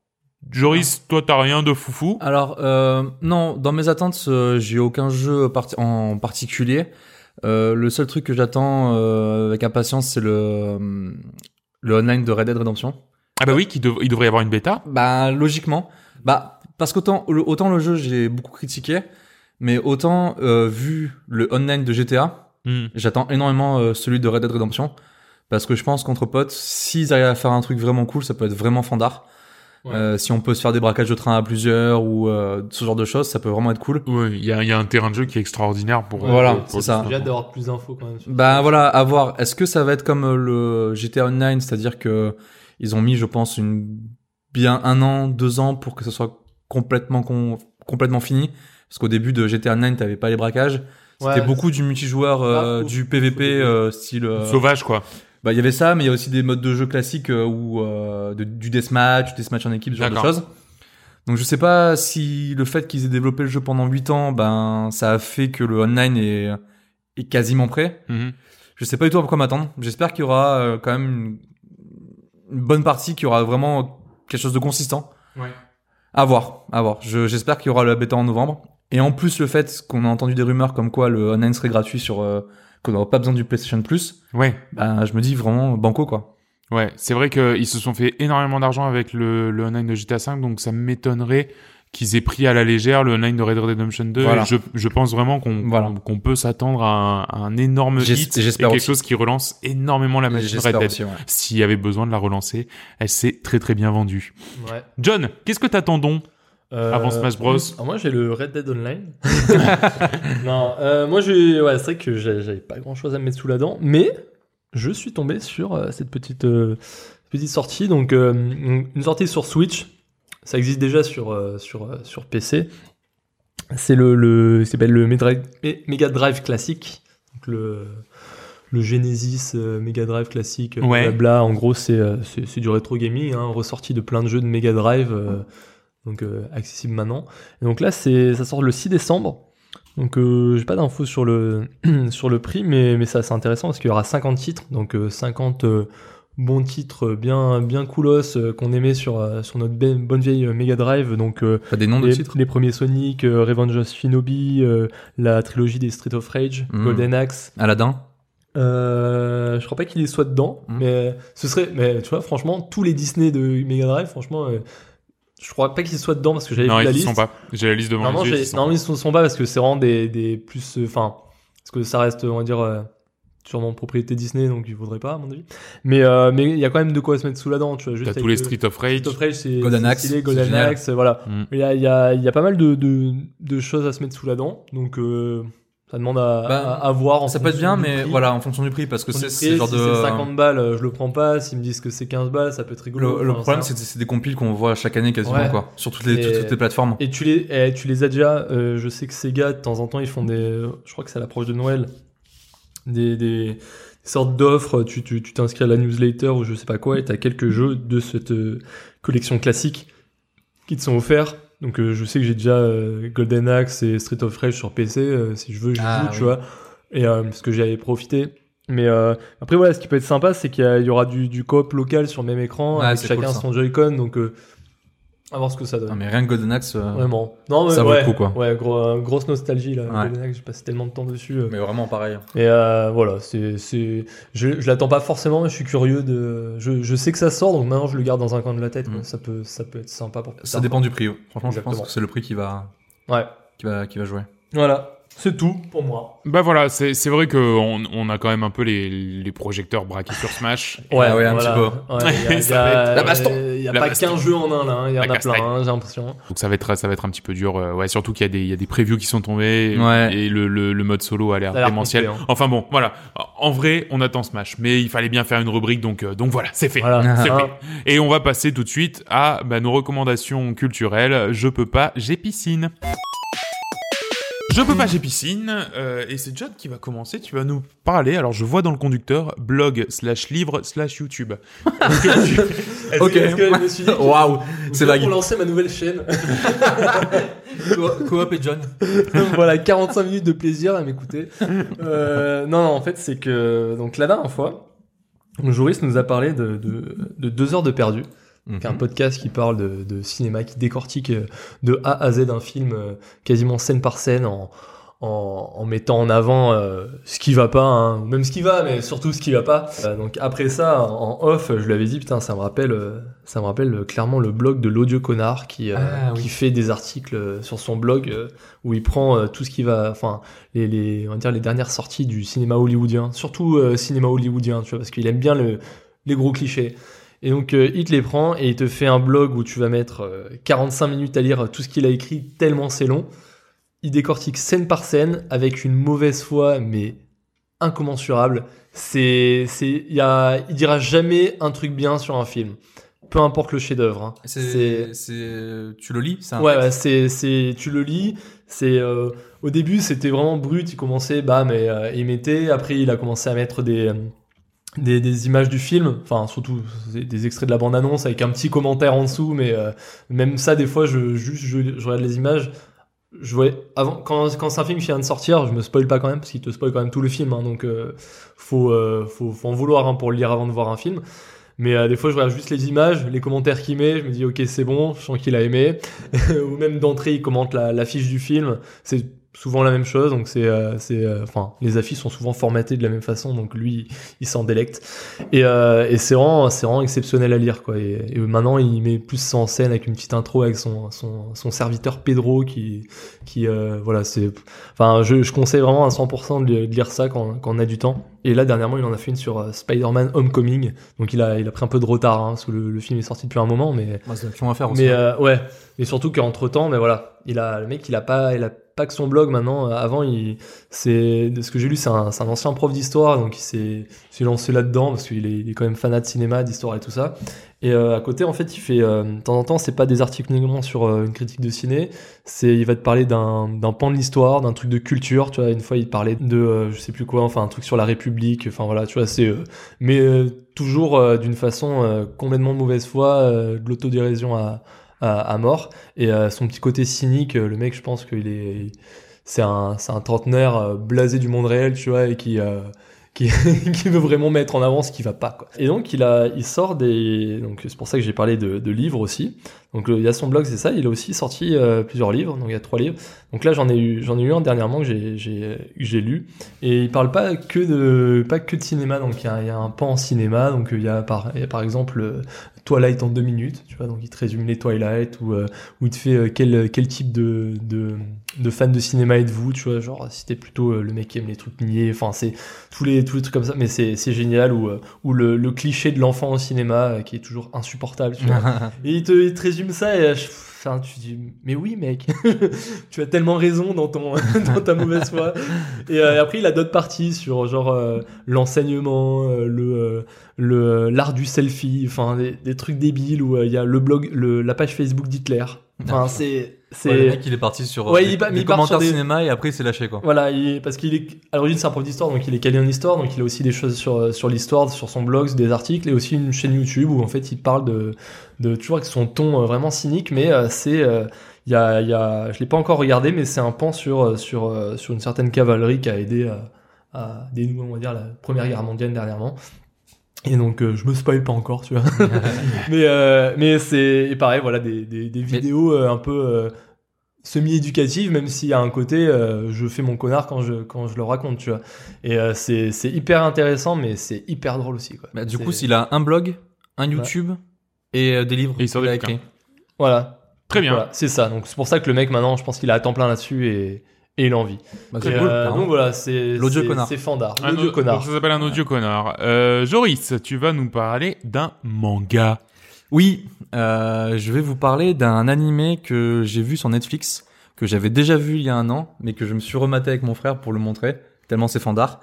Joris, toi t'as rien de foufou Alors, euh, non, dans mes attentes, euh, j'ai aucun jeu en particulier. Euh, le seul truc que j'attends euh, avec impatience, c'est le, euh, le online de Red Dead Redemption. Ah bah oui, dev- il devrait y avoir une bêta. Bah, logiquement. Bah, parce qu'autant le, autant le jeu, j'ai beaucoup critiqué, mais autant, euh, vu le online de GTA, Hmm. j'attends énormément celui de Red Dead Redemption. Parce que je pense qu'entre potes, s'ils arrivent à faire un truc vraiment cool, ça peut être vraiment fandard. Ouais. Euh, si on peut se faire des braquages de train à plusieurs ou euh, ce genre de choses, ça peut vraiment être cool. Ouais, il y a, il y a un terrain de jeu qui est extraordinaire pour. Voilà, pour- pour c'est ça. J'ai hâte d'avoir plus d'infos quand même. sur- Bah voilà, à voir. Est-ce que ça va être comme euh, le GTA Online, c'est-à-dire que ils ont mis, je pense, une bien un an, deux ans pour que ce soit complètement con- complètement fini? Parce qu'au début de GTA Online, t'avais pas les braquages. C'était Ouais, beaucoup du multijoueur, euh, Ah, du PVP euh, style. euh, Sauvage quoi. Bah il y avait ça, mais il y a aussi des modes de jeu classiques euh, où euh, de- du deathmatch, du deathmatch en équipe, ce genre de choses. Donc je sais pas si le fait qu'ils aient développé le jeu pendant 8 ans, ben ça a fait que le online est, est quasiment prêt. Mhm. Je sais pas du tout à quoi m'attendre. J'espère qu'il y aura euh, quand même une, une bonne partie, qu'il y aura vraiment quelque chose de consistant. Ouais. À voir, à voir. Je- J'espère qu'il y aura la bêta en novembre. Et en plus, le fait qu'on a entendu des rumeurs comme quoi le online serait gratuit sur, euh, qu'on n'aura pas besoin du PlayStation Plus, Ouais. ben, je me dis vraiment banco, quoi. Ouais, c'est vrai qu'ils se sont fait énormément d'argent avec le, le online de GTA V, donc ça m'étonnerait qu'ils aient pris à la légère le online de Red Dead Redemption 2. Voilà. Je, je pense vraiment qu'on Voilà. qu'on peut s'attendre à un, à un énorme hit et j'espère quelque aussi. chose qui relance énormément la machine Red Dead. aussi, ouais. S'il y avait besoin de la relancer, elle s'est très très bien vendue. Ouais. John, qu'est-ce que t'attendons Euh, Avant Smash Bros. ah, moi j'ai le Red Dead Online. non, euh, moi j'ai, ouais, c'est vrai que j'avais pas grand chose à me mettre sous la dent, mais je suis tombé sur euh, cette petite euh, petite sortie, donc une sortie sur Switch. Ça existe déjà sur sur sur PC. C'est le le s'appelle le Mega Drive classique, donc le le Genesis Mega Drive classique, Ouais. blabla. En gros, c'est du rétro gaming, hein, ressorti de plein de jeux de Mega Drive, donc euh, accessible maintenant. Et donc là, c'est ça sort le 6 décembre. Donc euh, j'ai pas d'infos sur le sur le prix, mais mais c'est assez intéressant parce qu'il y aura 50 titres, donc euh, 50 euh, bons titres bien bien coolos euh, qu'on aimait sur euh, sur notre be- bonne vieille euh, Mega Drive. Donc euh, T'as des noms de titres les premiers Sonic, euh, Revenge of Shinobi, euh, la trilogie des Street of Rage, Mm. Golden Axe. Aladdin Euh, je crois pas qu'il y soit dedans, Mm. mais ce serait, mais tu vois, franchement, tous les Disney de Mega Drive, franchement, euh, je crois pas qu'ils soient dedans parce que j'avais Non, vu ils la liste. sont pas. J'ai la liste devant Normalement, les yeux. j'ai- ils ils ne sont pas parce que c'est vraiment des, des plus, euh, enfin, parce que ça reste, on va dire, euh, sûrement propriété Disney, donc il faudrait pas, à mon avis. Mais, euh, mais il y a quand même de quoi se mettre sous la dent, tu vois. Juste T'as tous les le- Street of Rage. Street of Rage, c'est Golden Axe, stylé, Golden. Axe, voilà. Mm. Il y a, il y, a, il y a pas mal de, de, de choses à se mettre sous la dent, donc euh, ça demande à, Bah, à, à voir. En Ça peut être bien, mais prix. voilà, en fonction du prix, parce que c'est genre si de. c'est 50 balles, je le prends pas. S'ils me disent que c'est 15 balles, ça peut être rigolo. Le, le problème, c'est que c'est des compiles qu'on voit chaque année quasiment, Ouais. quoi. Sur toutes les, Et- toutes, toutes les plateformes. Et tu les, eh, tu les as déjà. euh, je sais que Sega, de temps en temps, ils font des. Je crois que c'est à l'approche de Noël. Des, sortes d'offres. Tu tu- tu t'inscris à la newsletter ou je sais pas quoi, et t'as quelques jeux de cette euh, collection classique qui te sont offerts. Donc euh, je sais que j'ai déjà euh, Golden Axe et Street of Rage sur PC. euh, si je veux, je Ah, joue, oui. tu vois. Et parce que j'y avais profité. Mais après voilà, ce qui peut être sympa, c'est qu'il y, aura du, du coop local sur le même écran, Ouais, avec chacun cool, son Joy-Con. Donc euh, À voir ce que ça donne. Non, mais rien que Golden Axe, euh, Vraiment. Non, mais Ça vaut ouais, le coup, quoi. Ouais, gros, euh, grosse nostalgie, là. Ouais. Golden Axe, J'ai passé tellement de temps dessus. euh. mais vraiment pareil. Et euh, voilà, c'est, c'est, je, je l'attends pas forcément, mais je suis curieux de, je, je sais que ça sort, donc maintenant je le garde dans un coin de la tête. Mm. Ça peut, ça peut être sympa pour. Ça dépend du prix. ouais. Franchement, je pense que c'est le prix qui va, Ouais. qui va, qui va jouer. Voilà, c'est tout pour moi. Bah voilà, c'est c'est vrai qu'on on a quand même un peu les, les projecteurs braqués sur Smash. Ouais, ouais, un voilà. petit peu. Ouais, il y a, y la baston. Il y a La pas baston. qu'un jeu en un là, hein. il y en a plein, hein, j'ai l'impression. Donc ça va être ça va être un petit peu dur. euh, ouais, surtout qu'il y a des il y a des previews qui sont tombés Ouais. et le, le, le mode solo a l'air démentiel. hein. Enfin bon, voilà. En vrai, on attend Smash, mais il fallait bien faire une rubrique, donc euh, donc voilà, c'est fait. Voilà. C'est Hein. fait. Et on va passer tout de suite à bah, nos recommandations culturelles. Je peux pas, j'ai piscine. Je peux pas, j'ai piscine. euh, et c'est John qui va commencer. Tu vas nous parler. Alors, je vois dans le conducteur blog slash livre slash YouTube. Est-ce Ok. que- est-ce que je me suis dit, Waouh, c'est vague. Pour lancer ma nouvelle chaîne. Coop et John. voilà, 45 minutes de plaisir à m'écouter. Euh, non, non, en fait, c'est que donc la dernière fois, le jouriste nous a parlé de, de, de deux heures de perdu, est un podcast qui parle de, de cinéma, qui décortique euh, de A à Z un film euh, quasiment scène par scène en, en, en mettant en avant euh, ce qui va pas, hein, même ce qui va, mais surtout ce qui va pas. Euh, donc après ça, en off, je lui avais dit putain, ça me rappelle, ça me rappelle clairement le blog de l'audio connard qui euh, Ah, oui. qui fait des articles sur son blog où il prend tout ce qui va, enfin les, les on va dire les dernières sorties du cinéma hollywoodien, surtout cinéma hollywoodien, tu vois, parce qu'il aime bien le les gros clichés. Et donc euh, il te les prend et il te fait un blog où tu vas mettre euh, 45 minutes à lire tout ce qu'il a écrit tellement c'est long. Il décortique scène par scène avec une mauvaise foi mais incommensurable. C'est c'est il y a il dira jamais un truc bien sur un film. Peu importe le chef-d'œuvre. hein. C'est, c'est, tu le lis, un Ouais, c'est, c'est, tu le lis. C'est, euh, au début, c'était vraiment brut. Il commençait, bah, mais euh, il mettait. Après, il a commencé à mettre des, euh, des, des images du film. Enfin, surtout des extraits de la bande-annonce avec un petit commentaire en dessous. Mais euh, même ça, des fois, je juste, je, je regarde les images. Je voyais avant quand, quand c'est un film qui vient de sortir, je me spoil pas quand même parce qu'il te spoil quand même tout le film. hein, donc, euh, faut, euh, faut, faut en vouloir hein, pour le lire avant de voir un film. Mais euh, des fois, je regarde juste les images, les commentaires qu'il met, je me dis, ok, c'est bon, je sens qu'il a aimé. Ou même d'entrée, il commente la, la fiche du film. C'est souvent la même chose, donc c'est, euh, c'est, euh, enfin, les affiches sont souvent formatées de la même façon, donc lui, il s'en délecte. Et, euh, et c'est vraiment, c'est vraiment exceptionnel à lire, quoi. Et, et maintenant, il met plus ça en scène avec une petite intro avec son, son, son serviteur Pedro qui, qui, euh, voilà, c'est, enfin, je, je conseille vraiment à 100% de, li- de lire ça quand, quand on a du temps. Et là, dernièrement, il en a fait une sur euh, Spider-Man Homecoming, donc il a, il a pris un peu de retard, hein, parce que le, le film est sorti depuis un moment, mais, Moi, c'est à faire aussi. mais euh, ouais, et surtout qu'entre temps, mais voilà, il a le mec, il a pas, il a pas que son blog maintenant. Euh, Avant, il, c'est de ce que j'ai lu, c'est un, ancien prof d'histoire, donc il s'est, lancé là-dedans parce qu'il est, quand même fanat de cinéma, d'histoire et tout ça. Et euh, à côté, en fait, il fait euh, de temps en temps, c'est pas des articles uniquement sur une critique de ciné, c'est, il va te parler d'un, d'un pan de l'histoire, d'un truc de culture. Tu vois, une fois, il parlait de, je sais plus quoi, enfin un truc sur la République. Enfin voilà, tu vois, c'est, mais toujours d'une façon complètement mauvaise foi, de l'autodérision à, à, mort. Et euh, son petit côté cynique, euh, le mec, je pense qu'il est, c'est un, un trentenaire euh, blasé du monde réel, tu vois, et qui, qui, veut vraiment mettre en avant ce qui va pas, quoi. Et donc, il a, il sort des, donc c'est pour ça que j'ai parlé de livres aussi. Donc, il y a son blog, c'est ça. Il a aussi sorti euh, plusieurs livres. Donc, il y a trois livres. Donc là, j'en ai eu, j'en ai eu un dernièrement que j'ai, j'ai, que j'ai lu. Et il parle pas que de, pas que de cinéma. Donc, il y a, il y a un pan en cinéma. Donc, il y a par, il y a par exemple, euh, Twilight en deux minutes, tu vois, donc il te résume les Twilight ou euh, ou il te fait quel quel type de de de fan de cinéma êtes-vous, tu vois, genre si t'es plutôt le mec qui aime les trucs niais, enfin c'est tous les tous les trucs comme ça, mais c'est c'est génial ou ou le, le cliché de l'enfant au cinéma qui est toujours insupportable, tu vois. Et il te, il te résume ça et euh, je- enfin, tu dis, mais oui, mec, tu as tellement raison dans, ton, dans ta mauvaise foi. Et euh, après, il a d'autres parties sur genre euh, l'enseignement, euh, le, le, l'art du selfie, enfin des, des trucs débiles où il y a le blog, le, la page Facebook d'Hitler. Enfin, c'est. C'est Ouais, le mec, il est parti sur Ouais, euh, il des, mais des il commentaires sur des- cinéma et après il s'est lâché quoi. Voilà, il- parce qu'il est à l'origine c'est un prof d'histoire, donc il est calé en histoire, donc il a aussi des choses sur sur l'histoire, sur son blog, des articles et aussi une chaîne YouTube où en fait il parle de de toujours avec son ton euh, vraiment cynique, mais euh, c'est euh, il y a il y a je l'ai pas encore regardé, mais c'est un pan sur euh, sur euh, sur une certaine cavalerie qui a aidé à, à dénouer on va dire la première guerre mondiale dernièrement. Et donc euh, je me spoil pas encore, tu vois. mais euh, mais c'est pareil, voilà des des, des vidéos euh, un peu semi-éducatives, même s'il y a un côté euh, je fais mon connard quand je quand je le raconte, tu vois. Et euh, c'est c'est hyper intéressant, mais c'est hyper drôle aussi, quoi. Bah, du coup, s'il a un blog, un YouTube et euh, des livres Et il sort des écrits. Voilà, Très bien. Voilà, c'est ça. Donc c'est pour ça que le mec maintenant, je pense qu'il a à temps plein là-dessus et et il a envie. Bah, cool. euh, donc voilà, c'est L'audio connard. C'est Fandard. L'audio au- connard. ça s'appelle un audio connard. Euh, Joris, tu vas nous parler d'un manga. Oui, euh, je vais vous parler d'un animé que j'ai vu sur Netflix, que j'avais déjà vu il y a un an, mais que je me suis rematé avec mon frère pour le montrer, tellement c'est fandard.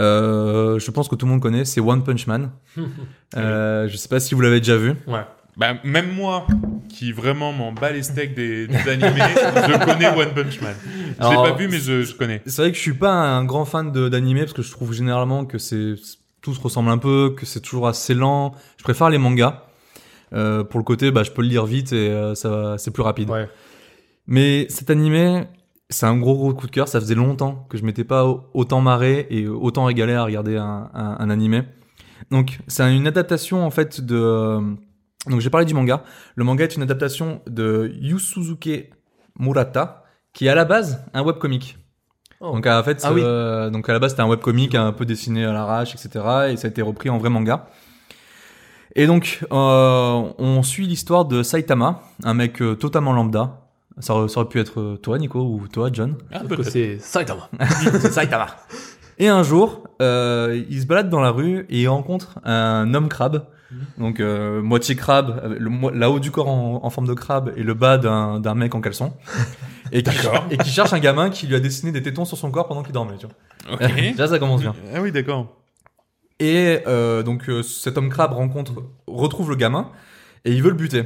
Euh, je pense que tout le monde connaît, c'est One Punch Man. euh, je sais pas si vous l'avez déjà vu. Ouais. Bah, même moi, qui vraiment m'en bat les steaks des, des animés, je connais One Punch Man. Je l'ai pas vu, mais je, je connais. C'est vrai que je suis pas un grand fan de- d'animé parce que je trouve généralement que c'est tout se ressemble un peu, que c'est toujours assez lent. Je préfère les mangas. Euh, pour le côté, bah, je peux le lire vite et euh, ça, c'est plus rapide. Ouais. Mais cet animé, c'est un gros gros coup de cœur. Ça faisait longtemps que je m'étais pas au- autant marré et autant régalé à regarder un, un, un animé. Donc c'est une adaptation en fait de. euh, Donc j'ai parlé du manga. Le manga est une adaptation de Yusuzuke Murata, qui est à la base un webcomic. Oh. Donc en fait, Ah oui. euh, donc à la base c'était un webcomic un peu dessiné à l'arrache, etc. Et ça a été repris en vrai manga. Et donc euh, on suit l'histoire de Saitama, un mec euh, totalement lambda. Ça aurait, ça aurait pu être euh, toi, Nico, ou toi, John? Ah, Sauf que c'est Saitama. C'est Saitama. Et un jour, euh, il se balade dans la rue et il rencontre un homme crabe. Donc euh, moitié crabe, avec le, mo- la haut du corps en, en forme de crabe et le bas d'un d'un mec en caleçon. Et qui, et qui cherche un gamin qui lui a dessiné des tétons sur son corps pendant qu'il dormait. Tu vois. Ok. Déjà ça commence bien. Ah oui, d'accord. Et euh, donc euh, cet homme crabe rencontre, retrouve le gamin et il veut le buter.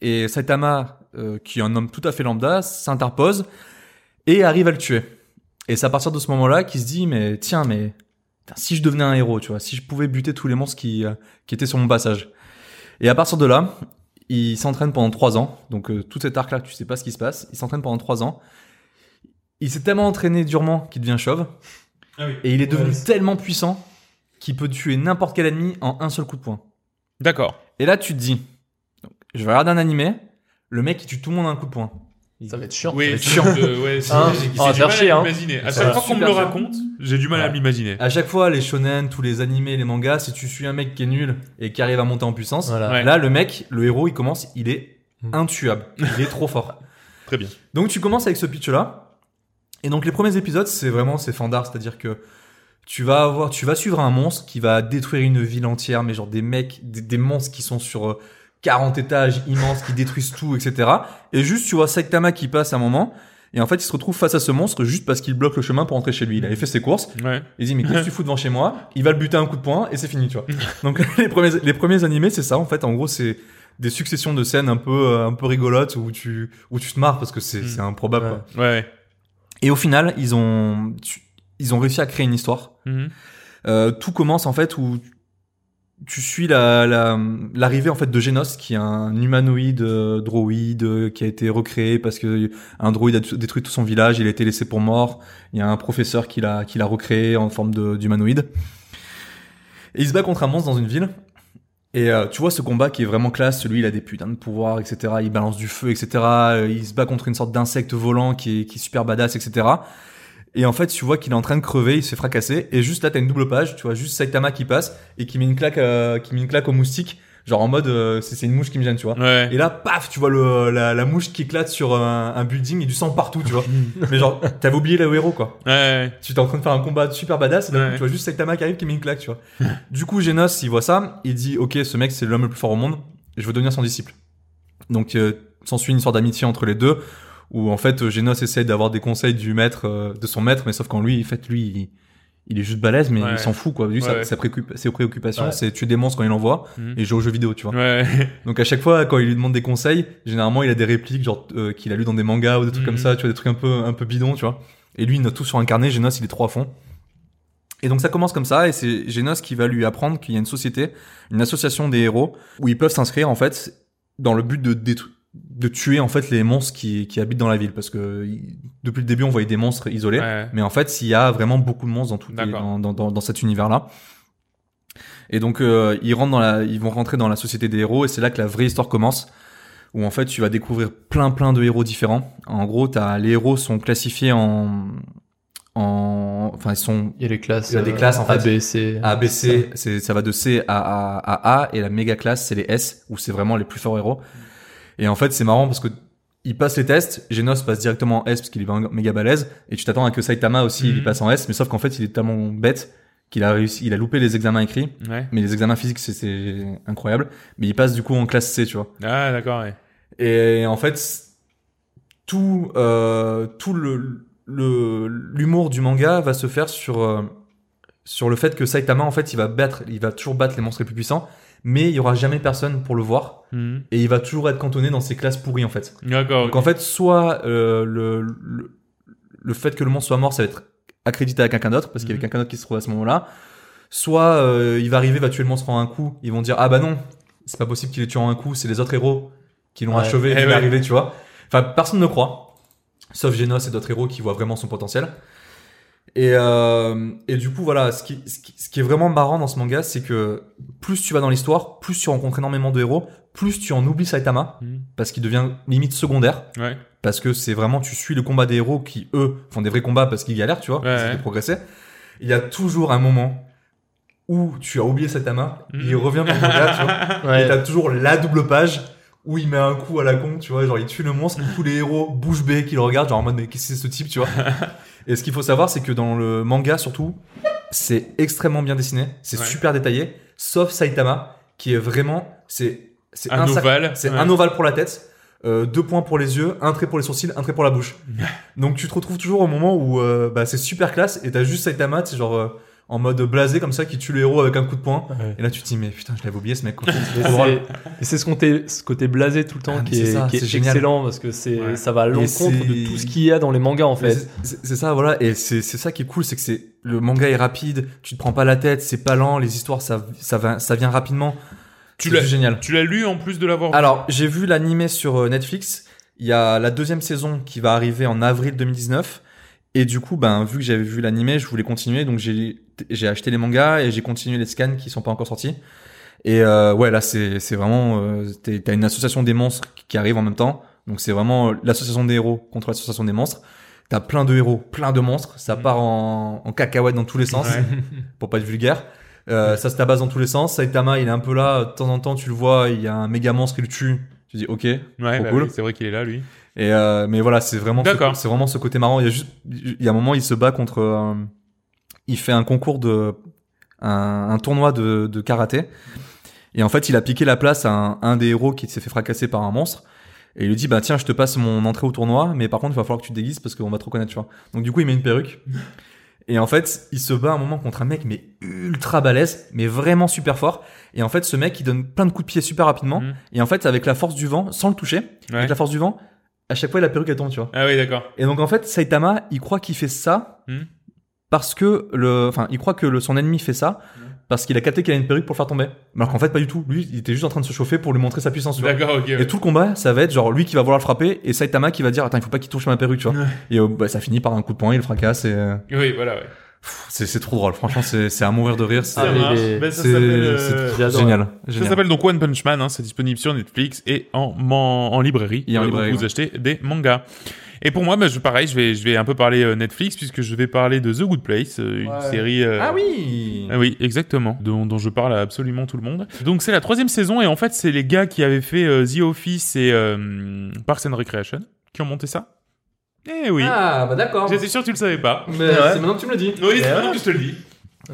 Et Saitama, euh, qui est un homme tout à fait lambda, s'interpose et arrive à le tuer. Et c'est à partir de ce moment-là qu'il se dit mais tiens mais si je devenais un héros, tu vois, si je pouvais buter tous les monstres qui euh, qui étaient sur mon passage. Et à partir de là, il s'entraîne pendant trois ans. Donc euh, tout cet arc-là, tu sais pas ce qui se passe. Il s'entraîne pendant trois ans. Il s'est tellement entraîné durement qu'il devient chauve. Ah oui. Et il est devenu Ouais, tellement puissant qu'il peut tuer n'importe quel ennemi en un seul coup de poing. D'accord. Et là, tu te dis, donc, je vais regarder un animé, le mec il tue tout le monde en un coup de poing. Ça va être chiant. Oui, c'est chiant. de- ouais, c'est- Hein On va faire chier, hein. À chaque fois qu'on me le raconte, j'ai du mal à m'imaginer. À chaque fois, les shonen, tous les animés, les mangas, si tu suis un mec qui est nul et qui arrive à monter en puissance, Voilà. Ouais. là, le mec, le héros, il commence, il est Mm. intuable. Il est trop fort. Très bien. Donc tu commences avec ce pitch-là. Et donc les premiers épisodes, c'est vraiment c'est fandard, c'est-à-dire que tu vas avoir, tu vas suivre un monstre qui va détruire une ville entière, mais genre des mecs, des, des monstres qui sont sur euh, 40 étages immenses, qui détruisent tout, etc. Et juste tu vois Saitama qui passe un moment. Et en fait, il se retrouve face à ce monstre juste parce qu'il bloque le chemin pour rentrer chez lui. Il avait fait ses courses. Ouais. Il dit, mais qu'est-ce que tu fous devant chez moi? Il va le buter un coup de poing et c'est fini, tu vois. Donc, les premiers, les premiers animés, c'est ça, en fait. En gros, c'est des successions de scènes un peu, euh, un peu rigolotes où tu, où tu te marres parce que c'est, Mm. c'est improbable, Ouais. quoi. Ouais. Et au final, ils ont, tu- ils ont réussi à créer une histoire. Mhm. Euh, tout commence, en fait, où tu suis la, la, l'arrivée, en fait, de Genos, qui est un humanoïde euh, droïde euh, qui a été recréé parce que un droïde a détruit tout son village, il a été laissé pour mort. Il y a un professeur qui l'a, qui l'a recréé en forme de, d'humanoïde. Et il se bat contre un monstre dans une ville. Et euh, tu vois ce combat qui est vraiment classe, celui il a des putains de pouvoirs, etc. Il balance du feu, etc. Il se bat contre une sorte d'insecte volant qui est, qui est super badass, etc. Et en fait, tu vois qu'il est en train de crever, il se fait fracasser. Et juste là, t'as une double page, tu vois, juste Saitama qui passe et qui met une claque, euh, qui met une claque au moustique, genre en mode euh, c'est c'est une mouche qui me gêne, tu vois. Ouais. Et là, paf, tu vois le, la, la mouche qui éclate sur un, un building et du sang partout, tu vois. Mais genre, t'avais oublié le héros, quoi. Ouais. Tu t'es en train de faire un combat super badass et d'un coup, Ouais. tu vois juste Saitama qui arrive qui met une claque, tu vois. du coup, Genos, il voit ça, il dit, ok, ce mec, c'est l'homme le plus fort au monde, je veux devenir son disciple. Donc, euh, s'ensuit une histoire d'amitié entre les deux, où en fait, Genos essaie d'avoir des conseils du maître, euh, de son maître, mais sauf qu'en lui, en fait, lui, il, il est juste balèze, mais Ouais. il s'en fout, quoi. Lui, Ouais, sa, ouais. sa préoccup- ses préoccupations, Ouais. c'est tuer des monstres quand il en voit, Mhm. et jouer aux jeux vidéo, tu vois. Ouais. Donc à chaque fois, quand il lui demande des conseils, généralement il a des répliques genre euh, qu'il a lu dans des mangas ou des trucs Mhm. comme ça, tu vois, des trucs un peu un peu bidons, tu vois. Et lui, il note tout sur un carnet. Genos, il est trop à fond. Et donc ça commence comme ça, et c'est Genos qui va lui apprendre qu'il y a une société, une association des héros où ils peuvent s'inscrire en fait dans le but de détruire de tuer en fait les monstres qui, qui habitent dans la ville parce que depuis le début on voyait des monstres isolés Ouais. mais en fait il y a vraiment beaucoup de monstres dans tout les- dans, dans, dans, dans cet univers là Et donc euh, ils rentrent dans la, ils vont rentrer dans la société des héros et c'est là que la vraie histoire commence. Où en fait tu vas découvrir plein plein de héros différents. En gros, t'as les héros sont classifiés en, en, enfin ils sont Il y a les classes. Il y a des euh, classes, en fait. A, B, C. A, B, C, c'est, ça va de C à, à, à A, et la méga classe, c'est les S, où c'est vraiment les plus forts héros. Et en fait, c'est marrant parce que il passe les tests, Genos passe directement en S parce qu'il est méga balèze, et tu t'attends à que Saitama aussi, il Mhm. passe en S, mais sauf qu'en fait, il est tellement bête qu'il a réussi, il a loupé les examens écrits, Ouais. mais les examens physiques, c'est, incroyable, mais il passe du coup en classe C, tu vois. Ah, d'accord, ouais. Et en fait, tout, euh, tout le, le, l'humour du manga va se faire sur, euh, sur le fait que Saitama, en fait, il va battre, il va toujours battre les monstres les plus puissants, mais il y aura jamais personne pour le voir, Mhm. et il va toujours être cantonné dans ses classes pourries, en fait. D'accord. Donc en fait, soit euh, le, le, le fait que le monstre soit mort, ça va être accrédité à quelqu'un d'autre, parce qu'il y avait quelqu'un d'autre qui se trouve à ce moment-là. Soit euh, il va arriver, va tuer le monstre en un coup. Ils vont dire ah bah non, c'est pas possible qu'il ait tué en un coup. C'est les autres héros qui l'ont Ouais. achevé. Eh il est ouais. arrivé, tu vois. Enfin, personne ne croit, sauf Genos et d'autres héros qui voient vraiment son potentiel. Et, euh, et du coup, voilà, ce qui, ce, qui, ce qui est vraiment marrant dans ce manga, c'est que plus tu vas dans l'histoire, plus tu rencontres énormément de héros, plus tu en oublies Saitama, Mhm. parce qu'il devient limite secondaire Ouais. parce que c'est vraiment tu suis le combat des héros qui eux font des vrais combats parce qu'ils galèrent tu vois Ouais, parce ouais. qu'ils progresser il y a toujours un moment où tu as oublié Saitama Mhm. il revient dans le manga tu vois et Ouais. t'as toujours la double page où il met un coup à la con tu vois genre il tue le monstre tous les héros bouche bée qui le regardent genre en mode mais qu'est-ce que c'est ce type tu vois et ce qu'il faut savoir c'est que dans le manga surtout c'est extrêmement bien dessiné c'est Ouais. super détaillé sauf Saitama qui est vraiment c'est c'est Un ovale. c'est Ouais. un ovale pour la tête, euh, deux points pour les yeux, un trait pour les sourcils, un trait pour la bouche. Donc tu te retrouves toujours au moment où euh, bah, c'est super classe et t'as juste Saitama, c'est genre euh, en mode blasé comme ça qui tue le héros avec un coup de poing. Ouais. Et là tu te dis mais putain je l'avais oublié ce mec. quoi. Et C'est trop drôle. c'est- et c'est ce côté, ce côté blasé tout le temps Ah, qui est, ça, qui est génial. excellent parce que c'est, Ouais. ça va à l'encontre de tout ce qu'il y a dans les mangas en fait. c'est- ça voilà et c'est c'est ça qui est cool c'est que c'est le manga est rapide, tu te prends pas la tête, c'est pas lent, les histoires ça ça va ça vient rapidement. Tu C'est l'as, génial. tu l'as lu en plus de l'avoir. Alors, j'ai vu l'animé sur euh, Netflix. Il y a la deuxième saison qui va arriver en avril 2019. Et du coup, ben, vu que j'avais vu l'animé, je voulais continuer. Donc, j'ai, j'ai acheté les mangas et j'ai continué les scans qui sont pas encore sortis. Et euh, ouais, là, c'est, c'est vraiment... Euh, t'as une association des monstres qui arrive en même temps. Donc, c'est vraiment l'association des héros contre l'association des monstres. T'as plein de héros, plein de monstres. Ça Mhm. part en, en cacahuète dans tous les sens Ouais. pour pas être vulgaire. Euh, ça se tabasse dans tous les sens. Saitama, il est un peu là. De temps en temps, tu le vois, il y a un méga monstre qui le tue. Tu dis, ok. Ouais, bah cool. oui, c'est vrai qu'il est là, lui. Et euh, mais voilà, c'est vraiment, ce, c'est vraiment ce côté marrant. Il y a juste, il y a un moment, il se bat contre, il fait un concours de, un, un tournoi de, de karaté. Et en fait, il a piqué la place à un, un des héros qui s'est fait fracasser par un monstre. Et il lui dit, bah tiens, je te passe mon entrée au tournoi, mais par contre, il va falloir que tu te déguises parce qu'on va te reconnaître, tu vois. Donc du coup, il met une perruque. Et en fait, il se bat un moment contre un mec, mais ultra balèze, mais vraiment super fort. Et en fait, ce mec, il donne plein de coups de pied super rapidement. Mhm. Et en fait, avec la force du vent, sans le toucher, Ouais. avec la force du vent, à chaque fois, la perruque, elle tombe, tu vois. Ah oui, d'accord. Et donc, en fait, Saitama, il croit qu'il fait ça Mhm. Parce que le, enfin, il croit que le, son ennemi fait ça parce qu'il a capté qu'il a une perruque pour le faire tomber. Alors qu'en fait, pas du tout. Lui, il était juste en train de se chauffer pour lui montrer sa puissance. D'accord, ok. ouais. Et tout le combat, ça va être genre lui qui va vouloir le frapper et Saitama qui va dire attends il faut pas qu'il touche ma perruque tu vois. Ouais. Et euh, bah, ça finit par un coup de poing, il le fracasse et euh, Oui, voilà, ouais. c'est c'est trop drôle. Franchement c'est c'est à mourir de rire. C'est Ah, Ben, ça c'est- s'appelle, euh, génial. Ça s'appelle donc One Punch Man, hein, c'est disponible sur Netflix et en, man- en librairie. Et en euh, librairie, où vous ouais. achetez des mangas. Et pour moi, bah, je, pareil, je vais, je vais un peu parler euh, Netflix puisque je vais parler de The Good Place, euh, une Ouais. série. euh, Ah oui. Ah oui, exactement, dont, dont je parle à absolument tout le monde. Donc c'est la troisième saison et en fait c'est les gars qui avaient fait euh, The Office et euh, Parks and Recreation qui ont monté ça. Eh oui, Ah bah d'accord. j'étais sûr que tu le savais pas. Mais Ouais. c'est maintenant que tu me le dis. Oui, c'est Ouais. maintenant que je te le dis.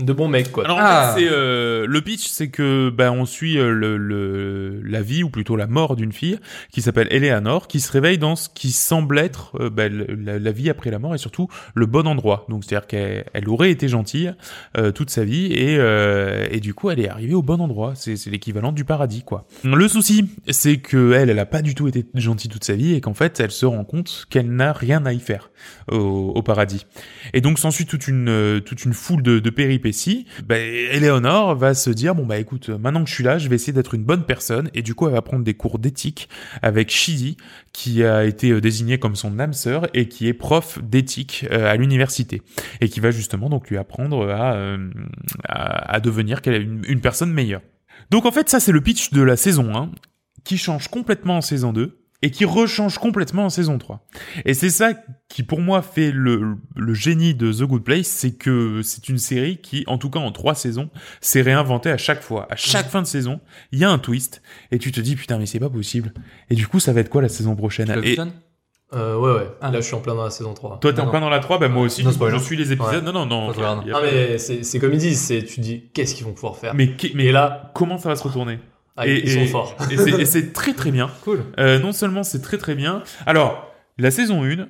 De bons mecs, quoi. Alors en Ah. fait, c'est euh, le pitch, c'est que ben on suit euh, le, le la vie ou plutôt la mort d'une fille qui s'appelle Eleanor, qui se réveille dans ce qui semble être euh, ben, la, la vie après la mort et surtout le bon endroit. Donc c'est-à-dire qu'elle elle aurait été gentille euh, toute sa vie et euh, et du coup elle est arrivée au bon endroit. C'est c'est l'équivalent du paradis quoi. Le souci, c'est que elle elle a pas du tout été gentille toute sa vie et qu'en fait elle se rend compte qu'elle n'a rien à y faire au, au paradis. Et donc s'ensuit toute une toute une foule de, de péripéties péripéties, bah, Eleanor va se dire bon bah écoute, maintenant que je suis là, je vais essayer d'être une bonne personne. Et du coup elle va prendre des cours d'éthique avec Shidi qui a été euh, désigné comme son âme sœur et qui est prof d'éthique euh, à l'université. Et qui va justement donc lui apprendre à, euh, à, à devenir une, une personne meilleure. Donc en fait ça c'est le pitch de la saison 1 qui change complètement en saison 2 et qui rechange complètement en saison 3. Et c'est ça qui pour moi fait le, le génie de The Good Place, c'est que c'est une série qui, en tout cas en trois saisons, s'est réinventée à chaque fois. À chaque fin de saison, il y a un twist, et tu te dis putain mais c'est pas possible. Et du coup ça va être quoi la saison prochaine? Et Euh, ouais, ouais. Ah. Là, je suis en plein dans la saison 3. toi t'es en Non, plein dans la 3, bah moi aussi, No du coup, spoil, je suis les épisodes. Ouais. Non non non. Ah, mais c'est c'est comme ils disent, c'est, tu dis, qu'est-ce qu'ils vont pouvoir faire? Mais, qui- mais Et là, comment ça va se retourner? Ah, Et- ils sont et- forts. Et c'est- très très bien. Cool. Euh, non seulement c'est très très bien. Alors, la saison 1,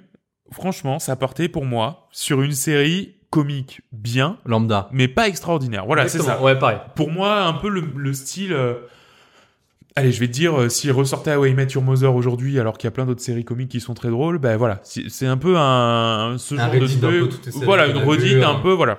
franchement, ça partait pour moi sur une série comique bien, Lambda. mais pas extraordinaire. Voilà, c'est ça. Ouais, pareil. Pour moi, un peu le, le style. euh, Allez, je vais te dire, euh, s'il ressortait à Way Met Your Mother aujourd'hui, alors qu'il y a plein d'autres séries comiques qui sont très drôles, ben voilà, c'est c'est un peu un ce Un genre de truc. Voilà, une a redite un hein. peu, voilà.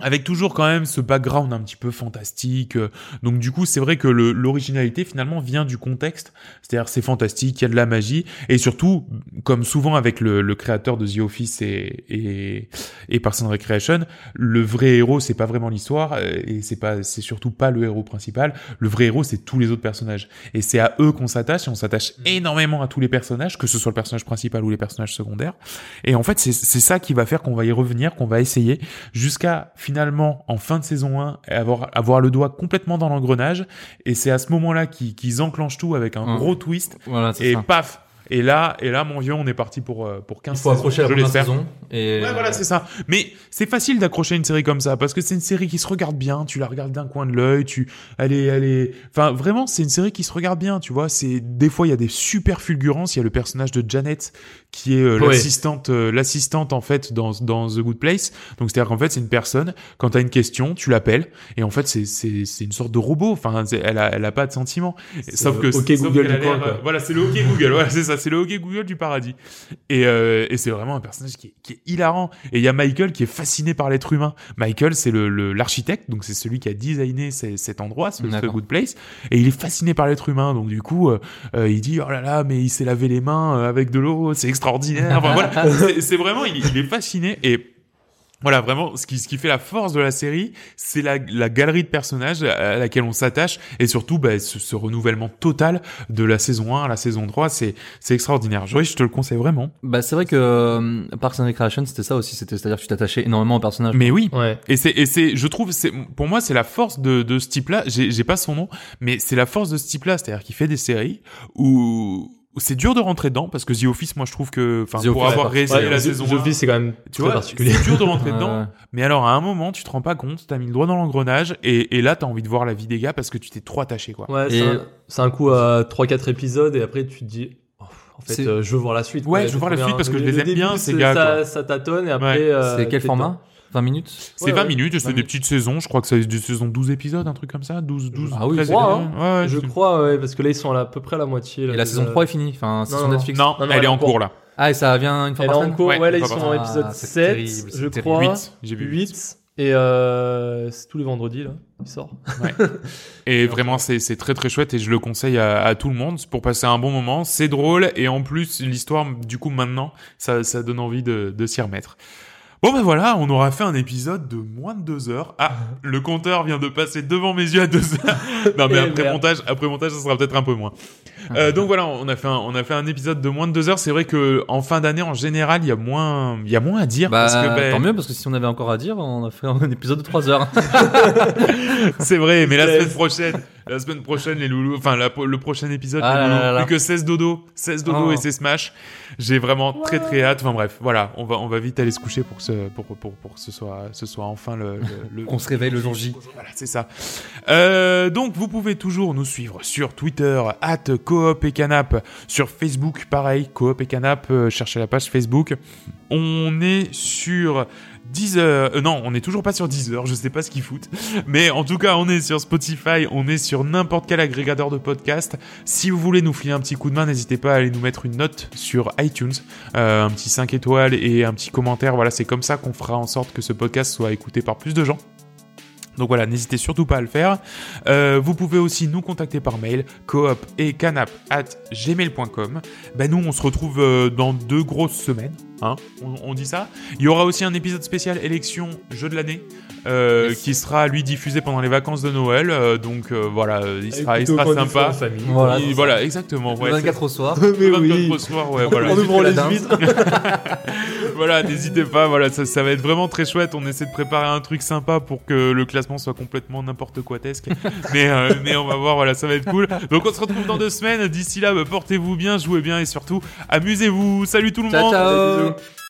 Avec toujours quand même ce background un petit peu fantastique. euh, Donc du coup, c'est vrai que l'originalité finalement vient du contexte. C'est-à-dire c'est fantastique, il y a de la magie et surtout, comme souvent avec le, le créateur de The Office et et, et Parks and Recreation, le vrai héros c'est pas vraiment l'histoire euh, et c'est pas c'est surtout pas le héros principal. Le vrai héros c'est tous les autres personnages et c'est à eux qu'on s'attache et on s'attache énormément à tous les personnages, que ce soit le personnage principal ou les personnages secondaires. Et en fait, c'est c'est ça qui va faire qu'on va y revenir, qu'on va essayer jusqu'à finalement en fin de saison 1 avoir avoir le doigt complètement dans l'engrenage. Et c'est à ce moment-là qu'ils enclenchent tout avec un gros twist. Voilà, et ça. paf et là et là mon vieux on est parti pour euh, pour 15 Il faut accrocher la je première l'espère. saison. Et Ouais, voilà, c'est ça. Mais c'est facile d'accrocher une série comme ça parce que c'est une série qui se regarde bien. Tu la regardes d'un coin de l'œil. Tu, elle est, elle est. Enfin, vraiment, c'est une série qui se regarde bien. Tu vois, c'est des fois il y a des super fulgurances. Il y a le personnage de Janet qui est euh, Ouais. l'assistante, euh, l'assistante en fait dans dans The Good Place. Donc c'est à dire qu'en fait c'est une personne. Quand t'as une question, tu l'appelles et en fait c'est c'est c'est une sorte de robot. Enfin, elle a elle a pas de sentiments. Sauf que OK sauf Google a quoi. euh, Voilà, c'est le OK Google. Voilà, c'est ça. C'est le OK Google du paradis. Et, euh, et c'est vraiment un personnage qui est, qui est hilarant. Et il y a Michael qui est fasciné par l'être humain. Michael, c'est le le- l'architecte, donc c'est celui qui a designé ces- cet endroit, ce. Good Place. Et il est fasciné par l'être humain. Donc du coup, euh, euh, il dit oh là là, mais il s'est lavé les mains avec de l'eau, c'est extraordinaire. Enfin, voilà, c'est c'est vraiment, il, il est fasciné et voilà, vraiment, ce qui, ce qui fait la force de la série, c'est la, la galerie de personnages à laquelle on s'attache, et surtout bah, ce, ce renouvellement total de la saison 1 à la saison 3, c'est c'est extraordinaire. Joris, je te le conseille vraiment. Bah, c'est vrai que euh, Parks and Recreation, c'était ça aussi. C'était, c'est-à-dire que tu t'attachais énormément au personnage. Mais oui, Ouais. et c'est, et c'est, je trouve, c'est, pour moi, c'est la force de, de ce type-là. J'ai, j'ai pas son nom, mais c'est la force de ce type-là, c'est-à-dire qu'il fait des séries où, où c'est dur de rentrer dedans parce que The Office, moi, je trouve que, enfin, The pour Office, avoir réessayé Ouais, la The- saison The 1, Office, c'est quand même tu très vois, particulier. c'est dur de rentrer dedans. Mais alors, à un moment, tu te rends pas compte, t'as mis le doigt dans l'engrenage, et, et là, t'as envie de voir la vie des gars parce que tu t'es trop attaché, quoi. Ouais, c'est un, coup à 3-4 épisodes et après tu te dis, oh, en fait, euh, je veux voir la suite. Ouais, quoi. je veux voir la suite parce que je les le aime bien, ces c'est- gars, Ça, ça tâtonne et après. Euh, c'est quel format? 20 minutes C'est Ouais, 20 ouais. minutes, c'est 20 des petites saisons, je crois que c'est des saisons 12 épisodes, un truc comme ça, 12, 12, Ah oui, 13 je crois, épisodes. hein. Ouais. Je crois, ouais, parce que là ils sont à, peu près à la moitié. là, Et la saison 3 est finie. Enfin, c'est Non, sur non. Netflix. Non, Non, non, elle est en cours, là. Ah, et ça vient une fois Elle est par en semaine cours, Ouais, ouais, là ils sont en épisode Ah, c'est 7, terrible, c'est je crois. 8, j'ai vu 8. Et euh, c'est tous les vendredis là, il sort. Et vraiment, c'est c'est très très chouette et je le conseille à, à tout le monde pour passer un bon moment. C'est drôle et en plus, l'histoire, du coup, maintenant, ça, ça donne envie de, de s'y remettre. Bon ben voilà, on aura fait un épisode de moins de deux heures. Ah, le compteur vient de passer devant mes yeux à deux heures. Non mais Eh après montage, après montage, ça sera peut-être un peu moins. Euh, donc voilà, on a fait un, on a fait un épisode de moins de deux heures. C'est vrai que en fin d'année, en général, il y a moins, il y a moins à dire Bah, parce que ben, tant mieux, parce que si on avait encore à dire, on a fait un épisode de 3 heures. C'est vrai, mais la semaine prochaine, la semaine prochaine, les loulous, enfin, la- le prochain épisode, Ah les loulous, là là. plus que 16 dodo, 16 dodo Oh. et c'est smash. J'ai vraiment très très hâte. Enfin bref, voilà, on va, on va vite aller se coucher pour que ce, pour, pour, pour que ce soit, ce soit enfin le, le, le- Qu'on se réveille le jour J. voilà, c'est ça. Euh, donc, vous pouvez toujours nous suivre sur Twitter, at Coop et Canap, sur Facebook, pareil, Coop et Canap, euh, cherchez la page Facebook. On est sur Deezer, euh, non, on n'est toujours pas sur Deezer, je sais pas ce qu'ils foutent. Mais en tout cas, on est sur Spotify, on est sur n'importe quel agrégateur de podcast. Si vous voulez nous filer un petit coup de main, n'hésitez pas à aller nous mettre une note sur iTunes, euh, un petit 5 étoiles et un petit commentaire. Voilà, c'est comme ça qu'on fera en sorte que ce podcast soit écouté par plus de gens. Donc voilà, n'hésitez surtout pas à le faire. Euh, vous pouvez aussi nous contacter par mail, coop et canap at gmail.com. Ben nous, on se retrouve dans deux grosses semaines. Hein on, on dit ça. Il y aura aussi un épisode spécial élection jeu de l'année euh, qui sera lui diffusé pendant les vacances de Noël. Euh, donc euh, voilà, il sera, il sympa. famille. Voilà. Il- voilà, exactement. Ouais, 24 au soir. c'est- Mais le 24 oui. au soir, ouais, voilà. On ouvre la les. voilà, n'hésitez pas, voilà, ça, ça va être vraiment très chouette. On essaie de préparer un truc sympa pour que le classement soit complètement n'importe quoi-tesque. mais, euh, mais on va voir, voilà, ça va être cool. Donc on se retrouve dans deux semaines. D'ici là, bah, portez-vous bien, jouez bien et surtout, amusez-vous. Salut tout le Ciao, monde ciao. Bisous.